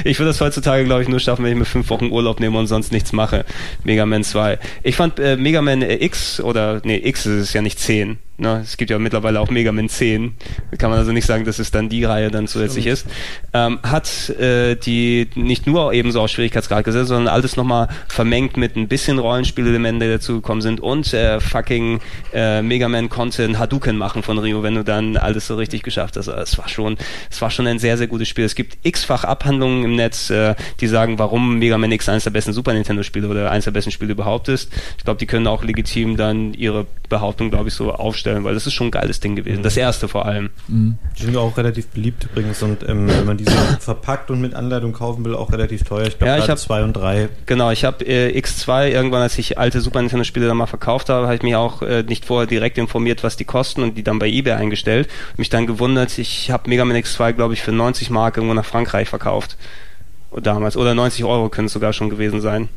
Ich würde das heutzutage, glaube ich, nur schaffen, wenn ich mir fünf Wochen Urlaub nehme und sonst nichts mache. Mega Man 2. Ich fand äh, Mega Man X, oder, nee, X ist es ja nicht 10. Ne? Es gibt ja mittlerweile auch Mega Man 10. Da kann man also nicht sagen, dass es dann die Reihe dann zusätzlich ist. Ähm, hat äh, die nicht nur ebenso auf Schwierigkeitsgrad gesetzt, sondern alles nochmal vermengt mit ein bisschen Rollenspielelementen, die dazugekommen sind und äh, fucking äh, Mega Man konnte ein Hadouken machen von Rio, wenn du dann alles so richtig geschafft hast. Also Es war schon, es war schon ein sehr, sehr gutes Spiel. Es gibt x-fach Abhandlungen im Netz, äh, die sagen, warum Mega Man X eines der besten Super Nintendo Spiele oder eines der besten Spiele überhaupt ist. Ich glaube, die können auch legitim dann ihre Behauptung, glaube ich, so aufstellen vorstellen, weil das ist schon ein geiles Ding gewesen. Das erste vor allem. Die sind ja auch relativ beliebt übrigens und ähm, wenn man diese [LAUGHS] verpackt und mit Anleitung kaufen will, auch relativ teuer. Ich glaube, Ja, zwei und drei. Genau, ich habe äh, X2 irgendwann, als ich alte Super Nintendo-Spiele dann mal verkauft habe, habe ich mich auch äh, nicht vorher direkt informiert, was die kosten und die dann bei eBay eingestellt. Mich dann gewundert, ich habe Mega Man X2, glaube ich, für 90 Mark irgendwo nach Frankreich verkauft. Damals. Oder 90 Euro können es sogar schon gewesen sein.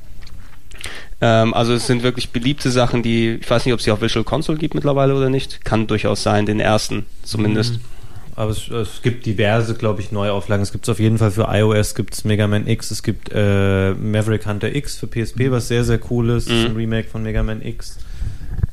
Ähm, also es sind wirklich beliebte Sachen, die, ich weiß nicht, ob es die auf Visual Console gibt mittlerweile oder nicht. Kann durchaus sein, den ersten zumindest. Aber es, es gibt diverse, glaube ich, Neuauflagen. Es gibt es auf jeden Fall für iOS, gibt es Mega Man X, es gibt äh, Maverick Hunter X für PSP, was sehr, sehr cool ist. Das ist ein Mhm. Remake von Mega Man X.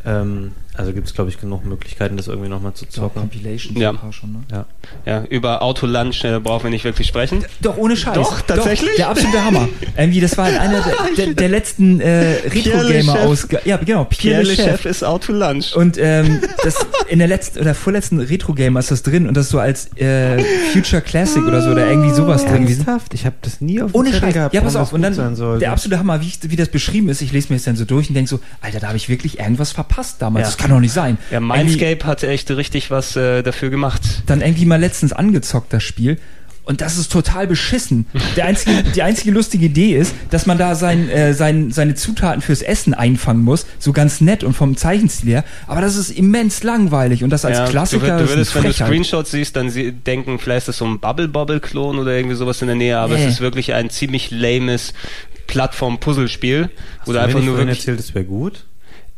Ähm, also gibt es, glaube ich, genug Möglichkeiten, das irgendwie nochmal zu zocken. Compilations Ja. ein paar schon, ne? Ja. Ja, über Autolunch äh, brauchen wir nicht wirklich sprechen. Doch, ohne Scheiß. Doch, tatsächlich? der absolute Hammer. [LAUGHS] Irgendwie, das war einer der, der, der letzten äh, Retro-Gamer-Ausgabe. Ja, genau, Pierre, Le Chef. ist Autolunch. Und ähm, das in der letzten oder vorletzten Retro-Gamer ist das drin und das so als äh, Future Classic oder so oder irgendwie sowas drin gewesen. Ernsthaft? Ich habe das nie auf dem Ohne Zettel Scheiß. gehabt, Ja, pass auf. Und dann der absolute Hammer, wie, wie das beschrieben ist. Ich lese mir das dann so durch und denke so, Alter, da habe ich wirklich irgendwas verpasst damals. Ja. Das kann doch nicht sein. Ja, Irgendwie- Mindscape hat echt richtig was äh, dafür gemacht. dann irgendwie mal letztens angezockt, das Spiel. Und das ist total beschissen. Der einzige, die einzige lustige Idee ist, dass man da sein, äh, sein, seine Zutaten fürs Essen einfangen muss. So ganz nett und vom Zeichenstil her. Aber das ist immens langweilig. Und das als Ja, Klassiker du, du ist würdest, eine wenn du. Screenshots siehst, dann sie denken, vielleicht ist das so ein Bubble-Bobble-Klon oder irgendwie sowas in der Nähe, aber Nee. es ist wirklich ein ziemlich lames Plattform-Puzzlespiel, Hast einfach nur wirklich erzählt, es wäre gut?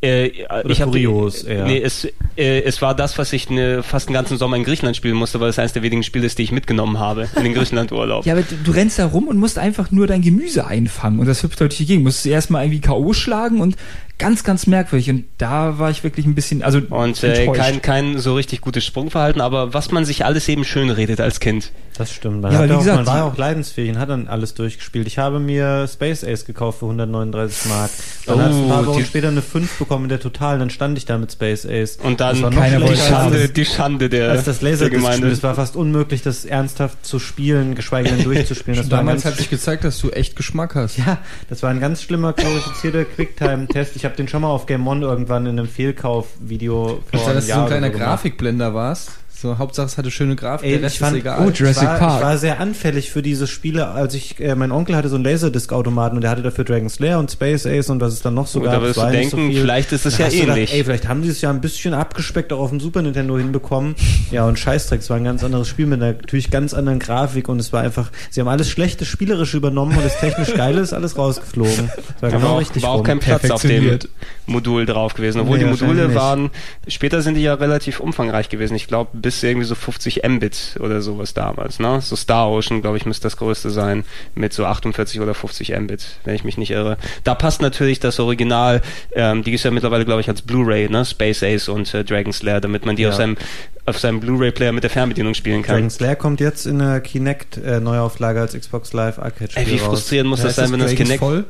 Äh, ich hab, kurios eher? Nee, es, äh, es war das, was ich ne, fast den ganzen Sommer in Griechenland spielen musste, weil es eines der wenigen Spiele ist, die ich mitgenommen habe in den Griechenland-Urlaub. Ja, aber du, du rennst da rum und musst einfach nur dein Gemüse einfangen und das hüpft durch die Gegend. Musst du erstmal irgendwie K.O. schlagen und ganz, ganz merkwürdig. Und da war ich wirklich ein bisschen, also Und äh, kein, kein so richtig gutes Sprungverhalten, aber was man sich alles eben schön redet als Kind. Das stimmt. Man, Ja, hat auch, gesagt, man war auch leidensfähig und hat dann alles durchgespielt. Ich habe mir Space Ace gekauft für 139 Mark. Dann Oh, hat es ein paar Wochen die- später eine 5 bekommen in der Total. Dann stand ich da mit Space Ace. Und dann Das war noch Keiner die Schande, das- die Schande der, als das Laserdisc-Spiel. Gemeinde. Es war fast unmöglich, das ernsthaft zu spielen, geschweige denn [LAUGHS] durchzuspielen. Das Damals hat sich gezeigt, dass du echt Geschmack hast. ja, das war ein ganz schlimmer glorifizierter Quicktime-Test. Ich habe den schon mal auf Game On irgendwann in einem Fehlkauf-Video vor Also, dass du so ein kleiner. Grafikblender warst. So, Hauptsache es hatte schöne Grafik, Ey, der Rest ich fand ist egal. gut, Jurassic ich war, Park. Ich war sehr anfällig für diese Spiele, als ich, äh, mein Onkel hatte so einen Laserdisc-Automaten und der hatte dafür Dragon Slayer und Space Ace und was es dann noch so gab. da würdest du so denken, viel. vielleicht ist es ja du gedacht, ähnlich. ey, vielleicht haben die es ja ein bisschen abgespeckt auch auf dem Super Nintendo hinbekommen. [LAUGHS] Ja, und Scheißdreck, es war ein ganz anderes Spiel mit einer natürlich ganz anderen Grafik und es war einfach, sie haben alles schlechte spielerisch übernommen und das technisch geile ist alles rausgeflogen. Das war genau auch, richtig war auch rum. kein Platz auf dem. Modul drauf gewesen. Obwohl Nee, die Module waren, später sind die ja relativ umfangreich gewesen. Ich glaube, bis irgendwie so 50 Mbit oder sowas damals. Ne? So Star Ocean, glaube ich, müsste das größte sein. Mit so 48 oder 50 Mbit, wenn ich mich nicht irre. Da passt natürlich das Original, ähm, die ist ja mittlerweile, glaube ich, als Blu-ray, ne? Space Ace und äh, Dragon Slayer, damit man die Ja. auf seinem, auf seinem Blu-ray-Player mit der Fernbedienung spielen kann. Dragon Slayer kommt jetzt in der Kinect äh, Neuauflage als Xbox Live Arcade Spiel Ey, wie raus. frustrierend muss Ja, das sein, wenn das Kinect voll?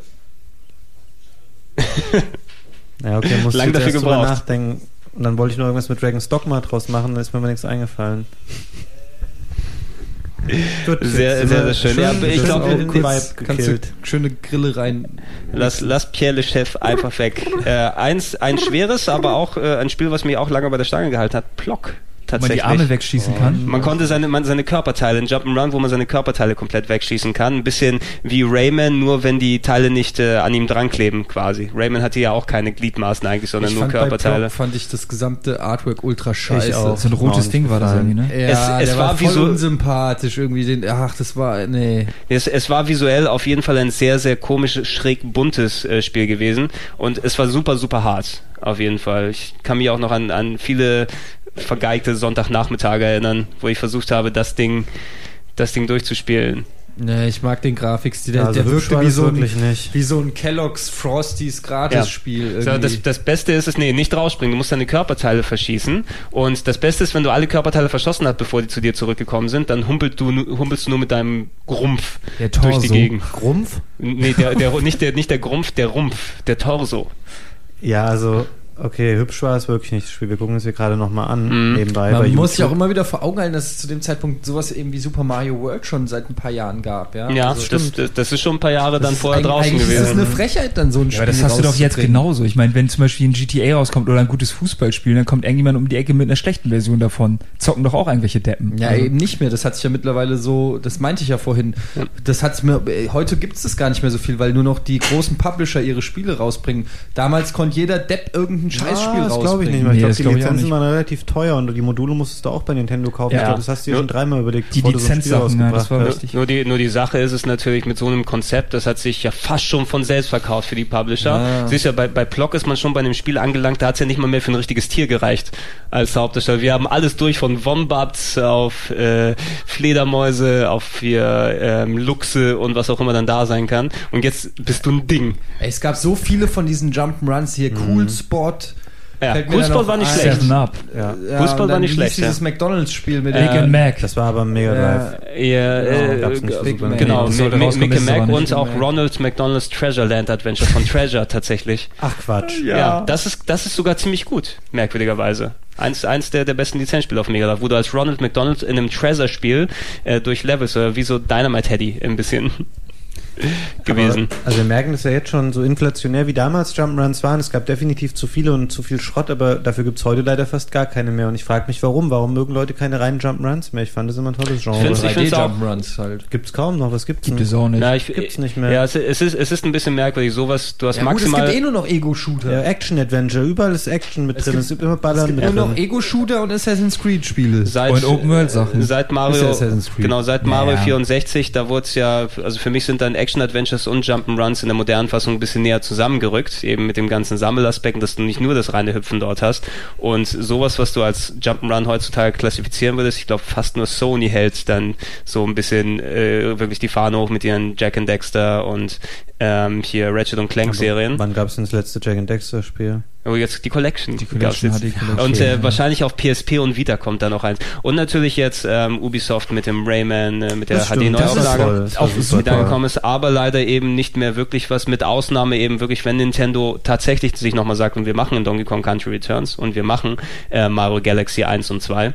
[LAUGHS] Ja, okay, muss Lang ich dafür gebraucht. nachdenken. Und dann wollte ich noch irgendwas mit Dragon's Dogma draus machen, dann ist mir aber nichts eingefallen. Gut, Sehr, sehr, wir sehr schön. Ja, schön ich in glaub, den kurz- Vibe gekillt. schöne Grille rein. Lass, lass Pierre Le Chef einfach weg. [LAUGHS] Äh, eins, ein schweres, aber auch äh, ein Spiel, was mich auch lange bei der Stange gehalten hat. Plock. Wo man Tatsächlich. die Arme wegschießen kann. Man konnte seine, man, seine Körperteile, ein Jump'n'Run, wo man seine Körperteile komplett wegschießen kann. Ein bisschen wie Rayman, nur wenn die Teile nicht äh, an ihm dran kleben, quasi. Rayman hatte ja auch keine Gliedmaßen eigentlich, sondern ich nur fand bei Körperteile. Block fand ich das gesamte Artwork ultra scheiße. Ich auch. So ein rotes Genau, Ding war das gefallen. irgendwie, ne? Ja, Es- es der war war, wie voll so- unsympathisch irgendwie. Den, ach, das war, nee. Es, es war visuell auf jeden Fall ein sehr, sehr komisches, schräg buntes äh, Spiel gewesen und es war super, super hart, auf jeden Fall. Ich kann mich auch noch an, an viele vergeigte Sonntagnachmittage erinnern, wo ich versucht habe, das Ding, das Ding durchzuspielen. Nee, ich mag den Grafikstil. Der, Ja, also der wirkte wie so, ein, wirklich nicht. wie so ein Kellogg's Frosties Gratis-Spiel. So, irgendwie. das, das Beste ist es, nee, nicht rausspringen, du musst deine Körperteile verschießen. Und das Beste ist, wenn du alle Körperteile verschossen hast, bevor die zu dir zurückgekommen sind, dann humpelst du, humpelst du nur mit deinem Rumpf Der durch die Torso. Gegend. Rumpf? Nee, der, der, nicht, der, nicht der Grumpf, der Rumpf, der Torso. Ja, also Okay, hübsch war es wirklich nicht, das Spiel. Wir gucken es hier gerade nochmal an, Mhm. nebenbei Man bei muss sich auch immer wieder vor Augen halten, dass es zu dem Zeitpunkt sowas eben wie Super Mario World schon seit ein paar Jahren gab. Ja, Ja, Also das, das, das ist schon ein paar Jahre das dann ist vorher draußen eigentlich gewesen. ist es eine Frechheit, dann so ein Ja, Spiel aber das hast du doch jetzt genauso. Ich meine, wenn zum Beispiel ein GTA rauskommt oder ein gutes Fußballspiel, dann kommt irgendjemand um die Ecke mit einer schlechten Version davon. Zocken doch auch irgendwelche Deppen. Ja, Also- eben nicht mehr. Das hat sich ja mittlerweile so, das meinte ich ja vorhin. Das hat's mir, äh, heute gibt's das gar nicht mehr so viel, weil nur noch die großen Publisher ihre Spiele rausbringen. Damals konnte jeder Depp irgendein Scheißspiel Ah, das glaube ich nicht mehr. Ich Nee, glaube, die glaub Lizenzen waren relativ teuer und die Module musstest du auch bei Nintendo kaufen. Ja. Ich glaube, das hast du dir schon dreimal überlegt, Die du so Lizenzsachen, ja, das war richtig. Nur die, nur die Sache ist es natürlich mit so einem Konzept, das hat sich ja fast schon von selbst verkauft für die Publisher. Ja. Siehst ja, bei, bei Plock ist man schon bei einem Spiel angelangt, da hat es ja nicht mal mehr für ein richtiges Tier gereicht als Hauptdarsteller. Wir haben alles durch von Wombats auf äh, Fledermäuse, auf hier ähm, Luchse und was auch immer dann da sein kann. Und jetzt bist du ein Ding. Ey, es gab so viele von diesen Jump'n'Runs hier, Cool Spot. Ja, noch war nicht ein. schlecht. Up. Ja. Ja, Fußball war nicht schlecht, Dieses ja. McDonalds-Spiel mit Big Äh, and Mac. Das war aber Mega Drive. Ja, äh, Mac. Nintendo. Genau, Mick aber Mac und auch. Ronald McDonald's Treasure Land Adventure von Treasure tatsächlich. Ach Quatsch. Ja, das ist, das ist sogar ziemlich gut, merkwürdigerweise. Eins, eins der, der besten Lizenzspiele auf Mega Drive, wo du als Ronald McDonald in einem Treasure-Spiel äh, durch Levels oder wie so Dynamite Teddy ein bisschen [LAUGHS] gewesen. Aber, also wir merken das ja jetzt schon so inflationär wie damals Jump'n'Runs waren. Es gab definitiv zu viele und zu viel Schrott, aber dafür gibt's heute leider fast gar keine mehr. Und ich frage mich, warum? Warum mögen Leute keine reinen Jump'n'Runs mehr? Ich fand das immer ein tolles Genre. ich find's auch- 3D-Jump'n'Runs halt. Gibt's kaum noch. Was gibt's Gibt es auch nicht. Na, ich, Gibt's nicht mehr. Ja, es, es, ist, es ist ein bisschen merkwürdig. Sowas, du hast Ja, gut, es maximal. gibt eh nur noch Ego-Shooter. Ja, Action-Adventure. Überall ist Action mit Es drin. gibt- es gibt immer Ballern es gibt mit nur drin. noch Ego-Shooter und Assassin's Creed-Spiele. Seit, Und Open-World-Sachen. Seit Ist Mario, ja Assassin's Creed. genau, seit Mario Naja. 64, da wurde es ja, also für mich sind dann Action-Adventures und Jump'n'Runs in der modernen Fassung ein bisschen näher zusammengerückt, eben mit dem ganzen Sammelaspekten, dass du nicht nur das reine Hüpfen dort hast. Und sowas, was du als Jump'n'Run heutzutage klassifizieren würdest, ich glaube fast nur Sony hält dann so ein bisschen äh, wirklich die Fahne hoch mit ihren Jack and Dexter und ähm, hier Ratchet und Clank Serien. Wann gab's denn das letzte Jack and Dexter Spiel? Oh, jetzt die Collection. Die Collection die Collection. Und äh, Ja. wahrscheinlich auf PSP und Vita kommt da noch eins. Und natürlich jetzt ähm, Ubisoft mit dem Rayman, äh, mit der HD-Neuauflage auf Vita gekommen ist, aber leider eben nicht mehr wirklich was, mit Ausnahme eben wirklich, wenn Nintendo tatsächlich sich nochmal sagt, und wir machen Donkey Kong Country Returns und wir machen äh, Mario Galaxy 1 und 2.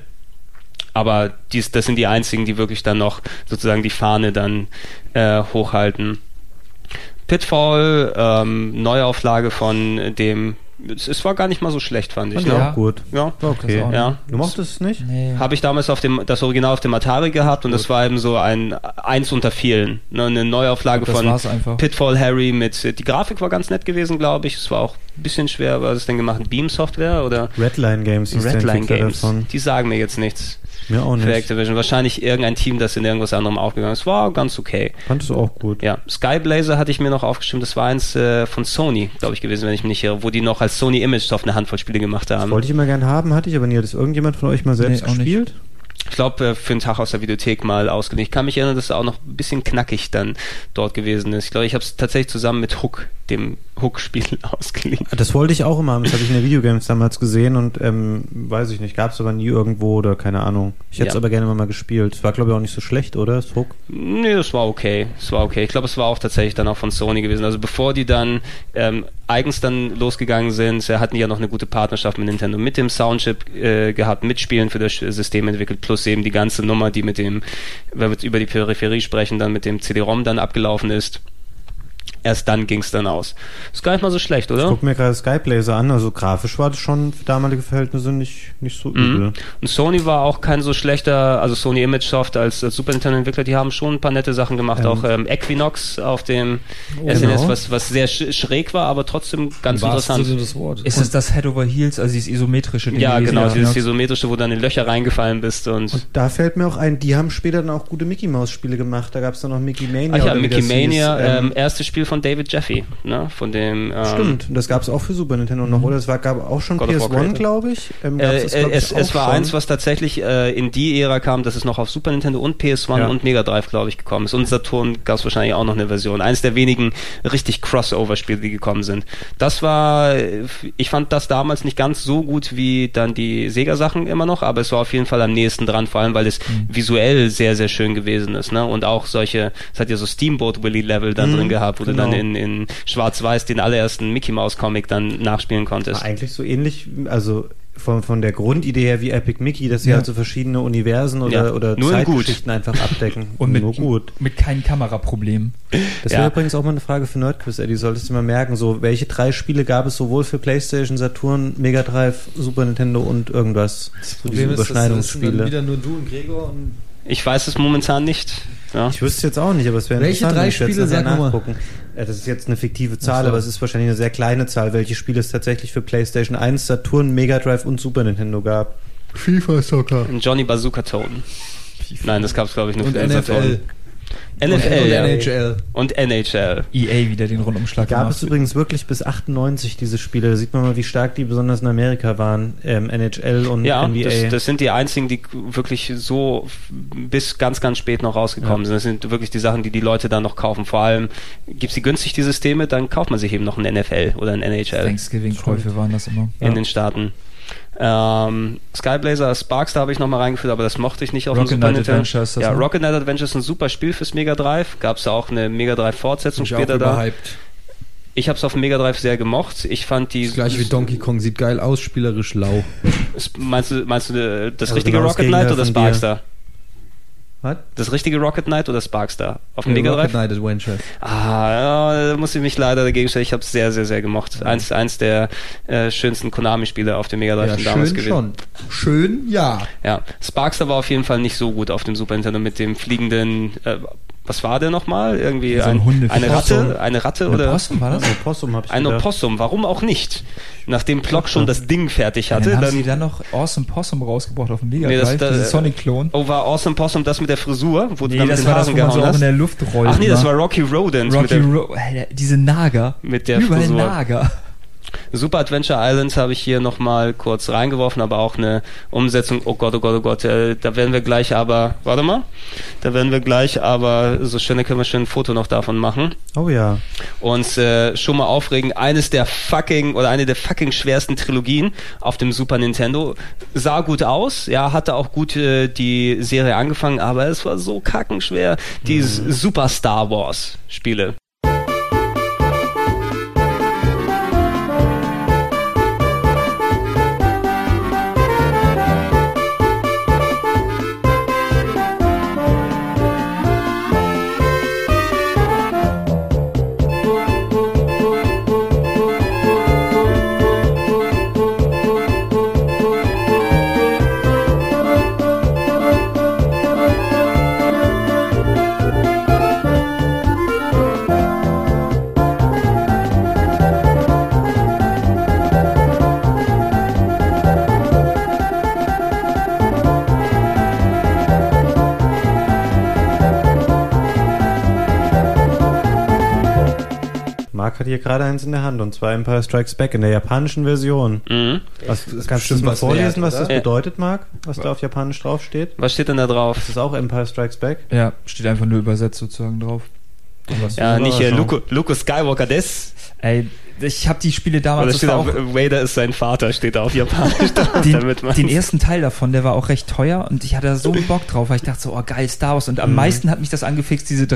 Aber dies, das sind die einzigen, die wirklich dann noch sozusagen die Fahne dann äh, hochhalten. Pitfall, ähm, Neuauflage von dem, es, es war gar nicht mal so schlecht, fand ich. Ne? Ja. auch gut. Ja, Okay. ja. Du mochtest es nicht? Nee. Habe ich damals auf dem, das Original auf dem Atari gehabt und das war eben so ein eins unter vielen. Ne, eine Neuauflage von. Pitfall Harry mit, die Grafik war ganz nett gewesen, glaube ich. Es war auch ein bisschen schwer, was ist denn gemacht? Beam Software oder Redline Games Redline Games? davon. Die sagen mir jetzt nichts Mir auch für nicht. Activision. Wahrscheinlich irgendein Team, das in irgendwas anderem aufgegangen ist. War ganz okay. Fand es auch gut. Ja, Skyblazer hatte ich mir noch aufgeschrieben. Das war eins äh, von Sony, glaube ich, gewesen, wenn ich mich nicht irre, wo die noch als Sony Image Soft eine Handvoll Spiele gemacht Das haben. wollte ich immer gern haben, hatte ich aber nie. Hat das irgendjemand von euch mal selbst Nee, auch nicht. Ich glaube, äh, für einen Tag aus der Videothek mal ausgeliehen. Ich kann mich erinnern, dass es auch noch ein bisschen knackig dann dort gewesen ist. Ich glaube, ich habe es tatsächlich zusammen mit Hook, dem Hook-Spiel, [LAUGHS] ausgeliehen. Das wollte ich auch immer haben. Das habe ich in der Videogames damals gesehen und ähm, weiß ich nicht, gab es aber nie irgendwo oder keine Ahnung. Ich hätte es Ja. aber gerne mal gespielt. Es war, glaube ich, auch nicht so schlecht, oder? Das Hook. Nee, das war okay. Das war okay. Ich glaube, es war auch tatsächlich dann auch von Sony gewesen. Also bevor die dann ähm, eigens dann losgegangen sind, hatten die ja noch eine gute Partnerschaft mit Nintendo, mit dem Soundchip äh, gehabt, mit Spielen für das System entwickelt, plus eben die ganze Nummer, die mit dem, wenn wir über die Peripherie sprechen, dann mit dem CD-ROM dann abgelaufen ist. Erst dann ging es dann aus. Ist gar nicht mal so schlecht, Ich oder? guck mir gerade Skyblazer an. Also grafisch war das schon für damalige Verhältnisse nicht, nicht so übel. Mhm. Und Sony war auch kein so schlechter, also Sony Image Soft als, als Super Nintendo Entwickler, die haben schon ein paar nette Sachen gemacht, Ähm. auch ähm, Equinox auf dem Oh, SNS, genau. was, was sehr sch schräg war, aber trotzdem ganz interessant. des Wortes. Ist es das Head over Heels, also dieses isometrische Ding Ja, genau, Ja. dieses isometrische, wo dann in Löcher reingefallen bist und, Und da fällt mir auch ein, die haben später dann auch gute Mickey Maus Spiele gemacht. Da gab es dann noch Mickey Mania. Ach ja, Mickey das Mania, hieß. ähm, erstes Spiel von David Jeffy, ne, von dem, ähm, Stimmt, und das gab es auch für Super Nintendo noch, oder? Es war, gab auch schon God of War PS1, Creator. glaube ich. Ähm, Äh, gab's das, glaub ich, es, es war schon. eins, was tatsächlich äh, in die Ära kam, dass es noch auf Super Nintendo und PS1 Ja. und Mega Drive, glaube ich, gekommen ist. Und Saturn gab es wahrscheinlich auch noch eine Version. Eines der wenigen richtig Crossover-Spiele, die gekommen sind. Das war, äh, ich fand das damals nicht ganz so gut wie dann die Sega-Sachen immer noch, aber es war auf jeden Fall am nächsten dran, vor allem weil es Mhm. visuell sehr, sehr schön gewesen ist. Ne? Und auch solche, es hat ja so Steamboat Willy-Level dann Mhm, drin gehabt, wo du dann dann Genau. in, in Schwarz-Weiß den allerersten Mickey Mouse Comic dann nachspielen konntest. War eigentlich so ähnlich, also von, von der Grundidee her wie Epic Mickey, dass sie Ja. halt so verschiedene Universen oder, Ja, oder nur. Zeitgeschichten einfach abdecken. [LAUGHS] Und mit, nur gut. mit keinen Kameraproblemen. Das Ja. wäre übrigens auch mal eine Frage für Nerdquiz, Eddie. Solltest du mal merken, so welche drei Spiele gab es sowohl für PlayStation, Saturn, Mega Drive, Super Nintendo und irgendwas? So diese Überschneidungsspiele. wieder nur du und Gregor und Ich weiß es momentan nicht. Ja. Ich wüsste jetzt auch nicht, aber es wäre Welche interessant, drei wenn ich jetzt Spiele, mal. nachgucken. Ja, das ist jetzt eine fiktive Zahl, so. aber es ist wahrscheinlich eine sehr kleine Zahl, welche Spiele es tatsächlich für PlayStation 1, Saturn, Mega Drive und Super Nintendo gab. FIFA Soccer Ein Johnny Bazooka Toten. Nein, das gab es glaube ich nur und für NFL Saturn. NFL, und ja. NHL. Und NHL. EA wieder den Rundumschlag Gab gemacht. es übrigens wirklich bis 98 diese Spiele. Da sieht man mal, wie stark die besonders in Amerika waren. Ähm, NHL und Ja, NBA. das, das sind die einzigen, die wirklich so bis ganz, ganz spät noch rausgekommen sind. Das sind wirklich die Sachen, die die Leute dann noch kaufen. Vor allem, gibt's die günstig, die Systeme, dann kauft man sich eben noch ein NFL oder ein NHL Thanksgiving-Käufe waren das immer. in den Staaten. Ähm, Skyblazer Sparks, da habe ich nochmal reingeführt, aber das mochte ich nicht auf Rocket dem Super Knight Nintendo. Adventure ist das, ja? Rocket Knight Adventure ist ein super Spiel fürs Mega Drive. Gab es auch eine Mega Drive Fortsetzung später da. überhyped. Ich habe es auf dem Mega Drive sehr gemocht. Ich fand die Das gleiche wie Donkey Kong, sieht geil aus, spielerisch lau. [LAUGHS] Meinst du, meinst du äh, das Also richtige genau das Rocket Knight oder von Sparkstar? Was? Das richtige Rocket Knight oder Sparkstar? Auf dem Ja, Mega Rocket? Knight Adventure. Ah, ja, da muss ich mich leider dagegen stellen. Ich habe es sehr, sehr, sehr gemocht. Eins, eins der äh, schönsten Konami-Spiele auf dem Mega Drive Ja, sind damals schön gewesen. schon. Schön, ja. Ja, Sparkstar war auf jeden Fall nicht so gut auf dem Super Nintendo mit dem fliegenden. Äh, was war der nochmal? Irgendwie So ein ein, eine. Ratte, eine Ratte Eine oder Possum war das? Also Possum habe ich ein gedacht. Opossum. Warum auch nicht? Nachdem Plock schon das Ding fertig hatte, dann haben dann sie dann noch Awesome Possum rausgebracht auf dem Mega Nee, das- das- diese Sonic-Klon. Oh, war Awesome Possum das mit der Frisur, wo du Nee, dann mit das den war das, Haaren wo man so gehauen auch hast? in der Luft rollt. Ach nee, das immer. war Rocky Rodent Rocky mit der, Ro Alter, diese Nager. mit der Überall Frisur. Nager. Super Adventure Islands habe ich hier nochmal kurz reingeworfen, aber auch eine Umsetzung, oh Gott, oh Gott, oh Gott, äh, da werden wir gleich aber, warte mal, da werden wir gleich aber, so schön, da können wir schön ein Foto noch davon machen. Oh ja. uns äh, schon mal aufregen. Eines der fucking oder eine der fucking schwersten Trilogien auf dem Super Nintendo. Sah gut aus, ja, hatte auch gut äh, die Serie angefangen, aber es war so kackenschwer. Die Super Star Wars Spiele. Hat hier gerade eins in der Hand und zwar Empire Strikes Back in der japanischen Version. Mhm. Was, kannst du das mal was vorlesen, wert, was das bedeutet, Marc? Was da auf Japanisch draufsteht? Was steht denn da drauf? Das ist auch Empire Strikes Back. Ja, steht einfach nur übersetzt sozusagen drauf. Ja, nicht hier Überraschung. Luke, Luke Skywalker des. Ey, ich habe die Spiele damals das steht auch, Vader ist sein Vater, steht da auf Japanisch. [LAUGHS] den, den ersten Teil davon, der war auch recht teuer und ich hatte da so einen Bock drauf, weil ich dachte so, oh geil, Star Wars. Und am meisten hat mich das angefixt, diese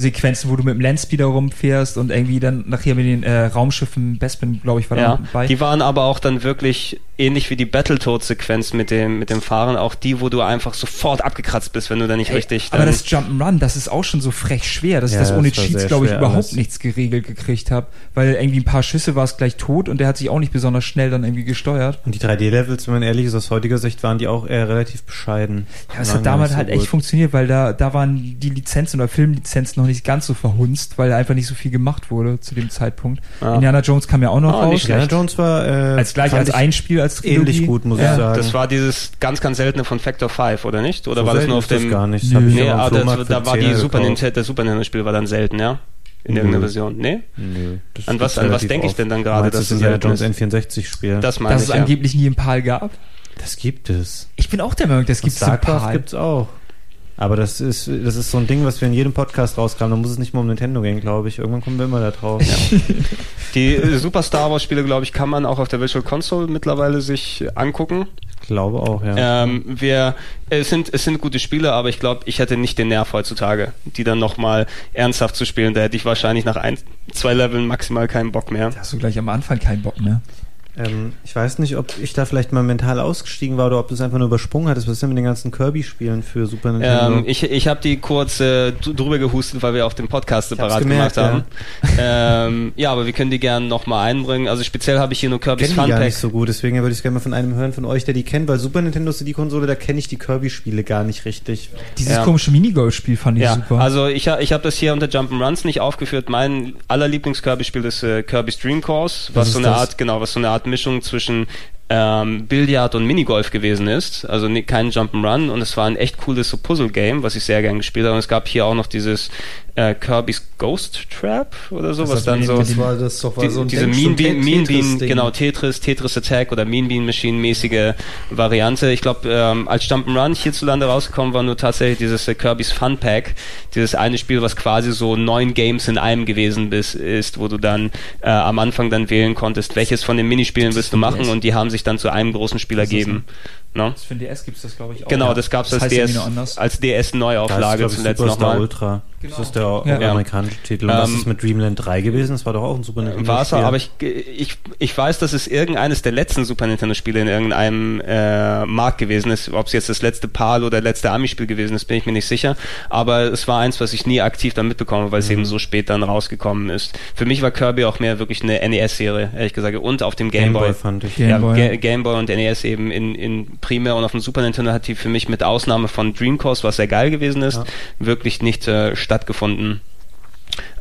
3D-Sequenzen, wo du mit dem Landspeeder rumfährst und irgendwie dann nachher mit den äh, Raumschiffen, Bespin, glaube ich, war da Ja, dabei. die waren aber auch dann wirklich ähnlich wie die Battletoads-Sequenz mit dem, mit dem Fahren, auch die, wo du einfach sofort abgekratzt bist, wenn du da nicht Ey, richtig. aber das Jump'n'Run, das ist auch schon so frech schwer, dass Ja, ich das ohne das Cheats, glaube ich, überhaupt alles. nichts geregelt gekriegt habe. Weil irgendwie ein paar Schüsse war es gleich tot und der hat sich auch nicht besonders schnell dann irgendwie gesteuert. Und die 3D-Levels, wenn man ehrlich ist, aus heutiger Sicht waren die auch eher relativ bescheiden. Ja, es hat damals nicht so halt gut. echt funktioniert, weil da, da waren die Lizenzen oder Filmlizenzen noch nicht ganz so verhunzt, weil einfach nicht so viel gemacht wurde zu dem Zeitpunkt. Ja. Indiana Jones kam ja auch noch Oh, raus. Indiana. Jones war äh, Als gleich als ein Spiel als Trilogie. ähnlich gut, muss Ja. ich sagen. Das war dieses ganz, ganz seltene von Factor 5, oder nicht? Oder So war das nur auf ist das dem. gar nicht. Das hab ich Nee, aber ah, das, da war die 10er Super. Nintendo, das Super Nintendo-Spiel war dann selten, ja? In irgendeiner Nö. Version. Nee? Nö, das An was- an was denke ich denn dann gerade, das es Indiana selten Jones ist? N64-Spiel? Das meine Dass ich. es Ja. angeblich nie im PAL gab. das gibt es. Ich bin auch der Meinung, das gibt es im PAL. gibt's auch. Aber das ist, das ist so ein Ding, was wir in jedem Podcast rauskramen. Da muss es nicht mal um Nintendo gehen, glaube ich. Irgendwann kommen wir immer da drauf. [LAUGHS] Die äh, Super Star Wars Spiele, glaube ich, kann man auch auf der Virtual Console mittlerweile sich angucken. glaube auch, ja. Ähm, wir, es sind, es sind gute Spiele, aber ich glaube, ich hätte nicht den Nerv heutzutage, die dann nochmal ernsthaft zu spielen. Da hätte ich wahrscheinlich nach ein, zwei Leveln maximal keinen Bock mehr. Hast du gleich am Anfang keinen Bock mehr? Ähm, ich weiß nicht, ob ich da vielleicht mal mental ausgestiegen war oder ob du es einfach nur übersprungen hattest. Was ist denn mit den ganzen Kirby-Spielen für Super Nintendo? Ähm, ich ich habe die kurz äh, drüber gehustet, weil wir auf dem Podcast separat gemerkt, gemacht haben. Ja. ähm, ja, aber wir können die gerne nochmal einbringen. Also speziell habe ich hier nur Kirby's kenne die Fun gar Pack. nicht so gut, deswegen würde ich es gerne mal von einem hören von euch, der die kennt, weil Super Nintendo ist die Konsole, da kenne ich die Kirby-Spiele gar nicht richtig. Dieses Ja. komische Minigolf-Spiel fand ich Ja, super. also ich, ich habe das hier unter Jump'n'Runs nicht aufgeführt. Mein allerlieblings Kirby-Spiel ist äh, Kirby's Dream Course, was Was so eine das? Art, genau, was so eine Art Mischung zwischen ähm, Billard und Minigolf gewesen ist. Also ni- kein Jump'n'Run und es war ein echt cooles so Puzzle-Game, was ich sehr gern gespielt habe. Und es gab hier auch noch dieses äh, Kirby's Ghost Trap oder so, was dann so das war das doch war die, so ein diese Mean Bean, Mean Bean, genau, Tetris, Tetris Attack oder Mean Bean Machine mäßige Variante. Ich glaube, ähm, als Jump'n'Run hierzulande rausgekommen war nur tatsächlich dieses äh, Kirby's Fun Pack, dieses eine Spiel, was quasi so neun Games in einem gewesen bis, ist, wo du dann äh, am Anfang dann wählen konntest, welches von den Minispielen willst du machen und die haben sich dann zu einem großen Spiel ergeben. No? für den DS gibt es das, glaube ich, auch. Genau, das gab's als heißt irgendwie DS, als DS Neuauflage das zuletzt nochmal. Ultra. Das ist der Ja. amerikanische Titel. Und was Ähm, ist mit Dreamland 3 gewesen? Das war doch auch ein Super Nintendo War es, aber ich, ich, ich weiß, dass es irgendeines der letzten Super Nintendo-Spiele in irgendeinem äh, Markt gewesen ist. Ob es jetzt das letzte PAL oder letzte Ami-Spiel gewesen ist, bin ich mir nicht sicher. Aber es war eins, was ich nie aktiv dann mitbekommen habe, weil es Mhm. eben so spät dann rausgekommen ist. Für mich war Kirby auch mehr wirklich eine NES-Serie, ehrlich gesagt. Und auf dem Game, Game Boy. Boy fand ich. Game ja, Boy. Ga Game Boy und NES eben in, in primär und auf dem Super Nintendo hat die für mich mit Ausnahme von Dream Course, was sehr geil gewesen ist, wirklich nicht äh, stattgefunden.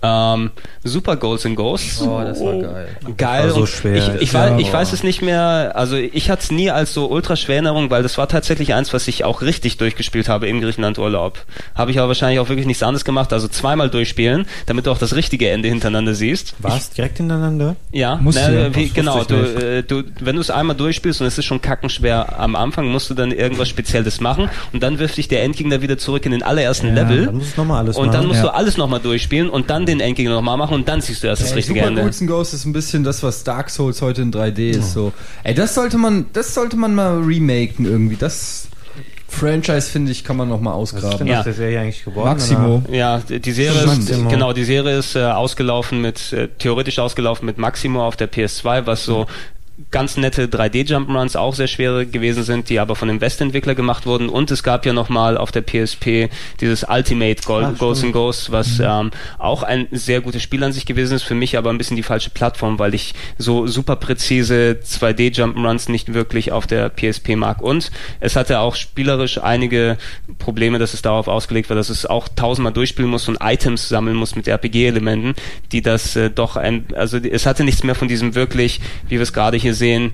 Ähm, Super Goals and Ghosts. Oh, das war geil. Geil. war so schwer. Ich, ich, Ja, weiß, ich weiß es nicht mehr. Also ich hatte es nie als so ultra schwer in Erinnerung, weil das war tatsächlich eins, was ich auch richtig durchgespielt habe im Griechenland-Urlaub. Habe ich aber wahrscheinlich auch wirklich nichts anderes gemacht. Also zweimal durchspielen, damit du auch das richtige Ende hintereinander siehst. War es direkt hintereinander? Ja, Musst du ja. wie, Das genau. Du, ich nicht. äh, du, wenn du es einmal durchspielst und es ist schon kackenschwer am Anfang, musst du dann irgendwas Spezielles machen und dann wirft dich der Endgegner wieder zurück in den allerersten Level. Dann musst du nochmal alles Und machen. dann musst Ja. du alles nochmal durchspielen und dann den Endgegner nochmal machen und dann siehst du erst das Ey, richtige Super Ende. Ghosts ist ein bisschen das, was Dark Souls heute in 3D ist. So, ey, das sollte man, das sollte man mal remaken irgendwie. Das Franchise finde ich, kann man noch mal Was ist denn ausgraben. Ja. der Serie eigentlich geworden? Maximo. Ja, die Serie ist, genau, die Serie ist äh, ausgelaufen mit, äh, theoretisch ausgelaufen mit Maximo auf der PS2, was so ganz nette 3D-Jump'n'Runs auch sehr schwere gewesen sind, die aber von dem West-Entwickler gemacht wurden. Und es gab ja nochmal auf der PSP dieses Ultimate Gold, Ah, Ghosts and. Ghosts, was ähm, auch ein sehr gutes Spiel an sich gewesen ist, für mich aber ein bisschen die falsche Plattform, weil ich so super präzise 2D-Jump'n'Runs nicht wirklich auf der PSP mag. Und es hatte auch spielerisch einige Probleme, dass es darauf ausgelegt war, dass es auch tausendmal durchspielen muss und Items sammeln muss mit RPG-Elementen, die das äh, doch ein, also es hatte nichts mehr von diesem wirklich, wie wir es gerade hier sehen,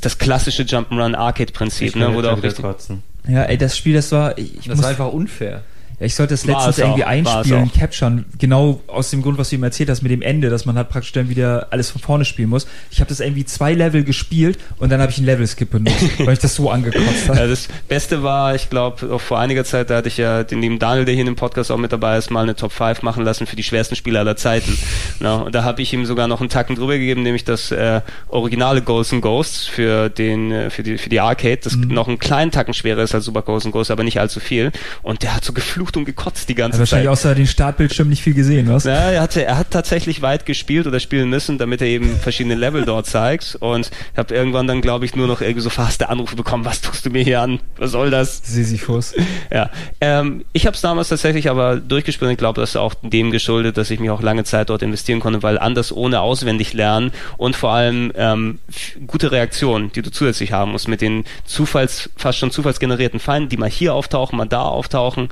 das klassische Jump'n'Run Arcade-Prinzip, Ich ne, wo du auch richtig, kotzen. Ja, ey, das Spiel, das war, ich, ich Das muss, war einfach unfair. Ja, ich sollte das War letztens auch, irgendwie einspielen, capturen, genau aus dem Grund, was du ihm erzählt hast mit dem Ende, dass man halt praktisch dann wieder alles von vorne spielen muss. Ich habe das irgendwie zwei Level gespielt und dann habe ich einen Level-Skip benutzt, [LAUGHS] weil ich das so angekotzt habe. Ja, das Beste war, ich glaube, vor einiger Zeit, da hatte ich ja den lieben Daniel, der hier in dem Podcast auch mit dabei ist, mal eine Top 5 machen lassen für die schwersten Spiele aller Zeiten. [LAUGHS] Na, und da habe ich ihm sogar noch einen Tacken drüber gegeben, nämlich das äh, originale Ghosts and Ghosts für den äh, für die für die Arcade, das Mhm. noch einen kleinen Tacken schwerer ist als Super Ghosts and Ghosts, aber nicht allzu viel. Und der hat so geflucht und gekotzt die ganze Also wahrscheinlich Zeit. außer den Startbildschirm nicht viel gesehen, was? Ja, er, hatte, er hat tatsächlich weit gespielt oder spielen müssen, damit er eben verschiedene Level dort zeigt. Und ich habe irgendwann dann, glaube ich, nur noch irgendwie so fast Anrufe bekommen, was tust du mir hier an? Was soll das? Sisyphus. Ja, ähm, ich habe es damals tatsächlich aber durchgespielt und ich glaube, das ist auch dem geschuldet, dass ich mich auch lange Zeit dort investieren konnte, weil anders ohne auswendig lernen und vor allem ähm, gute Reaktionen, die du zusätzlich haben musst mit den Zufalls, fast schon zufallsgenerierten Feinden, die mal hier auftauchen, mal da auftauchen.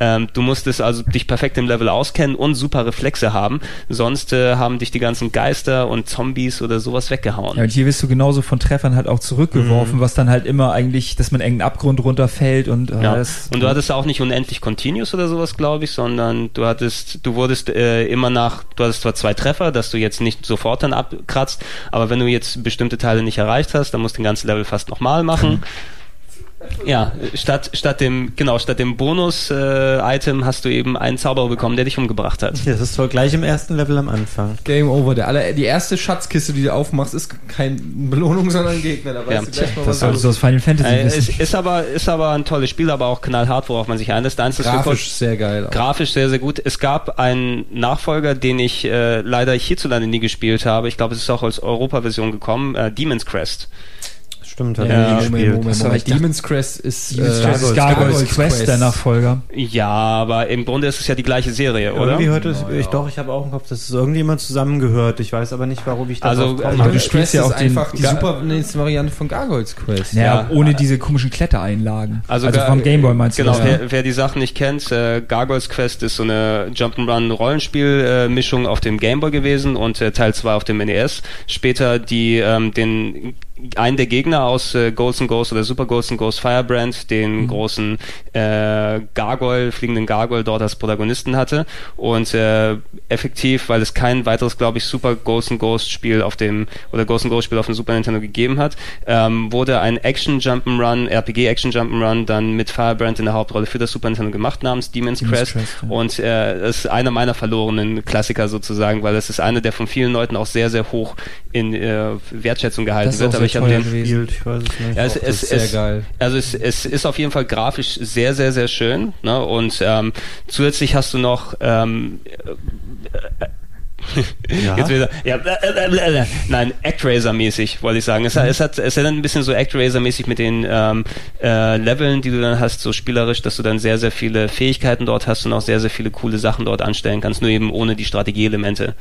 Ähm, du musstest also dich perfekt im Level auskennen und super Reflexe haben, sonst äh, haben dich die ganzen Geister und Zombies oder sowas weggehauen. Ja, und hier wirst du genauso von Treffern halt auch zurückgeworfen, was dann halt immer eigentlich, dass man in irgendeinen Abgrund runterfällt und äh, Ja. das, Und du hattest auch nicht unendlich Continuous oder sowas, glaube ich, sondern du hattest, du wurdest äh, immer nach, du hattest zwar zwei Treffer, dass du jetzt nicht sofort dann abkratzt, aber wenn du jetzt bestimmte Teile nicht erreicht hast, dann musst du den ganzen Level fast nochmal machen. [LAUGHS] Ja, statt, statt dem, genau, statt dem Bonus-Item hast du eben einen Zauberer bekommen, der dich umgebracht hat. Das ist voll gleich im ersten Level am Anfang. Game over. Der aller, die erste Schatzkiste, die du aufmachst, ist keine Belohnung, sondern ein Gegner. Da weißt Ja. du gleich mal, Das was solltest du aus Final Fantasy Äh, wissen. es ist aber, ist aber ein tolles Spiel, aber auch knallhart, worauf man sich einlässt. Eins, Grafisch sehr geil. auch. Grafisch sehr, sehr gut. Es gab einen Nachfolger, den ich äh, leider hierzulande nie gespielt habe. Ich glaube, es ist auch als Europa-Version gekommen. Äh, Demon's Crest. Stimmt, hat Ja, er nie Moment, gespielt. Moment, Achso, Moment. ich dachte- Demon's Crest ist Demon's äh, Gargoyles Quest, der Nachfolger. Ja, aber im Grunde ist es ja die gleiche Serie, oder? Irgendwie hört es, ich doch, ich habe auch im Kopf, dass es irgendjemand zusammengehört. Ich weiß aber nicht, warum ich da Also, äh, komme. du Demon's spielst Quest ja auch den- einfach die super nächste Variante von Gargoyles Quest. Naja, Ja. ohne diese komischen Klettereinlagen. Also, gar- vom Gameboy meinst genau, du? das, ja? wer, wer die Sachen nicht kennt, äh, Gargoyles Quest ist so eine Jump'n'Run-Rollenspiel-Mischung auf dem Gameboy gewesen und äh, Teil 2 auf dem NES. Später die ähm, den einen der Gegner aus äh, Ghosts and Ghosts oder Super Ghosts and Ghosts Firebrand, den großen äh, Gargoyle, fliegenden Gargoyle dort als Protagonisten hatte und äh, effektiv, weil es kein weiteres, glaube ich, Super Ghosts and Ghosts Spiel auf dem oder Ghosts and Ghosts Spiel auf dem Super Nintendo gegeben hat, ähm, wurde ein Action Jump'n'Run, RPG Action Jump'n'Run dann mit Firebrand in der Hauptrolle für das Super Nintendo gemacht namens Demon's, Demon's Crest, Crest, ja. und äh, es ist einer meiner verlorenen Klassiker sozusagen, weil es ist einer, der von vielen Leuten auch sehr, sehr hoch in äh, Wertschätzung gehalten Das wird. Aber ich habe den gewesen. Spielt, ich weiß es nicht. ja, es, es, sehr es, geil. Also es, es ist auf jeden Fall grafisch sehr, sehr, sehr schön. Ne? Und ähm, zusätzlich hast du noch ähm, Ja. [LAUGHS] Jetzt wieder, ja, blablabla. nein, Actraiser-mäßig, wollte ich sagen. Es, hat- es hat, es hat ein bisschen so Actraiser-mäßig mit den ähm, äh, Leveln, die du dann hast, so spielerisch, dass du dann sehr, sehr viele Fähigkeiten dort hast und auch sehr, sehr viele coole Sachen dort anstellen kannst, nur eben ohne die Strategieelemente.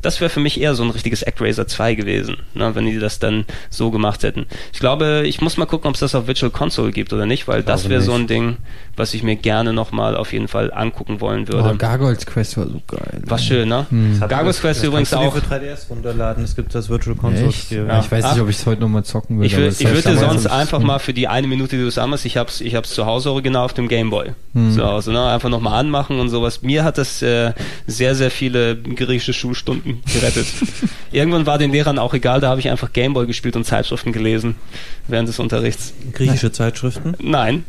Das wäre für mich eher so ein richtiges Actraiser 2 gewesen, ne, wenn die das dann so gemacht hätten. Ich glaube, ich muss mal gucken, ob es das auf Virtual Console gibt oder nicht, weil das wäre so ein Ding, was ich mir gerne nochmal auf jeden Fall angucken wollen würde. Oh, Gargoyles Quest war so geil. War schön, ne? Hat- Gargoyles Quest das übrigens auch. für 3DS runterladen. Es gibt das Virtual Console? Spiel. Ja. Ich weiß nicht, ob ich es heute nochmal zocken würde. Ich, will, ich würde sonst einfach mal für die eine Minute, die du es anmachst, ich hab's, ich hab's zu Hause original auf dem Gameboy. So, also, ne, einfach nochmal anmachen und sowas. Mir hat das äh, sehr, sehr viele griechische Schulstunden gerettet. Irgendwann war den Lehrern auch egal, da habe ich einfach Gameboy gespielt und Zeitschriften gelesen während des Unterrichts. Griechische Zeitschriften. Nein.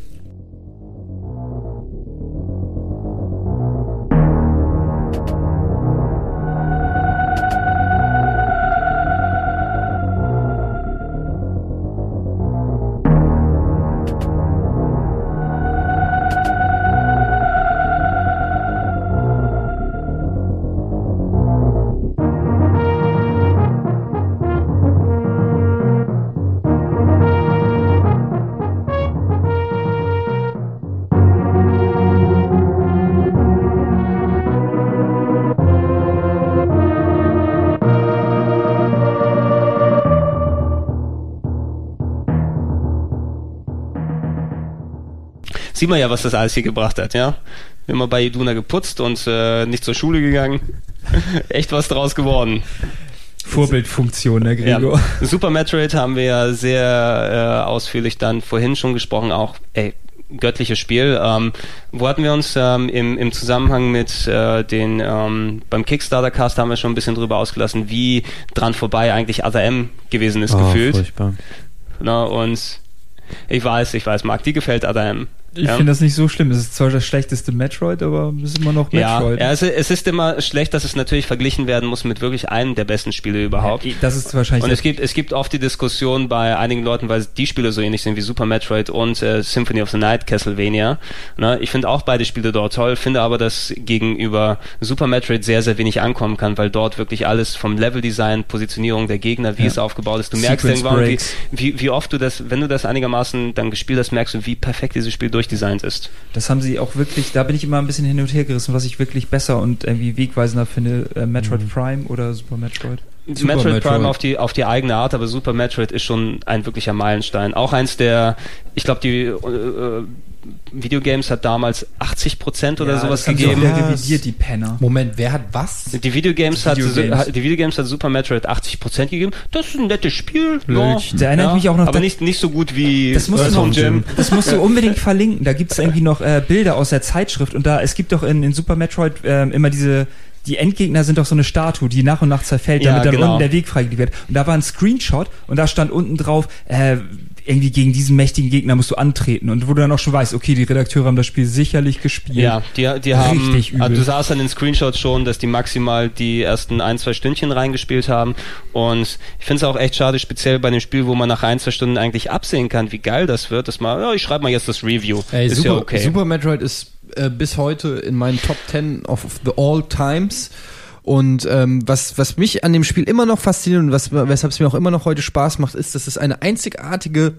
Sieht man ja, was das alles hier gebracht hat, ja. Wir haben mal bei Iduna geputzt und äh, nicht zur Schule gegangen. [LAUGHS] Echt was draus geworden. Vorbildfunktion, ne, Gregor? Ja. Super Metroid haben wir ja sehr äh, ausführlich dann vorhin schon gesprochen, auch ey, göttliches Spiel. Ähm, wo hatten wir uns ähm, im, im Zusammenhang mit äh, den ähm, beim Kickstarter Cast haben wir schon ein bisschen drüber ausgelassen, wie dran vorbei eigentlich Other M gewesen ist Oh, gefühlt. furchtbar. Na, und ich weiß, ich weiß, Marc, die gefällt Other M. Ich finde das nicht so schlimm. Es ist zwar das schlechteste Metroid, aber es ist immer noch Ja, Metroid. ja es, es ist immer schlecht, dass es natürlich verglichen werden muss mit wirklich einem der besten Spiele überhaupt. Das ist wahrscheinlich Und es gibt, es gibt oft die Diskussion bei einigen Leuten, weil die Spiele so ähnlich sind wie Super Metroid und äh, Symphony of the Night, Castlevania. Ne? Ich finde auch beide Spiele dort toll, finde aber, dass gegenüber Super Metroid sehr, sehr wenig ankommen kann, weil dort wirklich alles vom Leveldesign, Positionierung der Gegner, wie Ja. es aufgebaut ist. Du merkst Sequence irgendwann, wie, wie, wie oft du das, wenn du das einigermaßen dann gespielt hast, merkst du, wie perfekt dieses Spiel durchdesignt ist. Das haben sie auch wirklich, da bin ich immer ein bisschen hin und her gerissen, was ich wirklich besser und irgendwie wegweisender finde, äh, Metroid Prime oder Super Metroid. Super Metroid, Metroid. Prime auf die, auf die eigene Art, aber Super Metroid ist schon ein wirklicher Meilenstein. Auch eins der, ich glaube, die äh, äh, Videogames hat damals 80% oder Ja, sowas gegeben. wieder revidiert, die Penner. Moment, wer hat was? Die Videogames, Die hat, Videogames. hat die Videogames hat Super Metroid 80% gegeben. Das ist ein nettes Spiel. Blödchen. Da erinnert mich auch noch aber nicht, nicht so gut wie Das musst, du Earthworm noch, Jim. das musst du [LAUGHS] unbedingt verlinken. Da gibt es irgendwie noch äh, Bilder aus der Zeitschrift und da es gibt doch in, in Super Metroid ähm, immer diese die Endgegner sind doch so eine Statue, die nach und nach zerfällt, Ja, damit dann genau. unten der Weg freigelegt wird. Und da war ein Screenshot und da stand unten drauf, äh, irgendwie gegen diesen mächtigen Gegner musst du antreten und wo du dann auch schon weißt, okay, die Redakteure haben das Spiel sicherlich gespielt. Ja, die, die haben, Richtig übel. also du sahst an den Screenshots schon, dass die maximal die ersten ein, zwei Stündchen reingespielt haben und ich finde es auch echt schade, speziell bei dem Spiel, wo man nach ein, zwei Stunden eigentlich absehen kann, wie geil das wird, dass man, ja, ich schreibe mal jetzt das Review. Ey, ist Super, ja okay. Super Metroid ist äh, bis heute in meinen Top 10 of the all times. Und ähm, was, was mich an dem Spiel immer noch fasziniert und was, weshalb es mir auch immer noch heute Spaß macht, ist, dass es eine einzigartige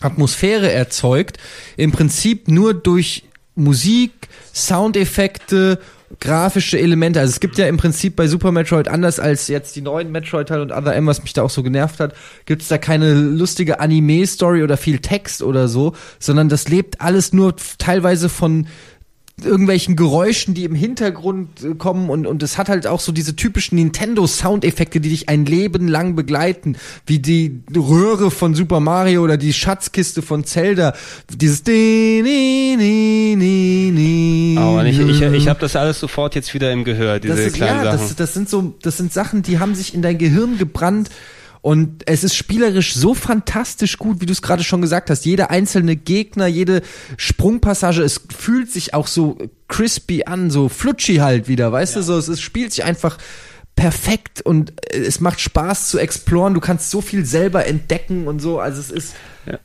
Atmosphäre erzeugt. Im Prinzip nur durch Musik, Soundeffekte, grafische Elemente. Also es gibt ja im Prinzip bei Super Metroid, anders als jetzt die neuen Metroid-Teile und Other M, was mich da auch so genervt hat, gibt es da keine lustige Anime-Story oder viel Text oder so, sondern das lebt alles nur teilweise von irgendwelchen Geräuschen, die im Hintergrund äh, kommen und und es hat halt auch so diese typischen Nintendo Soundeffekte, die dich ein Leben lang begleiten, wie die Röhre von Super Mario oder die Schatzkiste von Zelda, dieses Aber ich, ich, ich habe das alles sofort jetzt wieder im Gehör, diese das ist, kleinen ja, Sachen. das, das sind so, das sind Sachen, die haben sich in dein Gehirn gebrannt. Und es ist spielerisch so fantastisch gut, wie du es gerade schon gesagt hast. Jeder einzelne Gegner, jede Sprungpassage, es fühlt sich auch so crispy an, so flutschi halt wieder, weißt du, so, es, es spielt sich einfach perfekt und äh, es macht Spaß zu exploren. Du kannst so viel selber entdecken und so. Also es ist,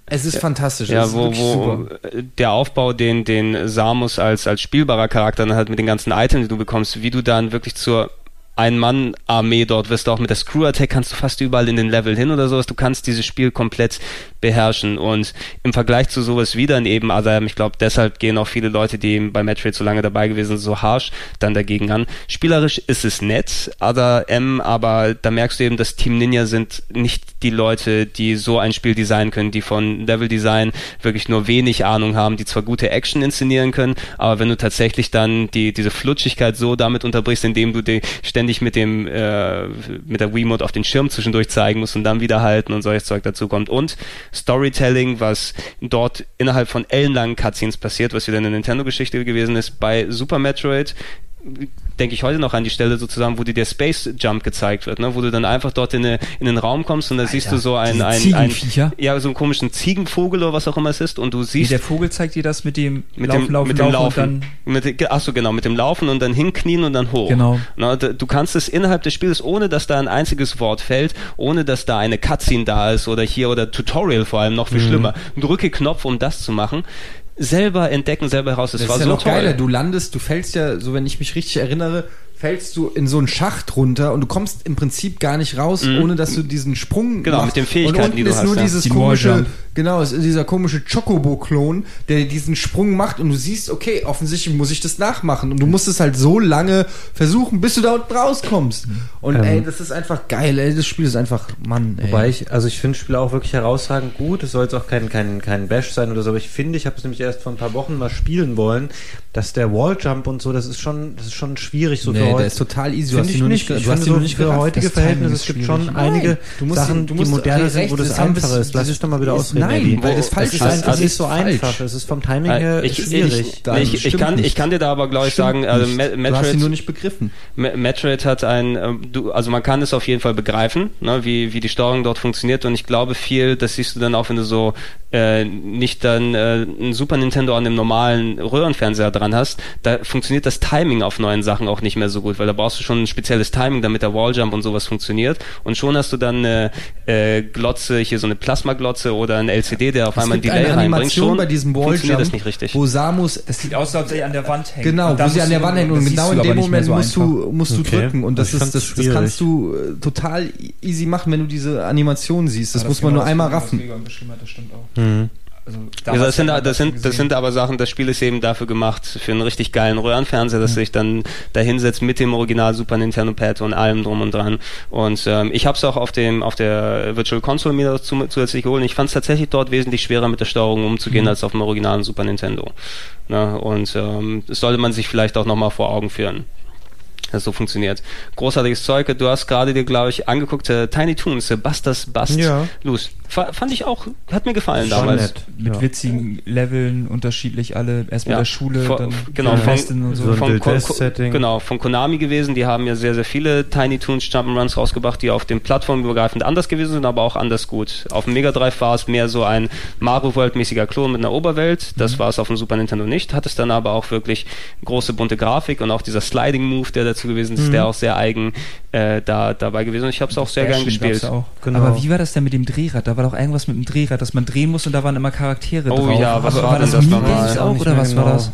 es ist fantastisch. es Ja, ist wo, wo super. der Aufbau, den, den Samus als, als spielbarer Charakter dann halt mit den ganzen Items, die du bekommst, wie du dann wirklich zur Ein-Mann-Armee dort wirst du auch mit der Screw-Attack kannst du fast überall in den Level hin oder sowas. Du kannst dieses Spiel komplett beherrschen und im Vergleich zu sowas wie dann eben, also ich glaube, deshalb gehen auch viele Leute, die eben bei Metroid so lange dabei gewesen sind, so harsh dann dagegen an. Spielerisch ist es nett, Other M, aber da merkst du eben, dass Team Ninja sind nicht die Leute, die so ein Spiel designen können, die von Level Design wirklich nur wenig Ahnung haben, die zwar gute Action inszenieren können, aber wenn du tatsächlich dann die, diese Flutschigkeit so damit unterbrichst, indem du die ständig mit dem, äh, mit der Wiimote auf den Schirm zwischendurch zeigen musst und dann wieder halten und solches Zeug dazu kommt. Und Storytelling, was dort innerhalb von ellenlangen Cutscenes passiert, was wieder eine Nintendo-Geschichte gewesen ist, bei Super Metroid denke ich heute noch an die Stelle sozusagen, wo dir der Space Jump gezeigt wird, ne? wo du dann einfach dort in, eine, in den Raum kommst und da siehst du so ein, diese ein, ein, Ziegenviecher. ja, so einen komischen Ziegenvogel oder was auch immer es ist und du Wie siehst der Vogel zeigt dir das mit dem mit Laufen, dem, Laufen, mit dem Laufen, Laufen. und dann mit, ge- ach so, genau, mit dem Laufen und dann hinknien und dann hoch. Genau. Na, du kannst es innerhalb des Spiels, ohne dass da ein einziges Wort fällt, ohne dass da eine Cutscene da ist oder hier oder Tutorial vor allem noch viel schlimmer. Drücke Knopf, um das zu machen. Selber entdecken, selber heraus. Das, Das war ist ja so noch toll. geiler. Du landest, du fällst ja, so wenn ich mich richtig erinnere, fällst du in so einen Schacht runter und du kommst im Prinzip gar nicht raus, ohne dass du diesen Sprung Mhm. Genau, machst. mit den Fähigkeiten, und unten die du ist hast, nur ja. dieses Die komische, genau, es ist dieser komische Chocobo-Klon, der diesen Sprung macht und du siehst, okay, offensichtlich muss ich das nachmachen und du musst es halt so lange versuchen, bis du da unten rauskommst. Und Ähm. ey, das ist einfach geil, ey, das Spiel ist einfach, Mann, ey. Wobei ich, also ich finde Spiele auch wirklich herausragend gut. Es soll jetzt auch kein, kein, kein Bash sein oder so, aber ich finde, ich habe es nämlich erst vor ein paar Wochen mal spielen wollen, dass der Walljump und so, das ist schon, das ist schon schwierig so nee, für der heute. ist total easy. Du hast ich ihn nur nicht. Ich du hast ihn so nur nicht für heutige Verhältnisse, ist es gibt schon einige Nein, du musst Sachen, du die moderner sind, wo das ist ein einfacher ist. Lass das ich doch mal wieder ist- ausreden, nein, weil das es falsch ist ist. Also nicht so falsch. einfach. Es ist vom Timing Äh, her ich, schwierig. ich, kann, ich kann dir da aber, glaube ich, sagen, also nicht. Me- du hast ihn Metroid, nur nicht begriffen. Me- Metroid hat ein, ähm, du, also man kann es auf jeden Fall begreifen, ne, wie, wie die Steuerung dort funktioniert und ich glaube viel, das siehst du dann auch, wenn du so äh, nicht dann äh, ein Super Nintendo an dem normalen Röhrenfernseher dran hast, da funktioniert das Timing auf neuen Sachen auch nicht mehr so gut, weil da brauchst du schon ein spezielles Timing, damit der Walljump und sowas funktioniert und schon hast du dann eine äh, Glotze, hier so eine Plasmaglotze oder ein LCD, der auf Es einmal ein Delay eine reinbringt, Animation schon bei diesem funktioniert Walljump, das nicht richtig. wo Samus das sieht aus, als ob sie an der Wand hängt. Genau, wo sie an der Wand hängen und das genau in dem Moment so musst einfach. du, musst du Okay. drücken und das, ist, das, das kannst du äh, total easy machen, wenn du diese Animation siehst. Das, muss man nur einmal raffen. Das stimmt auch. Mhm. Also, Ja, das, sind, das, sind, das sind aber Sachen, das Spiel ist eben dafür gemacht, für einen richtig geilen Röhrenfernseher, dass du dich dann da hinsetzt mit dem Original Super Nintendo Pad und allem drum und dran. Und ähm, ich habe es auch auf dem auf der Virtual Console mir dazu, zusätzlich geholt. Und ich fand es tatsächlich dort wesentlich schwerer mit der Steuerung umzugehen als auf dem originalen Super Nintendo. Na, und ähm, das sollte man sich vielleicht auch nochmal vor Augen führen. Das so funktioniert. Großartiges Zeug. Du hast gerade dir, glaube ich, angeguckt, äh, Tiny Toons, äh, Busters Bust Ja. Loose. Fa fand ich auch, hat mir gefallen Schon damals. nett. Mit Ja. witzigen Leveln, unterschiedlich alle. Erst mit Ja. der Schule, Von- dann genau, von- und so. so von, Ko- genau, von Konami gewesen. Die haben ja sehr, sehr viele Tiny Toons Jump'n'Runs rausgebracht, die auf den Plattformen übergreifend anders gewesen sind, aber auch anders gut. Auf dem Mega Drive war es mehr so ein Mario World-mäßiger Klon mit einer Oberwelt. Das war es auf dem Super Nintendo nicht. Hat es dann aber auch wirklich große bunte Grafik und auch dieser Sliding Move, der dazu gewesen ist, der auch sehr eigen äh, da dabei gewesen. Und ich habe es auch sehr gern gespielt. Auch. Genau. Aber wie war das denn mit dem Drehrad? Da war doch irgendwas mit dem Drehrad, dass man drehen muss und da waren immer Charaktere Oh drauf. ja, was Aber war denn das das Minigames nochmal? auch oder was war genau. das?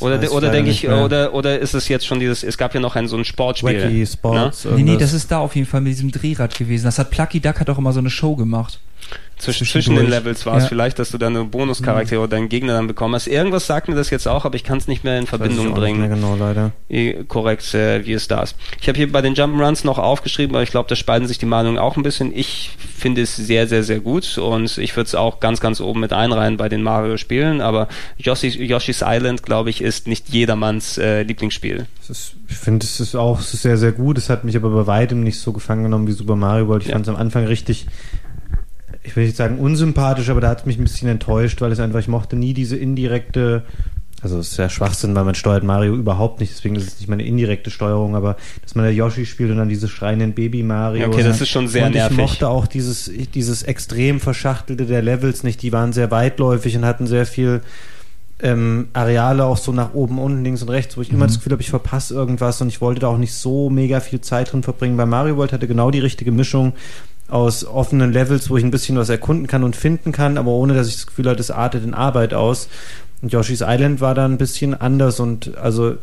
Oder, ich oder denke ich, oder, oder ist es jetzt schon dieses, es gab ja noch ein so ein Sportspiel. Wacky ne? Sports. Nee, nee, irgendwas. das ist da auf jeden Fall mit diesem Drehrad gewesen. Das hat Plucky Duck hat auch immer so eine Show gemacht. Zwischen, zwischen den Levels war es Ja. vielleicht, dass du dann eine Bonuscharaktere oder deinen Gegner dann bekommen hast. Irgendwas sagt mir das jetzt auch, aber ich kann es nicht mehr in Verbindung auch nicht bringen. Mehr genau, leider. Eh, korrekt, äh, wie es da ist. Ich habe hier bei den Jump'n'Runs noch aufgeschrieben, aber ich glaube, da spalten sich die Meinungen auch ein bisschen. Ich finde es sehr, sehr, sehr gut und ich würde es auch ganz, ganz oben mit einreihen bei den Mario-Spielen, aber Yoshi's, Yoshi's Island, glaube ich, ist nicht jedermanns äh, Lieblingsspiel. Ist, ich finde, es ist auch es ist sehr, sehr gut. Es hat mich aber bei weitem nicht so gefangen genommen wie Super Mario World. Ich Ja. fand es am Anfang richtig, ich will nicht sagen unsympathisch, aber da hat es mich ein bisschen enttäuscht, weil es einfach, ich mochte nie diese indirekte, also es ist ja Schwachsinn, weil man steuert Mario überhaupt nicht, deswegen ist es nicht meine indirekte Steuerung, aber dass man der Yoshi spielt und dann diese schreienden Baby Mario. Ja, okay, das ist schon sehr und nervig. Ich mochte auch dieses, dieses extrem verschachtelte der Levels nicht, die waren sehr weitläufig und hatten sehr viel ähm, Areale auch so nach oben, unten, links und rechts, wo ich immer das Gefühl habe, ich verpasse irgendwas und ich wollte da auch nicht so mega viel Zeit drin verbringen. Bei Mario World hatte genau die richtige Mischung aus offenen Levels, wo ich ein bisschen was erkunden kann und finden kann, aber ohne, dass ich das Gefühl hatte, es artet in Arbeit aus. Und Yoshi's Island war da ein bisschen anders und also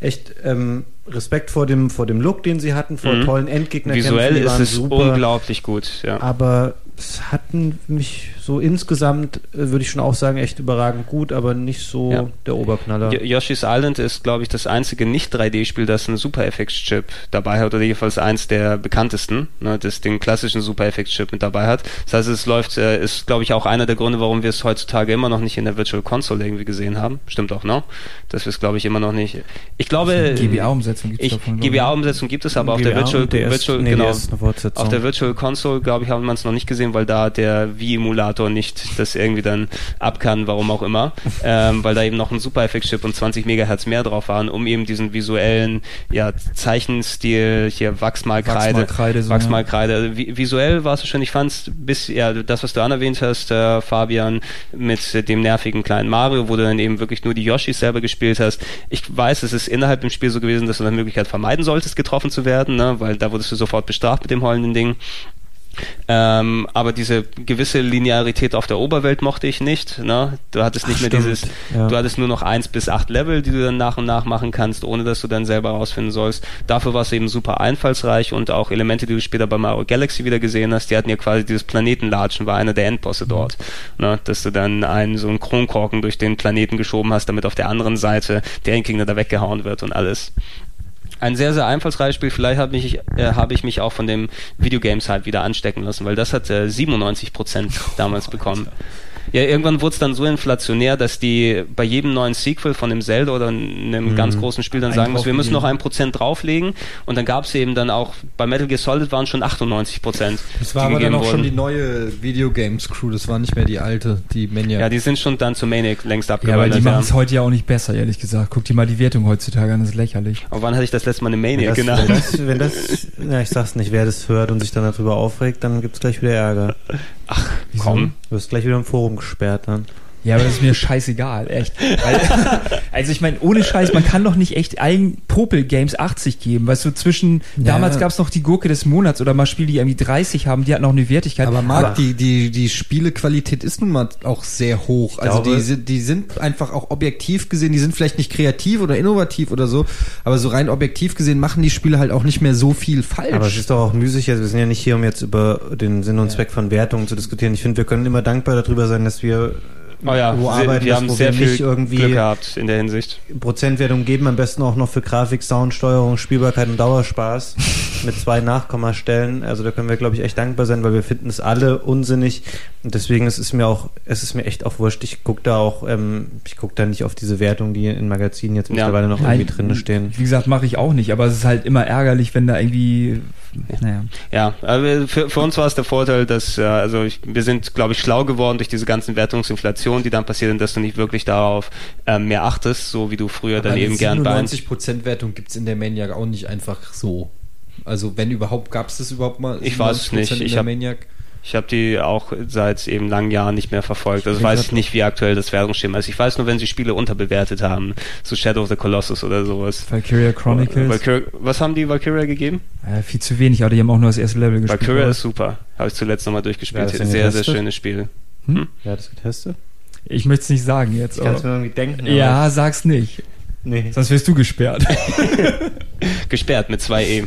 echt ähm, Respekt vor dem, vor dem Look, den sie hatten, vor Mhm. tollen Endgegnerkämpfen, Visuell ist es super. unglaublich gut, ja. Aber es hatten mich so insgesamt, äh, würde ich schon auch sagen, echt überragend gut, aber nicht so Ja. der Oberknaller. Y- Yoshi's Island ist, glaube ich, das einzige Nicht-3D-Spiel, das einen Super FX-Chip dabei hat, oder jedenfalls eins der bekanntesten, ne, das den klassischen Super FX-Chip mit dabei hat. Das heißt, es läuft, äh, ist, glaube ich, auch einer der Gründe, warum wir es heutzutage immer noch nicht in der Virtual Console irgendwie gesehen haben. Stimmt auch, ne? Dass wir es, glaube ich, immer noch nicht. Ich glaube, GBA-Umsetzung ich, davon, glaub ich. GBA-Umsetzung gibt es, aber auf der Virtual, DS, Virtual nee, genau, auf der Virtual Console, glaube ich, haben wir es noch nicht gesehen, weil da der Wii-Emulator nicht das irgendwie dann ab kann, warum auch immer. ähm, weil da eben noch ein Super FX-Chip und 20 Megahertz mehr drauf waren, um eben diesen visuellen ja, Zeichenstil, hier Wachsmalkreide, Wachsmalkreide, so, Wachsmalkreide. Also, vi visuell war es schon, ich fand es bis, ja, das, was du anerwähnt hast, äh, Fabian, mit dem nervigen kleinen Mario, wo du dann eben wirklich nur die Yoshis selber gespielt hast. Ich weiß, es ist innerhalb dem Spiel so gewesen, dass du eine Möglichkeit vermeiden solltest, getroffen zu werden, ne? weil da wurdest du sofort bestraft mit dem heulenden Ding. Ähm, aber diese gewisse Linearität auf der Oberwelt mochte ich nicht. Ne? Du hattest nicht Ach, mehr stimmt, dieses, ja. du hattest nur noch eins bis acht Level, die du dann nach und nach machen kannst, ohne dass du dann selber rausfinden sollst. Dafür war es eben super einfallsreich und auch Elemente, die du später bei Mario Galaxy wieder gesehen hast, die hatten ja quasi dieses Planetenlatschen, war einer der Endbosse dort. Ne? Dass du dann einen so einen Kronkorken durch den Planeten geschoben hast, damit auf der anderen Seite der Endgegner da weggehauen wird und alles ein sehr, sehr einfallsreiches Spiel. Vielleicht habe ich, äh, habe ich mich auch von dem Videogames halt wieder anstecken lassen, weil das hat äh, 97 Prozent [LAUGHS] damals bekommen. Ja, irgendwann wurde es dann so inflationär, dass die bei jedem neuen Sequel von dem Zelda oder einem ganz großen Spiel dann sagen müssen, wir müssen noch ein Prozent drauflegen. Und dann gab es eben dann auch, bei Metal Gear Solid waren schon 98 Prozent. Das war aber dann auch schon die neue Videogames-Crew, das war nicht mehr die alte, die Maniac. Ja, die sind schon dann zu Maniac längst Ja, aber abgewandert. die machen es heute ja auch nicht besser, ehrlich gesagt. Guck dir mal die Wertung heutzutage an, das ist lächerlich. Aber wann hatte ich das letzte Mal eine wenn Maniac das, genannt? wenn, das, wenn das, ja, ich sag's nicht, wer das hört und sich dann darüber aufregt, dann gibt's gleich wieder Ärger. Wieso? Komm. Du wirst gleich wieder im Forum gesperrt dann. Ja, aber das ist mir scheißegal, echt. Weil, [LAUGHS] also ich meine, ohne Scheiß, man kann doch nicht echt allen Popel-Games 80 geben. Weißt du, zwischen, Ja. damals gab's noch die Gurke des Monats oder mal Spiele, die irgendwie 30 haben, die hatten noch eine Wertigkeit. Aber Marc, die, die, die Spielequalität ist nun mal auch sehr hoch. Also glaube- die, sind- die sind einfach auch objektiv gesehen, die sind vielleicht nicht kreativ oder innovativ oder so, aber so rein objektiv gesehen machen die Spiele halt auch nicht mehr so viel falsch. Aber es ist doch auch müßig, also wir sind ja nicht hier, um jetzt über den Sinn und Zweck von Wertungen zu diskutieren. Ich finde, wir können immer dankbar darüber sein, dass wir Oh ja, wo sie- arbeiten, wir das, haben wo sehr wir viel nicht irgendwie Glück gehabt in der Hinsicht. Prozentwertung geben, am besten auch noch für Grafik, Sound, Steuerung, Spielbarkeit und Dauerspaß [LAUGHS] mit zwei Nachkommastellen. Also da können wir, glaube ich, echt dankbar sein, weil wir finden es alle unsinnig und deswegen ist es mir auch, es ist mir echt auch wurscht. Ich gucke da auch, ähm, ich gucke da nicht auf diese Wertung, die in Magazinen jetzt mittlerweile noch irgendwie drin stehen. Wie gesagt, mache ich auch nicht, aber es ist halt immer ärgerlich, wenn da irgendwie, naja. Ja, aber für, für uns war es der Vorteil, dass äh, also ich, wir sind, glaube ich, schlau geworden durch diese ganzen Wertungsinflationen, die dann passieren, dass du nicht wirklich darauf ähm, mehr achtest, so wie du früher dann Aber eben eine gern bei 97% Wertung gibt's in der Maniac auch nicht einfach so. Also wenn überhaupt, gab's das überhaupt mal? Ich weiß es 97% nicht. In Ich der hab- Maniac? Ich habe die auch seit eben langen Jahren nicht mehr verfolgt. Also weiß ich nicht, wie aktuell das Wertungsschema ist. Ich weiß nur, wenn sie Spiele unterbewertet haben, so Shadow of the Colossus oder sowas. Valkyria Chronicles. Valkyria, was haben die Valkyria gegeben? Äh, viel zu wenig, aber die haben auch nur das erste Level gespielt. Valkyria aber ist super. Habe ich zuletzt nochmal durchgespielt. Sehr, sehr getestet? schönes Spiel. Wer hat das getestet? ich möchte es nicht sagen jetzt. Ich kann es mir irgendwie denken. ja, sag's nicht. Nee. Sonst wirst du gesperrt. [LAUGHS] Gesperrt mit zwei E.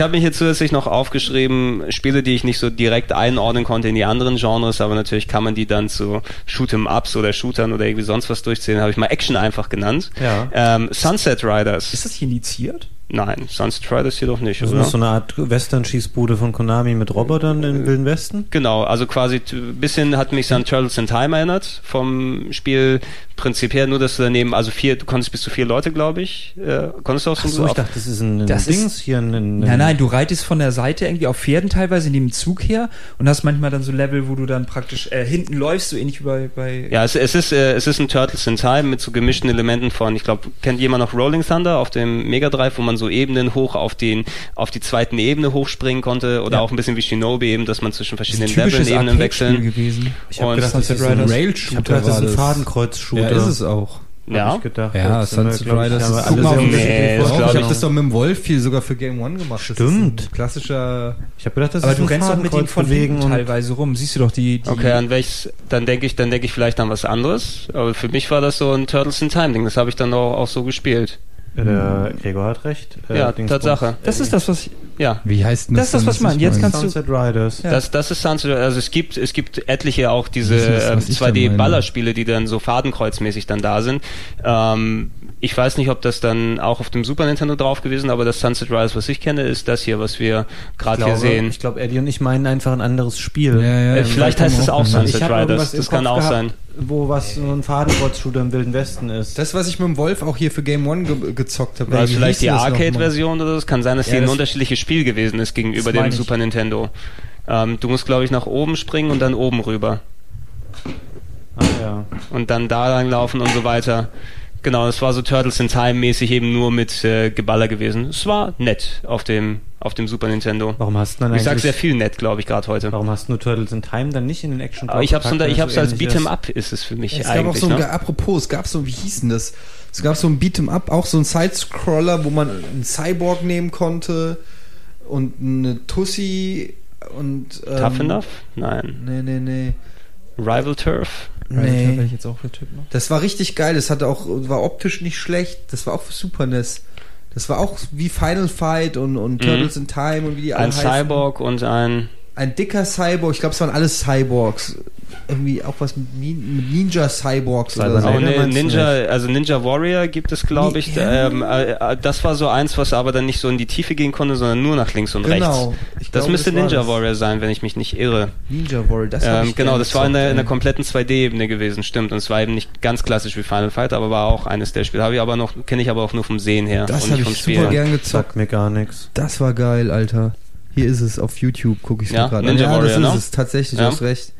Ich habe mich hier zusätzlich noch aufgeschrieben, Spiele, die ich nicht so direkt einordnen konnte in die anderen Genres, aber natürlich kann man die dann zu Shoot'em-Ups oder Shootern oder irgendwie sonst was durchzählen, habe ich mal Action einfach genannt. Ja. Ähm, Sunset Riders. ist das hier indiziert? Nein, Sunset Riders hier doch nicht, Das oder? ist so eine Art Western-Schießbude von Konami mit Robotern im Wilden Westen. Genau, also quasi ein bisschen hat mich an Turtles in Time erinnert vom Spielprinzip her, nur dass du daneben, also vier, du konntest bis zu vier Leute, glaube ich, äh, konntest du auch so, Achso, ich auf- dachte, das ist ein, ein Das ist- Dings hier. Ein, ein, Nein, nein, du reitest von der Seite irgendwie auf Pferden teilweise in dem Zug her und hast manchmal dann so Level, wo du dann praktisch äh, hinten läufst, so ähnlich wie bei, bei Ja, es, es ist äh, es ist ein Turtles in Time mit so gemischten Elementen von, ich glaube, kennt jemand noch Rolling Thunder auf dem Mega Drive, wo man so Ebenen hoch auf den auf die zweiten Ebene hochspringen konnte oder Ja. auch ein bisschen wie Shinobi eben, dass man zwischen verschiedenen Leveln Ebenen wechseln. gewesen. Ich habe Und gedacht, das ist ein. Rail-Shooter. Ich habe gedacht, das ist ein Fadenkreuz-Shooter. Ja, ist es auch. Ja. Ich gedacht, Ja, Sunset Riders ist- sehr nee, ich habe das doch mit dem Wolf viel sogar für Game One gemacht. Das Stimmt. Ist ein klassischer. Ich habe gedacht, das Aber ist du ein rennst doch mit ihm von und teilweise rum. Siehst du doch die, die Okay, an welches, dann denke ich, dann denke ich vielleicht an was anderes. Aber für mich war das so ein Turtles in Time Ding. Das habe ich dann auch, auch so gespielt. Der Gregor hat recht. Äh, ja, Dingsbums. Tatsache. Das ist das, was ich, Ja. Wie heißt denn Das ist das, was man- jetzt kannst du- Sunset Riders. Ja. Das, das ist Sunset, also es gibt, es gibt etliche auch diese Das ist das, äh, was ich da meine. 2D-Ballerspiele, die dann so fadenkreuzmäßig dann da sind. Ähm, ich weiß nicht, ob das dann auch auf dem Super Nintendo drauf gewesen, aber das Sunset Riders, was ich kenne, ist das hier, was wir gerade hier sehen. ich glaube, Eddie und ich meinen einfach ein anderes Spiel. Äh, vielleicht heißt es auch Sunset Riders. Das kann Kopf auch gehabt, sein. Wo was so ein Fadenkreuz-Shooter im Wilden Westen ist. Das, was ich mit dem Wolf auch hier für Game One ge gezockt habe. War Wie vielleicht die? Arcade-Version oder so? Es kann sein, dass Ja, hier ein das- unterschiedliches Spiel gewesen ist gegenüber dem meine ich. Super Nintendo. Ähm, du musst, glaube ich, nach oben springen und dann oben rüber. Ah, ja. und dann da lang laufen und so weiter. Genau, das war so Turtles in Time mäßig eben nur mit äh, Geballer gewesen. Es war nett auf dem auf dem Super Nintendo. Warum hast du dann Ich sag eigentlich- sehr viel nett, glaube ich, gerade heute. Warum hast du nur Turtles in Time dann nicht in den Action Aber ich hab's, unter, ich hab's es so als Beat'em ist? Up ist es für mich Es gab auch eigentlich. so ein, ne? apropos, es gab so, wie hieß denn das? Es gab so ein Beat'em Up, auch so ein Sidescroller, wo man einen Cyborg nehmen konnte und eine Tussi und. Ähm, Tough Enough? Nein. Nee, nee, nee. Rival Turf? Nee. ich jetzt auch für Tipp noch. Das war richtig geil. Das hatte auch, war optisch nicht schlecht. Das war auch für Super NES. Das war auch wie Final Fight und, und Turtles in Time und wie die alle Ein heißen. Cyborg und ein ein dicker Cyborg, ich glaube, es waren alles Cyborgs. Irgendwie auch was mit, Nin- mit Ninja Cyborgs oder so. Ne, Ninja, also Ninja Warrior gibt es, glaube ich. Ja. Ähm, äh, äh, das war so eins, was aber dann nicht so in die Tiefe gehen konnte, sondern nur nach links und Genau. rechts. Ich Das müsste das Ninja das. Warrior sein, wenn ich mich nicht irre. Ninja Warrior, das Ähm, ich genau, das war in der, in der kompletten 2D-Ebene gewesen, stimmt. Und es war eben nicht ganz klassisch wie Final Fight, aber war auch eines der Spiele. Habe ich aber noch, kenne ich aber auch nur vom Sehen her Das und habe nicht vom ich Spiel. super gern gezockt. Sagt mir gar nichts. Das war geil, Alter. Hier ist es auf YouTube, gucke ich Ja, gerade. Ninja Ja, das Warrior, ist ne? es tatsächlich, Ja. du hast recht.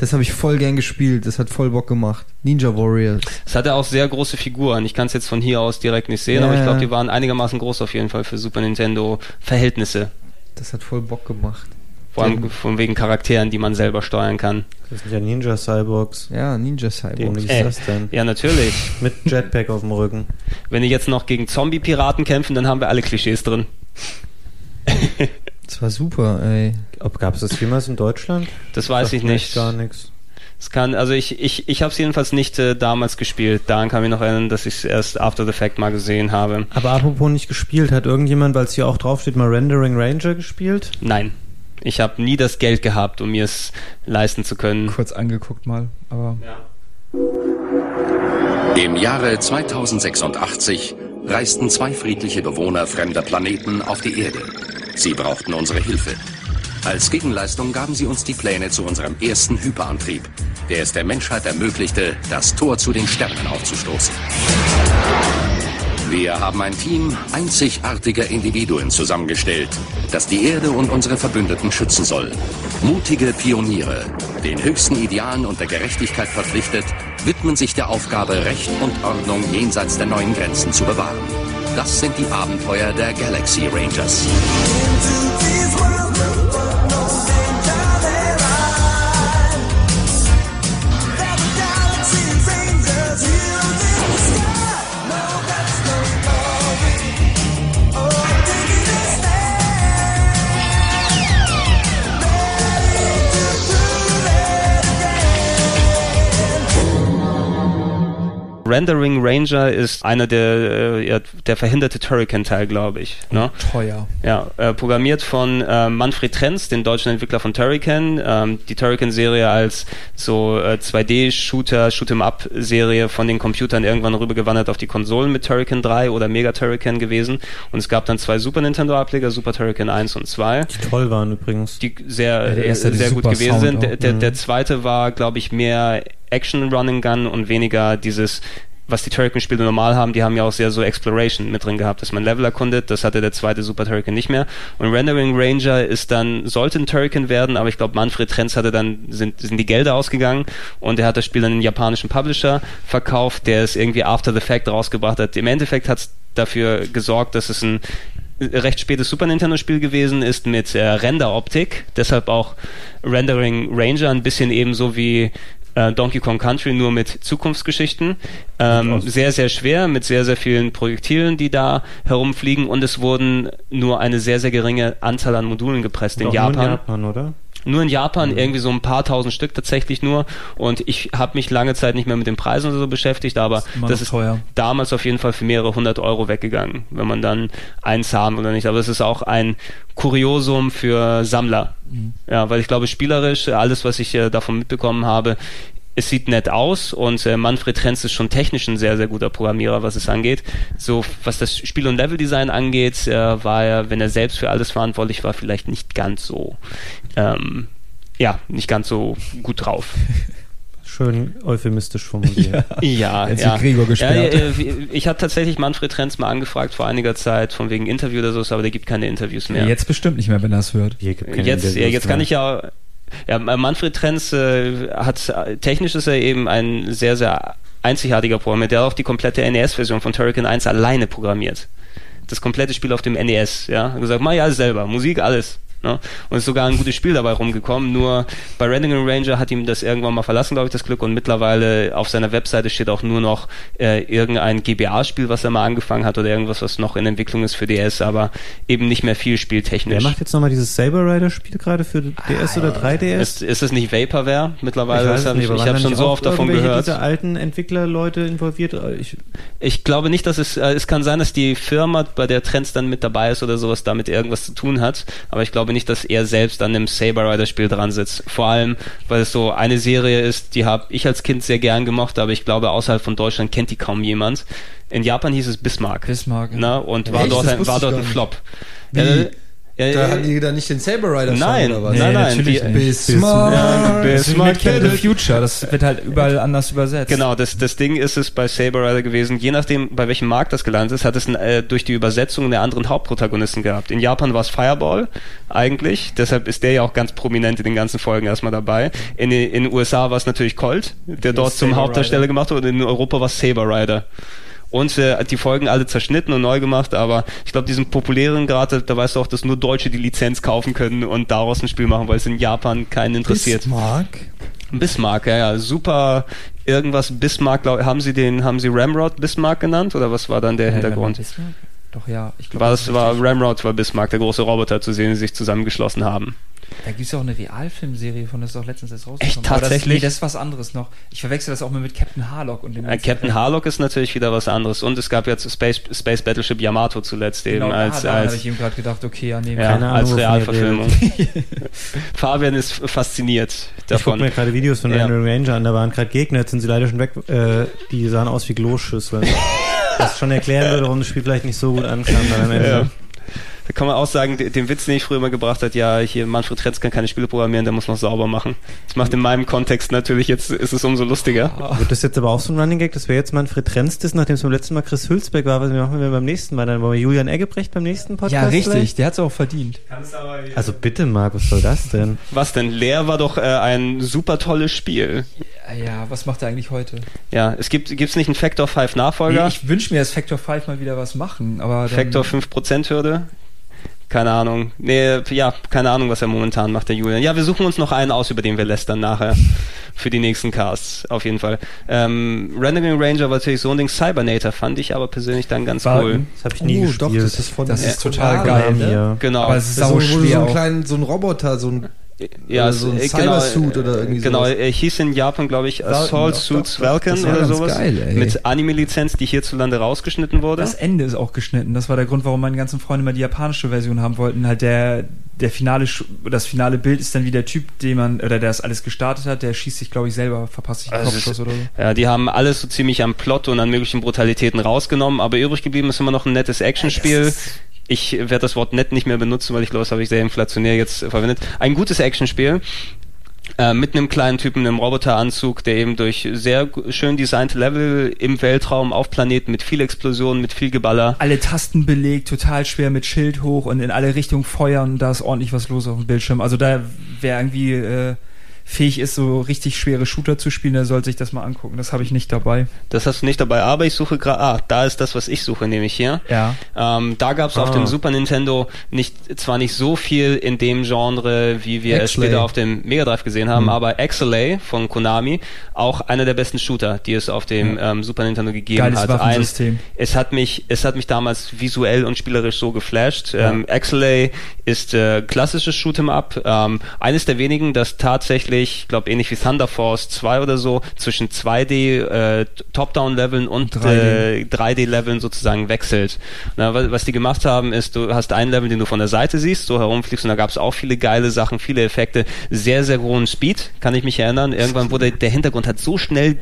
Das habe ich voll gern gespielt, das hat voll Bock gemacht. Ninja Warrior. Es hatte auch sehr große Figuren. Ich kann es jetzt von hier aus direkt nicht sehen, Ja, aber ich glaube, die waren einigermaßen groß auf jeden Fall für Super Nintendo Verhältnisse. Das hat voll Bock gemacht. Vor allem von wegen Charakteren, die man selber steuern kann. Das sind ja Ninja Cyborgs. Ja, Ninja Cyborg. Dämlich ist Äh, das denn? Ja, natürlich. Mit Jetpack auf dem Rücken. Wenn die jetzt noch gegen Zombie-Piraten kämpfen, dann haben wir alle Klischees drin. [LAUGHS] Das war super, ey. Ob gab es das jemals in Deutschland? Das weiß ich nicht. Gar nichts. Es kann, also ich, ich, ich habe es jedenfalls nicht äh, damals gespielt. Daran kann ich mich noch erinnern, dass ich es erst after the fact mal gesehen habe. Aber apropos nicht gespielt, hat irgendjemand, weil es hier auch draufsteht, mal Rendering Ranger gespielt? Nein. Ich habe nie das Geld gehabt, um mir es leisten zu können. Kurz angeguckt mal, aber Im Jahre 2086 reisten zwei friedliche Bewohner fremder Planeten auf die Erde. Sie brauchten unsere Hilfe. Als Gegenleistung gaben sie uns die Pläne zu unserem ersten Hyperantrieb, der es der Menschheit ermöglichte, das Tor zu den Sternen aufzustoßen. Wir haben ein Team einzigartiger Individuen zusammengestellt, das die Erde und unsere Verbündeten schützen soll. Mutige Pioniere, den höchsten Idealen und der Gerechtigkeit verpflichtet, widmen sich der Aufgabe, Recht und Ordnung jenseits der neuen Grenzen zu bewahren. Das sind die Abenteuer der Galaxy Rangers. Rendering Ranger ist einer der, äh, der verhinderte Turrican-Teil, glaube ich. Ne? teuer. Ja, äh, programmiert von äh, Manfred Trenz, den deutschen Entwickler von Turrican. Ähm, die Turrican-Serie als so äh, 2D-Shooter, Shoot'em-up-Serie von den Computern irgendwann rübergewandert auf die Konsolen mit Turrican 3 oder Mega Turrican gewesen. Und es gab dann zwei Super Nintendo-Ableger, Super Turrican 1 und 2 Die toll waren übrigens. die sehr, Ja, erste äh, sehr gut super gewesen Sound sind. Der, der, Mhm. der zweite war, glaube ich, mehr Action Running Gun und weniger dieses, was die Turrican-Spiele normal haben. Die haben ja auch sehr so Exploration mit drin gehabt, dass man Level erkundet. Das hatte der zweite Super Turrican nicht mehr. Und Rendering Ranger ist dann, sollte ein Turrican werden, aber ich glaube, Manfred Trenz hatte dann, sind, sind die Gelder ausgegangen und er hat das Spiel dann einen japanischen Publisher verkauft, der es irgendwie after the fact rausgebracht hat. Im Endeffekt hat es dafür gesorgt, dass es ein recht spätes Super Nintendo Spiel gewesen ist mit äh, Render-Optik, deshalb auch Rendering Ranger, ein bisschen ebenso wie äh, Donkey Kong Country, nur mit Zukunftsgeschichten. Ähm, sehr, sehr schwer, mit sehr, sehr vielen Projektilen, die da herumfliegen und es wurden nur eine sehr, sehr geringe Anzahl an Modulen gepresst in Japan. in Japan, oder? Nur in Japan, irgendwie so ein paar tausend Stück tatsächlich nur. Und ich habe mich lange Zeit nicht mehr mit den Preisen oder so beschäftigt, aber immer das ist teuer. damals auf jeden Fall für mehrere hundert Euro weggegangen, wenn man dann eins haben oder nicht. Aber es ist auch ein Kuriosum für Sammler. Ja, weil ich glaube, spielerisch, alles, was ich äh, davon mitbekommen habe, es sieht nett aus und äh, Manfred Trenz ist schon technisch ein sehr, sehr guter Programmierer, was es angeht. So, was das Spiel- und Leveldesign angeht, äh, war er, wenn er selbst für alles verantwortlich war, vielleicht nicht ganz so, ähm, ja, nicht ganz so gut drauf. [LAUGHS] Schön euphemistisch formuliert. Ja, Jetzt ja. wird Gregor gesperrt. Ja, äh, ich habe tatsächlich Manfred Trenz mal angefragt vor einiger Zeit von wegen Interview oder so, aber der gibt keine Interviews mehr. Jetzt bestimmt nicht mehr, wenn er es hört. Hier gibt keine jetzt, ja, jetzt kann mehr. ich ja, ja Manfred Trenz äh, hat technisch ist er eben ein sehr sehr einzigartiger Programmierer, der hat auch die komplette NES-Version von Turrican 1 alleine programmiert. Das komplette Spiel auf dem NES, ja. Hat gesagt, mach ja alles selber, Musik, alles. Ne? Und ist sogar ein gutes Spiel dabei rumgekommen. Nur bei Rendering Ranger hat ihm das irgendwann mal verlassen, glaube ich, das Glück. Und mittlerweile auf seiner Webseite steht auch nur noch äh, irgendein GBA-Spiel, was er mal angefangen hat oder irgendwas, was noch in Entwicklung ist für DS, aber eben nicht mehr viel spieltechnisch. Wer macht jetzt nochmal dieses Saber Rider Spiel gerade für DS oder 3DS? Ist, ist es nicht Vaporware mittlerweile? ich ich waren habe schon so oft davon gehört. Diese alten Entwicklerleute involviert. Ich, Ich glaube nicht, dass es, äh, es kann sein, dass die Firma, bei der Trends dann mit dabei ist oder sowas, damit irgendwas zu tun hat. Aber ich glaube glaube nicht, dass er selbst an einem Saber Rider Spiel dran sitzt. Vor allem, weil es so eine Serie ist, die habe ich als Kind sehr gern gemocht, aber ich glaube, außerhalb von Deutschland kennt die kaum jemand. In Japan hieß es Bismarck. Bismarck. Ja. Ne? Und war Echt? dort, ein, war dort ein. Flop. Wie? Ja, ja, Da ja, hatten die da nicht den Saber Rider Nein, oder was? nein, nein. natürlich die, nicht. Bismarck. Mit Ken the Bismarck. Future, das wird halt überall anders übersetzt. Genau, das, das Ding ist es bei Saber Rider gewesen, je nachdem, bei welchem Markt das gelandet ist, hat es äh, durch die Übersetzung einen anderen Hauptprotagonisten gehabt. In Japan war es Fireball eigentlich, deshalb ist der ja auch ganz prominent in den ganzen Folgen erstmal dabei. In, den- in USA war es natürlich Colt, der dort zum Saber Hauptdarsteller Rider. gemacht wurde, und in Europa war es Saber Rider. Und äh, die Folgen alle zerschnitten und neu gemacht, aber ich glaube, diesen populären Grad, da weißt du auch, dass nur Deutsche die Lizenz kaufen können und daraus ein Spiel machen, weil es in Japan keinen interessiert. Bismarck. Bismarck, ja, ja, super. Irgendwas Bismarck, glaub, haben Sie den, haben Sie Ramrod Bismarck genannt oder was war dann der Hintergrund? Bismarck? Doch, ja. Ich glaube, War das war Ramrod war Bismarck, der große Roboter zu sehen, die sich zusammengeschlossen haben. Da gibt es ja auch eine Realfilmserie von, das ist auch letztens erst rausgekommen. Echt, Aber Das, tatsächlich? nee, das ist was anderes noch. Ich verwechsel das auch mal mit Captain Harlock und dem Äh, Captain. Harlock ist natürlich wieder was anderes und es gab jetzt Space, Space Battleship Yamato zuletzt eben Genau, als, da, da habe als ich eben gerade gedacht, okay, ja, nee, ja, Keine Ahnung, als Realverfilmung. [LAUGHS] Fabian ist fasziniert Ich gucke davon. mir gerade Videos von Ja. Random Ranger an, da waren gerade Gegner, jetzt sind sie leider schon weg, äh, die sahen aus wie Gloschüsseln. [LAUGHS] Was schon erklären würde, warum das Spiel vielleicht nicht so gut ankam dann am Ende. Ja. Da kann man auch sagen, de- den Witz, den ich früher mal gebracht hat, ja, hier Manfred Retz kann keine Spiele programmieren, der muss noch sauber machen. Das macht in meinem Kontext natürlich jetzt, ist es umso lustiger. Wird das jetzt aber auch so ein Running Gag, dass wir jetzt Manfred Trenst ist, nachdem es beim letzten Mal Chris Hülsbeck war, was machen wir beim nächsten Mal? Dann wollen wir Julian Eggebrecht beim nächsten Podcast Ja, richtig, vielleicht? der hat es auch verdient. Also bitte, Marc, was soll das denn? Was denn? Leer war doch äh, ein super tolles Spiel. Ja, was macht er eigentlich heute? Ja, es gibt, gibt's nicht einen Factor 5 Nachfolger? Nee, ich wünsche mir, dass Factor 5 mal wieder was machen, aber Factor 5% Hürde? Keine Ahnung. Nee, ja, keine Ahnung, was er momentan macht, der Julian. Ja, wir suchen uns noch einen aus, über den wir lästern nachher. Für die nächsten Casts, auf jeden Fall. Ähm, Rendering Ranger war natürlich so ein Ding. Cybernator fand ich aber persönlich dann ganz War- cool. Das habe ich nie Oh, gespielt. doch, das ist von Das ist total Koreanern, geil, ne? Ja. Genau. aber es ist Das ist sau so, du so schwer einen auch. kleinen, so ein Roboter, so ein ja, so ein äh, Cybersuit oder irgendwie Genau, sowas. er hieß in Japan, glaube ich, Assault Suits war oder sowas. geil, ey. mit Anime-Lizenz, die hierzulande rausgeschnitten wurde. Das Ende ist auch geschnitten. Das war der Grund, warum meine ganzen Freunde mal die japanische Version haben wollten. Halt der, der finale, das finale Bild ist dann wie der Typ, den man, oder der das alles gestartet hat, der schießt sich, glaube ich, selber, verpasst sich einen Also Kopfschuss es- oder so. Ja, die haben alles so ziemlich am Plot und an möglichen Brutalitäten rausgenommen, aber übrig geblieben ist immer noch ein nettes Actionspiel. Ich werde das Wort nett nicht mehr benutzen, weil ich glaube, das habe ich sehr inflationär jetzt verwendet. Ein gutes Actionspiel. Äh, mit einem kleinen Typen im Roboteranzug, der eben durch sehr schön designte Level im Weltraum auf Planeten mit viel Explosionen, mit viel Geballer. Alle Tasten belegt, total schwer mit Schild hoch und in alle Richtungen feuern. Da ist ordentlich was los auf dem Bildschirm. Also da, wer irgendwie äh, fähig ist, so richtig schwere Shooter zu spielen, der sollte sich das mal angucken. Das habe ich nicht dabei. Das hast du nicht dabei, aber ich suche gerade, ah, da ist das, was ich suche, nämlich hier. Ja. Ähm, da gab es auf Ah. dem Super Nintendo nicht zwar nicht so viel in dem Genre, wie wir es später auf dem Mega Drive gesehen haben, Hm. aber XLA von Konami, auch einer der besten Shooter, die es auf dem ähm, Super Nintendo gegeben Geiles hat. Waffensystem. es hat mich, es hat mich damals visuell und spielerisch so geflasht. Ähm, XLA ist äh, klassisches Shoot'em Up, ähm, eines der wenigen, das tatsächlich, ich glaube ähnlich wie Thunder Force 2 oder so, zwischen 2D äh, Top-Down-Leveln und 3D. äh, 3D-Leveln sozusagen wechselt. Na, wa- was die gemacht haben, ist, du hast einen Level, den du von der Seite siehst, so herumfliegst und da gab es auch viele geile Sachen, viele Effekte, sehr, sehr hohen Speed, kann ich mich erinnern. Irgendwann wurde der Hintergrund hat so schnell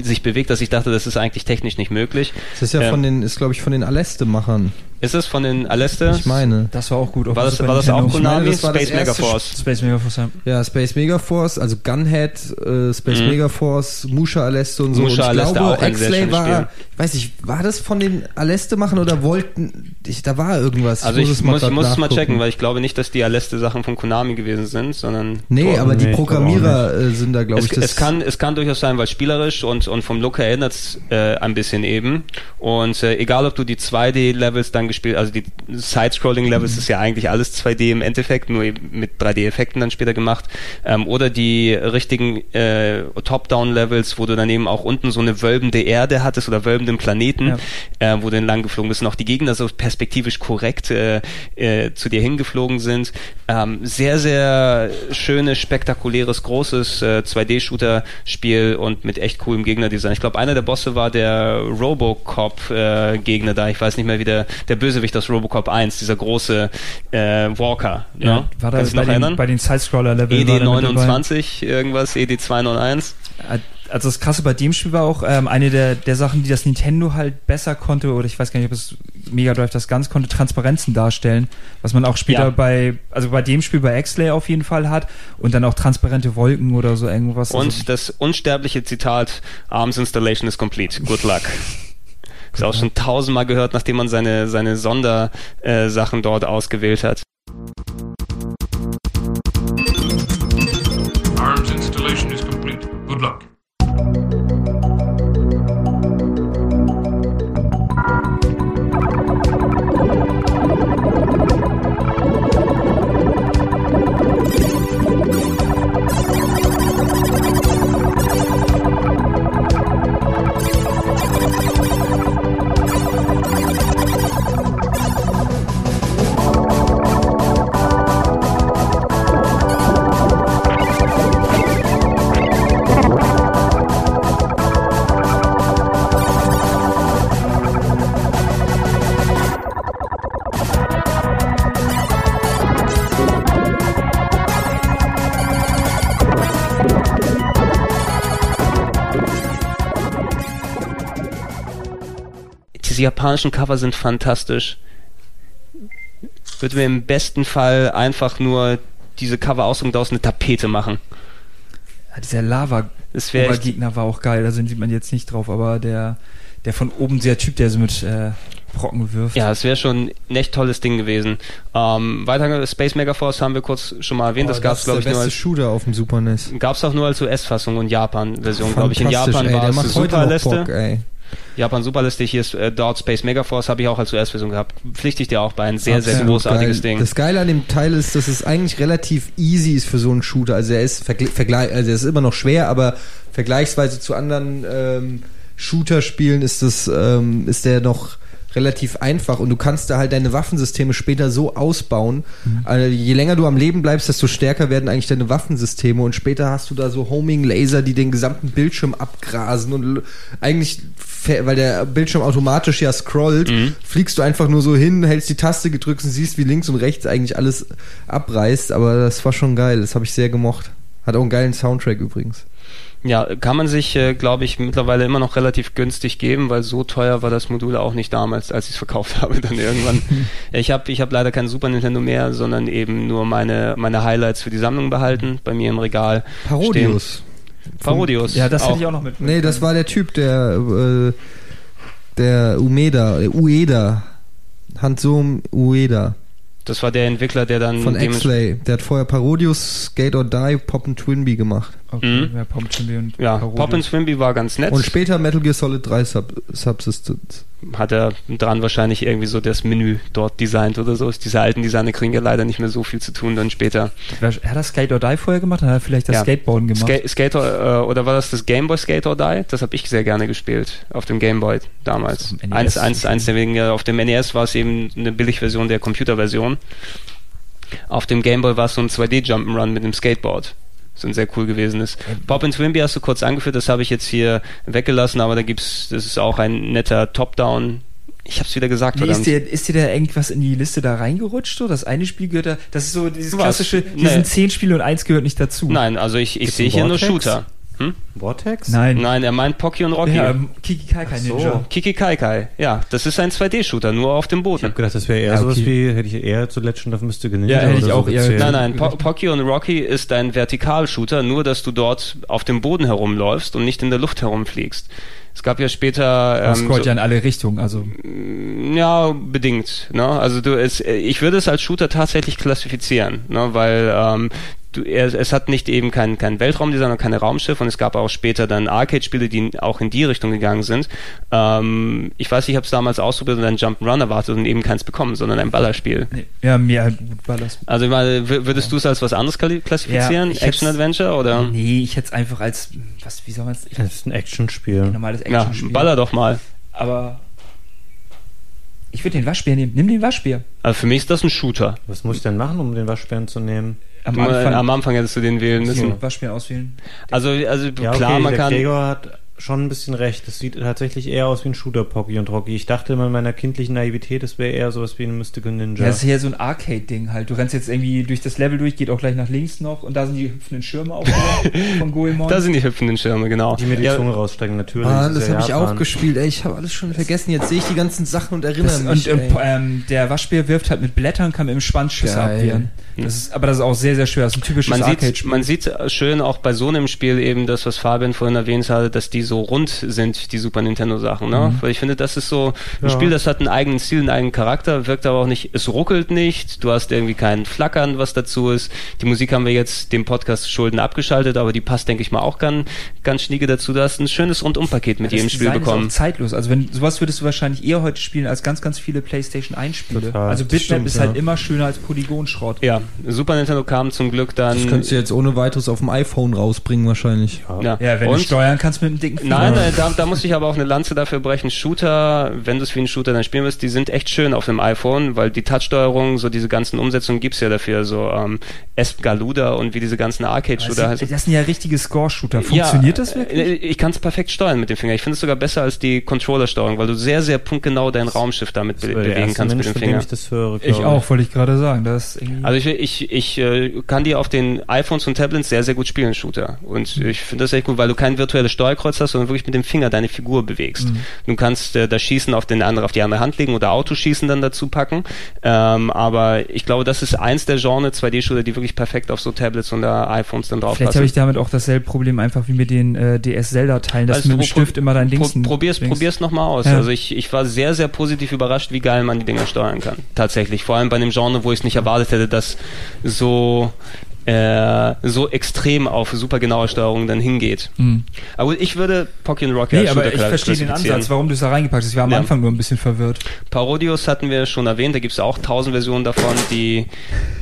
sich bewegt, dass ich dachte, das ist eigentlich technisch nicht möglich. Das ist ja Ähm, von den, ist glaube ich von den Aleste-Machern. Ist es von den Aleste? Ich meine. Das war auch gut. War das, war das auch. Ich Konami? das war das Space Mega erste Force. Space Mega Force. ja. Ja, Space Megaforce, also Gunhead, äh, Space Mhm. Megaforce, Musha Aleste und so. Musha und ich Aleste glaube, auch ein sehr schönes war, Spiel. ich weiß nicht, war das von den Aleste machen oder wollten, ich, da war irgendwas. Also ich es muss, ich grad muss es mal checken, weil ich glaube nicht, dass die Aleste Sachen von Konami gewesen sind, sondern Nee, Tor- aber die Nee, ich Programmierer äh, sind da, glaube es, ich, das. es kann es kann durchaus sein, weil spielerisch und und vom Look her erinnert es äh, ein bisschen eben und äh, egal ob du die 2D Levels dann gespielt, also die Side-Scrolling Levels Mhm. ist ja eigentlich alles 2D im Endeffekt, nur mit 3D Effekten dann später gemacht ähm, oder die richtigen äh, Top-Down Levels, wo du dann eben auch unten so eine wölbende Erde hattest oder wölbenden Planeten, Ja. äh, wo du entlang geflogen bist und auch die Gegner so perspektivisch korrekt äh, äh, zu dir hingeflogen sind. Ähm, sehr, sehr schönes, spektakuläres, großes äh, 2D-Shooter-Spiel und mit echt coolem Gegnerdesign. Ich glaube, einer der Bosse war der Robocop-Gegner da. Ich weiß nicht mehr, wie der, der der Bösewicht aus Robocop 1, dieser große äh, Walker. Ja, ne? war da Kannst du bei den, erinnern? bei den Sidescroller-Level war der mit dabei. ED29, irgendwas, E ED291. Also das Krasse bei dem Spiel war auch ähm, eine der, der Sachen, die das Nintendo halt besser konnte, oder ich weiß gar nicht, ob es Mega Drive das ganz konnte, Transparenzen darstellen, was man auch später Ja. bei, also bei dem Spiel bei X-Lay auf jeden Fall hat und dann auch transparente Wolken oder so irgendwas. Und also, das unsterbliche Zitat, Arms Installation is complete. Good luck. [LAUGHS] Ist auch schon tausendmal gehört, nachdem man seine, seine Sondersachen äh, dort ausgewählt hat. Diese japanischen Cover sind fantastisch. Würde mir im besten Fall einfach nur diese Cover ausdrucken daraus eine Tapete machen. ja, dieser lava Das wäre echt- Gegner war auch geil, da sieht man jetzt nicht drauf, aber der, der von oben, der Typ, der so mit äh, Brocken wirft. Ja, es wäre schon ein echt tolles Ding gewesen. Ähm, weiter Space Megaforce haben wir kurz schon mal erwähnt. Oh, das gab es, glaube ich, nur als Shooter auf dem Super NES. Gab es auch nur als US-Fassung und Japan-Version, glaube ich. In Japan ey, war es macht heute Japan Superliste, hier ist äh, dort Space Megaforce, habe ich auch als US-Version gehabt. Pflichte ich dir auch bei, ein sehr, sehr Absolut großartiges geil. Ding. Das Geile an dem Teil ist, dass es eigentlich relativ easy ist für so einen Shooter. Also er ist vergl- vergleich, also er ist immer noch schwer, aber vergleichsweise zu anderen ähm, Shooter-Spielen ist das, ähm, ist der noch relativ einfach und du kannst da halt deine Waffensysteme später so ausbauen. Also je länger du am Leben bleibst, desto stärker werden eigentlich deine Waffensysteme und später hast du da so Homing-Laser, die den gesamten Bildschirm abgrasen und eigentlich, weil der Bildschirm automatisch ja scrollt, fliegst du einfach nur so hin, hältst die Taste gedrückt und siehst, wie links und rechts eigentlich alles abreißt, aber das war schon geil, das habe ich sehr gemocht. Hat auch einen geilen Soundtrack übrigens. Ja, kann man sich, äh, glaube ich, mittlerweile immer noch relativ günstig geben, weil so teuer war das Modul auch nicht damals, als ich es verkauft [LAUGHS] habe, dann irgendwann. [LAUGHS] ich habe ich hab leider kein Super Nintendo mehr, sondern eben nur meine, meine Highlights für die Sammlung behalten, bei mir im Regal. Parodius. Stehen. Parodius. Ja, das hätte ich auch noch mit. Nee, das war der Typ, der äh, der Umeda, der Ueda. Hansum Ueda Das war der Entwickler, der dann von X-Lay. Der hat vorher Parodius, Skate or Die, Pop and Twinbee gemacht. Okay, Mhm. ja, Pop Chimby und Ja, Parodius. Pop and Swimby war ganz nett. Und später Metal Gear Solid 3 Sub Subsistence. hat er dran wahrscheinlich irgendwie so das Menü dort designt oder so. Diese alten Designer kriegen ja leider nicht mehr so viel zu tun dann später. Hat er Skate or Die vorher gemacht? Dann hat er vielleicht das Ja. Skateboarden gemacht. Ska Skater, äh, oder war das das Game Boy Skate or Die? Das habe ich sehr gerne gespielt auf dem Game Boy damals. Auf dem NES Eins, eins, eins der wenigen, ja, auf dem NES war es eben eine Billigversion der Computerversion. Auf dem Game Boy war es so ein 2D Jump'n'Run mit dem Skateboard. So ein sehr cool gewesen ist. Pop and Twimby hast du kurz angeführt, das habe ich jetzt hier weggelassen, aber da gibt's, das ist auch ein netter Top-Down. Ich hab's wieder gesagt, Nee, ist, dir, ist dir da irgendwas in die Liste da reingerutscht? So? Das eine Spiel gehört da, das ist so dieses Was? klassische, Nee. die sind zehn Spiele und eins gehört nicht dazu. Nein, also ich, ich sehe hier nur? Shooter. Hm? Vortex? Nein. Nein, er meint Pocky und Rocky. Ja, ähm, Kiki Kai so. Ninja. Kiki Kai Kai. Ja, das ist ein 2D-Shooter, nur auf dem Ich Boden. habe gedacht, das wäre eher Ja, sowas okay. wie, hätte ich eher zu Legend of Mystical Ninja Ja, hätte ich auch so eher-. Nein, nein, po Pocky und Rocky ist ein Vertikalshooter, nur dass du dort auf dem Boden herumläufst und nicht in der Luft herumfliegst. Es gab ja später Das ähm, scrollt so, ja in alle Richtungen, also. ja bedingt. Ne? Also du, es, ich würde es als Shooter tatsächlich klassifizieren, ne? weil ähm, du, es, es hat nicht eben kein, kein Weltraumdesign und keine Raumschiffe und es gab auch später dann Arcade-Spiele, die auch in die Richtung gegangen sind. Ähm, ich weiß, ich habe es damals ausprobiert und einen Jump'n'Run erwartet und eben keins bekommen, sondern ein Ballerspiel. Nee. Ja, mehr gut war das. Also ich meine, w- würdest du es als was anderes kla- klassifizieren? Ja, Action-Adventure oder? Nee, ich hätte es einfach als, was, wie soll man es, Das ist ein Actionspiel. normales Ja, Action-Spiel. baller doch mal. Aber ich würde den Waschbär nehmen. Nimm den Waschbär. Also für mich ist das ein Shooter. Was muss ich denn machen, um den Waschbären zu nehmen? Am Anfang, am Anfang hättest du den wählen müssen. Waschbär auswählen. Also, also Ja, klar, okay, man der kann. Gregor hat schon ein bisschen recht. Das sieht tatsächlich eher aus wie ein Shooter Pocky und Rocky. Ich dachte immer in meiner kindlichen Naivität, es wäre eher sowas wie ein Mystical Ninja. Ja, das ist ja so ein Arcade-Ding halt. Du rennst jetzt irgendwie durch das Level durch, geht auch gleich nach links noch und da sind die hüpfenden Schirme auch wieder [LAUGHS] von Goemon. Da sind die hüpfenden Schirme, genau. die mir die Ja, Zunge rausstrecken, natürlich. Ah, das habe ich auch gespielt. Ey, ich habe alles schon vergessen. Jetzt sehe ich die ganzen Sachen und erinnere das, mich. und ey. ähm, ähm, der Waschbär wirft halt mit Blättern, kann mit dem Schüsse Geil. abwehren. Das ist, aber das ist auch sehr, sehr schwer. Das ist ein typisches man sieht, Arcade-Spiel. man sieht schön auch bei so einem Spiel eben das, was Fabian vorhin erwähnt hatte, dass die so rund sind, die Super Nintendo Sachen, ne? Weil ich finde, das ist so ein Ja. Spiel, das hat einen eigenen Stil, einen eigenen Charakter, wirkt aber auch nicht, es ruckelt nicht, du hast irgendwie kein Flackern, was dazu ist. Die Musik haben wir jetzt dem Podcast Schulden abgeschaltet, aber die passt, denke ich mal, auch ganz, ganz schnieke dazu. Du hast ein schönes Rundumpaket mit das jedem Spiel Design bekommen. Ist auch zeitlos. Also wenn sowas würdest du wahrscheinlich eher heute spielen als ganz, ganz viele PlayStation 1 Spiele. Total. Also Das Bitmap ist ja. halt immer schöner als Polygonschrott. Ja, Super Nintendo kam zum Glück dann. das könntest du jetzt ohne weiteres auf dem iPhone rausbringen wahrscheinlich. ja. Ja, wenn Und- du steuern kannst mit dem dicken. Nein, nein, da, da muss ich aber auch eine Lanze dafür brechen. Shooter, wenn du es wie ein Shooter dann spielen willst, die sind echt schön auf dem iPhone, weil die Touch-Steuerung, so diese ganzen Umsetzungen gibt's ja dafür, so ähm, Esp-Galuda und wie diese ganzen Arcade-Shooter heißen. das sind ja richtige Score-Shooter. Funktioniert ja, das wirklich? äh, Ich kann es perfekt steuern mit dem Finger. Ich finde es sogar besser als die Controller-Steuerung, weil du sehr, sehr punktgenau dein Raumschiff damit be bewegen kannst Mensch, mit dem Finger. ich das höre. Ich auch, wollte ich gerade sagen. Das Also ich, ich, ich äh, kann die auf den iPhones und Tablets sehr, sehr gut spielen, Shooter. Und ich finde das echt gut, weil du kein virtuelles Steuerkreuz hast, sondern wirklich mit dem Finger deine Figur bewegst. Du kannst äh, das Schießen auf den anderen, auf die andere Hand legen oder Autoschießen dann dazu packen. Ähm, aber ich glaube, das ist eins der Genre 2D-Shooter, die wirklich perfekt auf so Tablets und iPhones dann drauf Vielleicht habe ich damit auch dasselbe Problem einfach wie mit den äh, DS-Zelda-Teilen, dass Also du mit dem pro- Stift immer dein Pro, Dings probier's, links- probier's nochmal aus. Ja. Also ich, ich war sehr, sehr positiv überrascht, wie geil man die Dinger steuern kann. Tatsächlich. Vor allem bei einem Genre, wo ich es nicht erwartet hätte, dass so äh, so extrem auf super genaue Steuerung dann hingeht. Hm. Aber gut, ich würde Pocky Rocky Nee, als aber ich verstehe den. Ansatz, warum du es da reingepackt hast. Ich war am Ja. Anfang nur ein bisschen verwirrt. Parodius hatten wir schon erwähnt, da gibt es auch tausend Versionen davon, die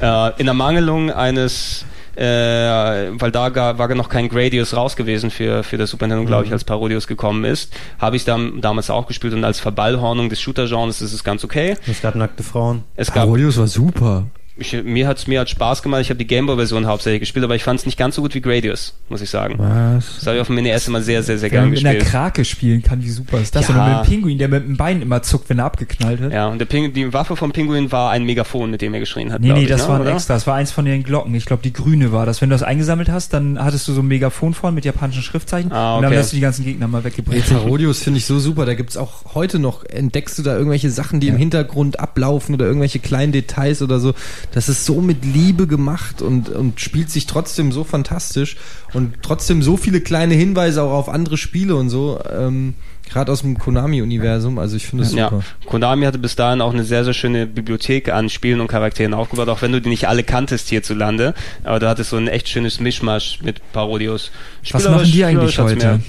äh, in Ermangelung eines äh, weil da gar, war noch kein Gradius raus gewesen für, für das Super Nintendo, glaube ich, als Parodius gekommen ist, habe ich dann damals auch gespielt und als Verballhornung des Shooter-Genres ist es ganz okay. Es gab nackte Frauen. Es gab Parodius war super. Ich, mir hat's mir hat Spaß gemacht. Ich habe die Gameboy-Version hauptsächlich gespielt, aber ich fand es nicht ganz so gut wie Gradius, muss ich sagen. Was? Das habe ich auf dem NES immer sehr, sehr, sehr Wenn man mit einer gespielt. Krake spielen kann, wie super ist das? Ja. Oder mit einem Pinguin, der mit dem Bein immer zuckt, wenn er abgeknallt wird. Ja, und der Ping, die Waffe vom Pinguin war ein Megafon, mit dem er geschrien hat. Nee, nee, ich, das ne, war ein oder? extra. Das war eins von den Glocken. Ich glaube, die grüne war das. Wenn du das eingesammelt hast, dann hattest du so ein Megafon vorne mit japanischen Schriftzeichen Ah, und dann okay. hast du die ganzen Gegner mal Ey, weggebrät. Parodius finde ich so super. Da gibt's auch heute noch, entdeckst du da irgendwelche Sachen, die im Hintergrund ablaufen oder irgendwelche kleinen Details oder so. Das ist so mit Liebe gemacht und, und spielt sich trotzdem so fantastisch und trotzdem so viele kleine Hinweise auch auf andere Spiele und so. Ähm, Gerade aus dem Konami-Universum. Also ich finde es Ja, super. Konami hatte bis dahin auch eine sehr, sehr schöne Bibliothek an Spielen und Charakteren aufgebaut, auch wenn du die nicht alle kanntest hierzulande. Aber da hattest du ein echt schönes Mischmasch mit Parodios. Was machen die eigentlich heute? mehr.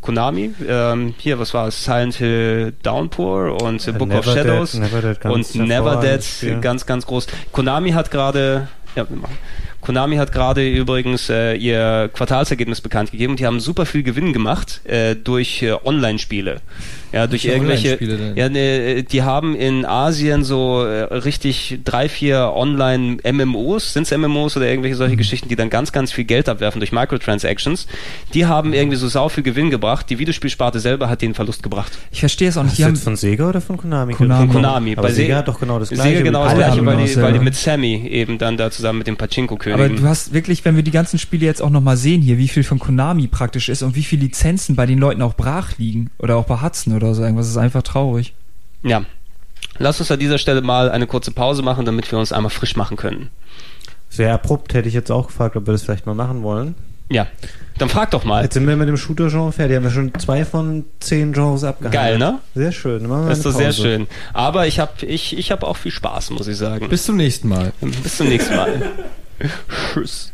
Konami, ähm, hier, was war es? Silent Hill Downpour und The Book of Never Dead, Shadows Never Dead, ganz und Never Dead, ganz, ganz groß. Konami hat gerade, ja, wir machen. Konami hat gerade übrigens äh, ihr Quartalsergebnis bekannt gegeben und die haben super viel Gewinn gemacht äh, durch äh, Online-Spiele. Ja, durch Welche irgendwelche. Ja, ne, die haben in Asien so äh, richtig drei, vier Online-MMOs, sind es MMOs oder irgendwelche Mhm. solche Geschichten, die dann ganz, ganz viel Geld abwerfen durch Microtransactions. Die haben irgendwie so sau viel Gewinn gebracht. Die Videospielsparte selber hat den Verlust gebracht. Ich verstehe es auch nicht. Ist Die das haben, jetzt von Sega oder von Konami? Konami. Von Konami. Aber Bei Sega Se- hat doch genau das gleiche. Sega genau das gleiche, weil genau die, weil die dasselbe. mit Sammy eben dann da zusammen mit dem Pachinko-König. aber du hast wirklich, wenn wir die ganzen Spiele jetzt auch nochmal sehen hier, wie viel von Konami praktisch ist und wie viele Lizenzen bei den Leuten auch brach liegen oder auch bei Hudson oder so irgendwas, ist einfach traurig. Ja. Lass uns an dieser Stelle mal eine kurze Pause machen, damit wir uns einmal frisch machen können. Sehr abrupt hätte ich jetzt auch gefragt, ob wir das vielleicht mal machen wollen. Ja. Dann frag doch mal. Jetzt sind wir mit dem Shooter-Genre fertig. Haben wir schon zwei von zehn Genres abgehandelt. Geil, ne? Sehr schön. Machen wir Das ist doch sehr schön. Aber ich habe ich, ich hab auch viel Spaß, muss ich sagen. Bis zum nächsten Mal. Bis zum nächsten Mal. [LAUGHS] Tschüss.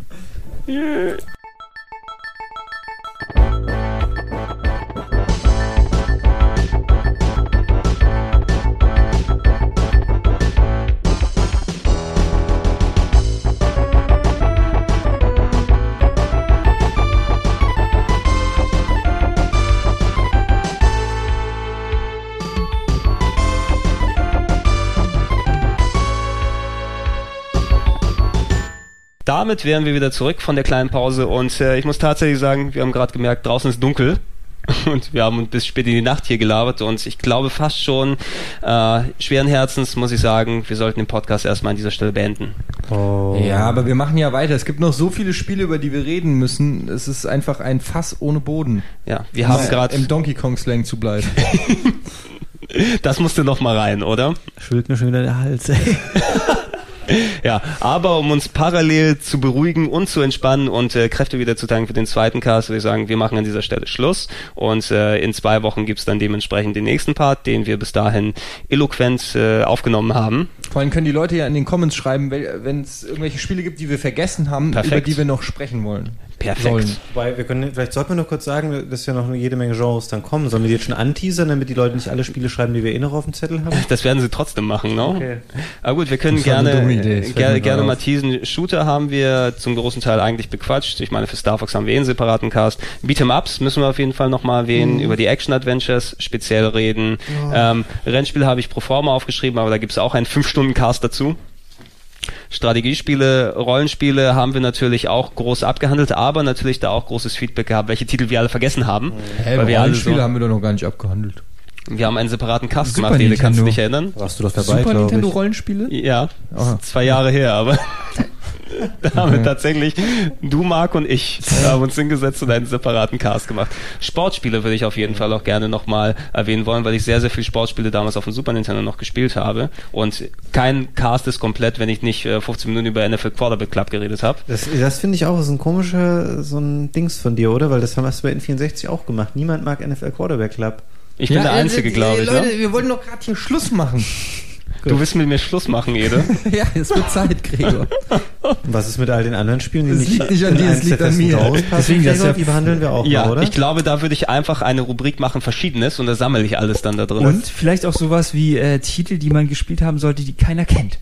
Damit wären wir wieder zurück von der kleinen Pause und äh, ich muss tatsächlich sagen, wir haben gerade gemerkt, draußen ist dunkel. [LAUGHS] und wir haben uns bis spät in die Nacht hier gelabert und ich glaube fast schon, äh, schweren Herzens muss ich sagen, wir sollten den Podcast erstmal an dieser Stelle beenden. Oh. Ja, aber wir machen ja weiter. Es gibt noch so viele Spiele, über die wir reden müssen. Es ist einfach ein Fass ohne Boden. Ja, wir haben gerade im Donkey Kong Slang zu bleiben. [LAUGHS] Das musste noch mal rein, oder? Schwillt mir schon wieder der Hals, ey. [LAUGHS] [LAUGHS] Ja, aber um uns parallel zu beruhigen und zu entspannen und äh, Kräfte wieder zu tanken für den zweiten Cast, würde ich sagen, wir machen an dieser Stelle Schluss und äh, in zwei Wochen gibt's dann dementsprechend den nächsten Part, den wir bis dahin eloquent äh, aufgenommen haben. Vor allem können die Leute ja in den Comments schreiben, wenn es irgendwelche Spiele gibt, die wir vergessen haben, Perfekt. über die wir noch sprechen wollen. Perfekt. Sollen. Wobei, wir können, vielleicht sollten wir noch kurz sagen, dass ja noch jede Menge Genres dann kommen. Sollen wir die jetzt schon anteasern, damit die Leute nicht alle Spiele schreiben, die wir eh noch auf dem Zettel haben? [LAUGHS] Das werden sie trotzdem machen, ne? Okay. Aber gut, wir können eine gerne, Idee, gerne, gerne mal teasen. Shooter haben wir zum großen Teil eigentlich bequatscht. Ich meine, für Star Fox haben wir eh einen separaten Cast. Beat'em Ups müssen wir auf jeden Fall nochmal erwähnen. Mhm. Über die Action-Adventures speziell reden. Ähm, Rennspiele habe ich pro forma aufgeschrieben, aber da gibt's auch einen 5-Stunden-Cast dazu. Strategiespiele, Rollenspiele haben wir natürlich auch groß abgehandelt, aber natürlich da auch großes Feedback gehabt, welche Titel wir alle vergessen haben. Hä, weil wir alle Rollenspiele so, haben wir doch noch gar nicht abgehandelt. wir haben einen separaten Cast Super gemacht, Ede, kannst du Nintendo. dich erinnern? Warst du doch dabei, Super Nintendo ich. Rollenspiele? Ja, zwei Jahre her, aber [LAUGHS] [LAUGHS] da haben wir tatsächlich, du, Marc und ich, haben uns hingesetzt und einen separaten Cast gemacht. Sportspiele würde ich auf jeden Fall auch gerne nochmal erwähnen wollen, weil ich sehr, sehr viele Sportspiele damals auf dem Super Nintendo noch gespielt habe. Und kein Cast ist komplett, wenn ich nicht äh, 15 Minuten über NFL Quarterback Club geredet habe. Das, das finde ich auch, ist ein komischer, so ein Dings von dir, oder? Weil das haben wir bei N64 auch gemacht. Niemand mag NFL Quarterback Club. Ich bin der Einzige, glaube ich. Leute, Ne? wir wollten doch gerade hier Schluss machen. Du willst mit mir Schluss machen, Ede. [LAUGHS] ja, es wird Zeit, Gregor. Und was ist mit all den anderen Spielen, die Es nicht, liegt nicht an in dir, es liegt an mir. Passen, Deswegen, das ja- die behandeln wir auch ja, mal, oder? ich glaube, da würde ich einfach eine Rubrik machen, Verschiedenes, und da sammle ich alles dann da drin. Und vielleicht auch sowas wie äh, Titel, die man gespielt haben sollte, die keiner kennt.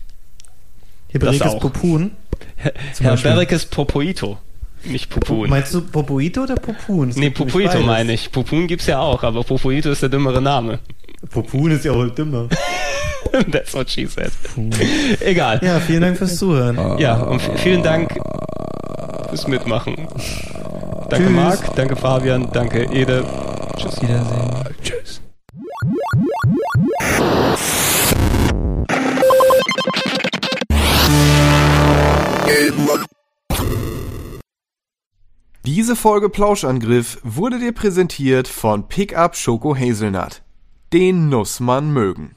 Hier das Berekes auch. Popun. Herr Berikes Popoito. Nicht Popun. Meinst du Popoito oder Popun? Nee, Popoito meine ich. Popun gibt's ja auch, aber Popoito ist der dümmere Name. Popun ist ja wohl dümmer. [LAUGHS] That's what she said. Egal. Ja, vielen Dank fürs Zuhören. Ja, und vielen Dank fürs Mitmachen. Danke Marc, danke Fabian, danke Ede. Tschüss. Wiedersehen. Tschüss. Diese Folge Plauschangriff wurde dir präsentiert von Pickup Schoko Hazelnut. Den muss man mögen.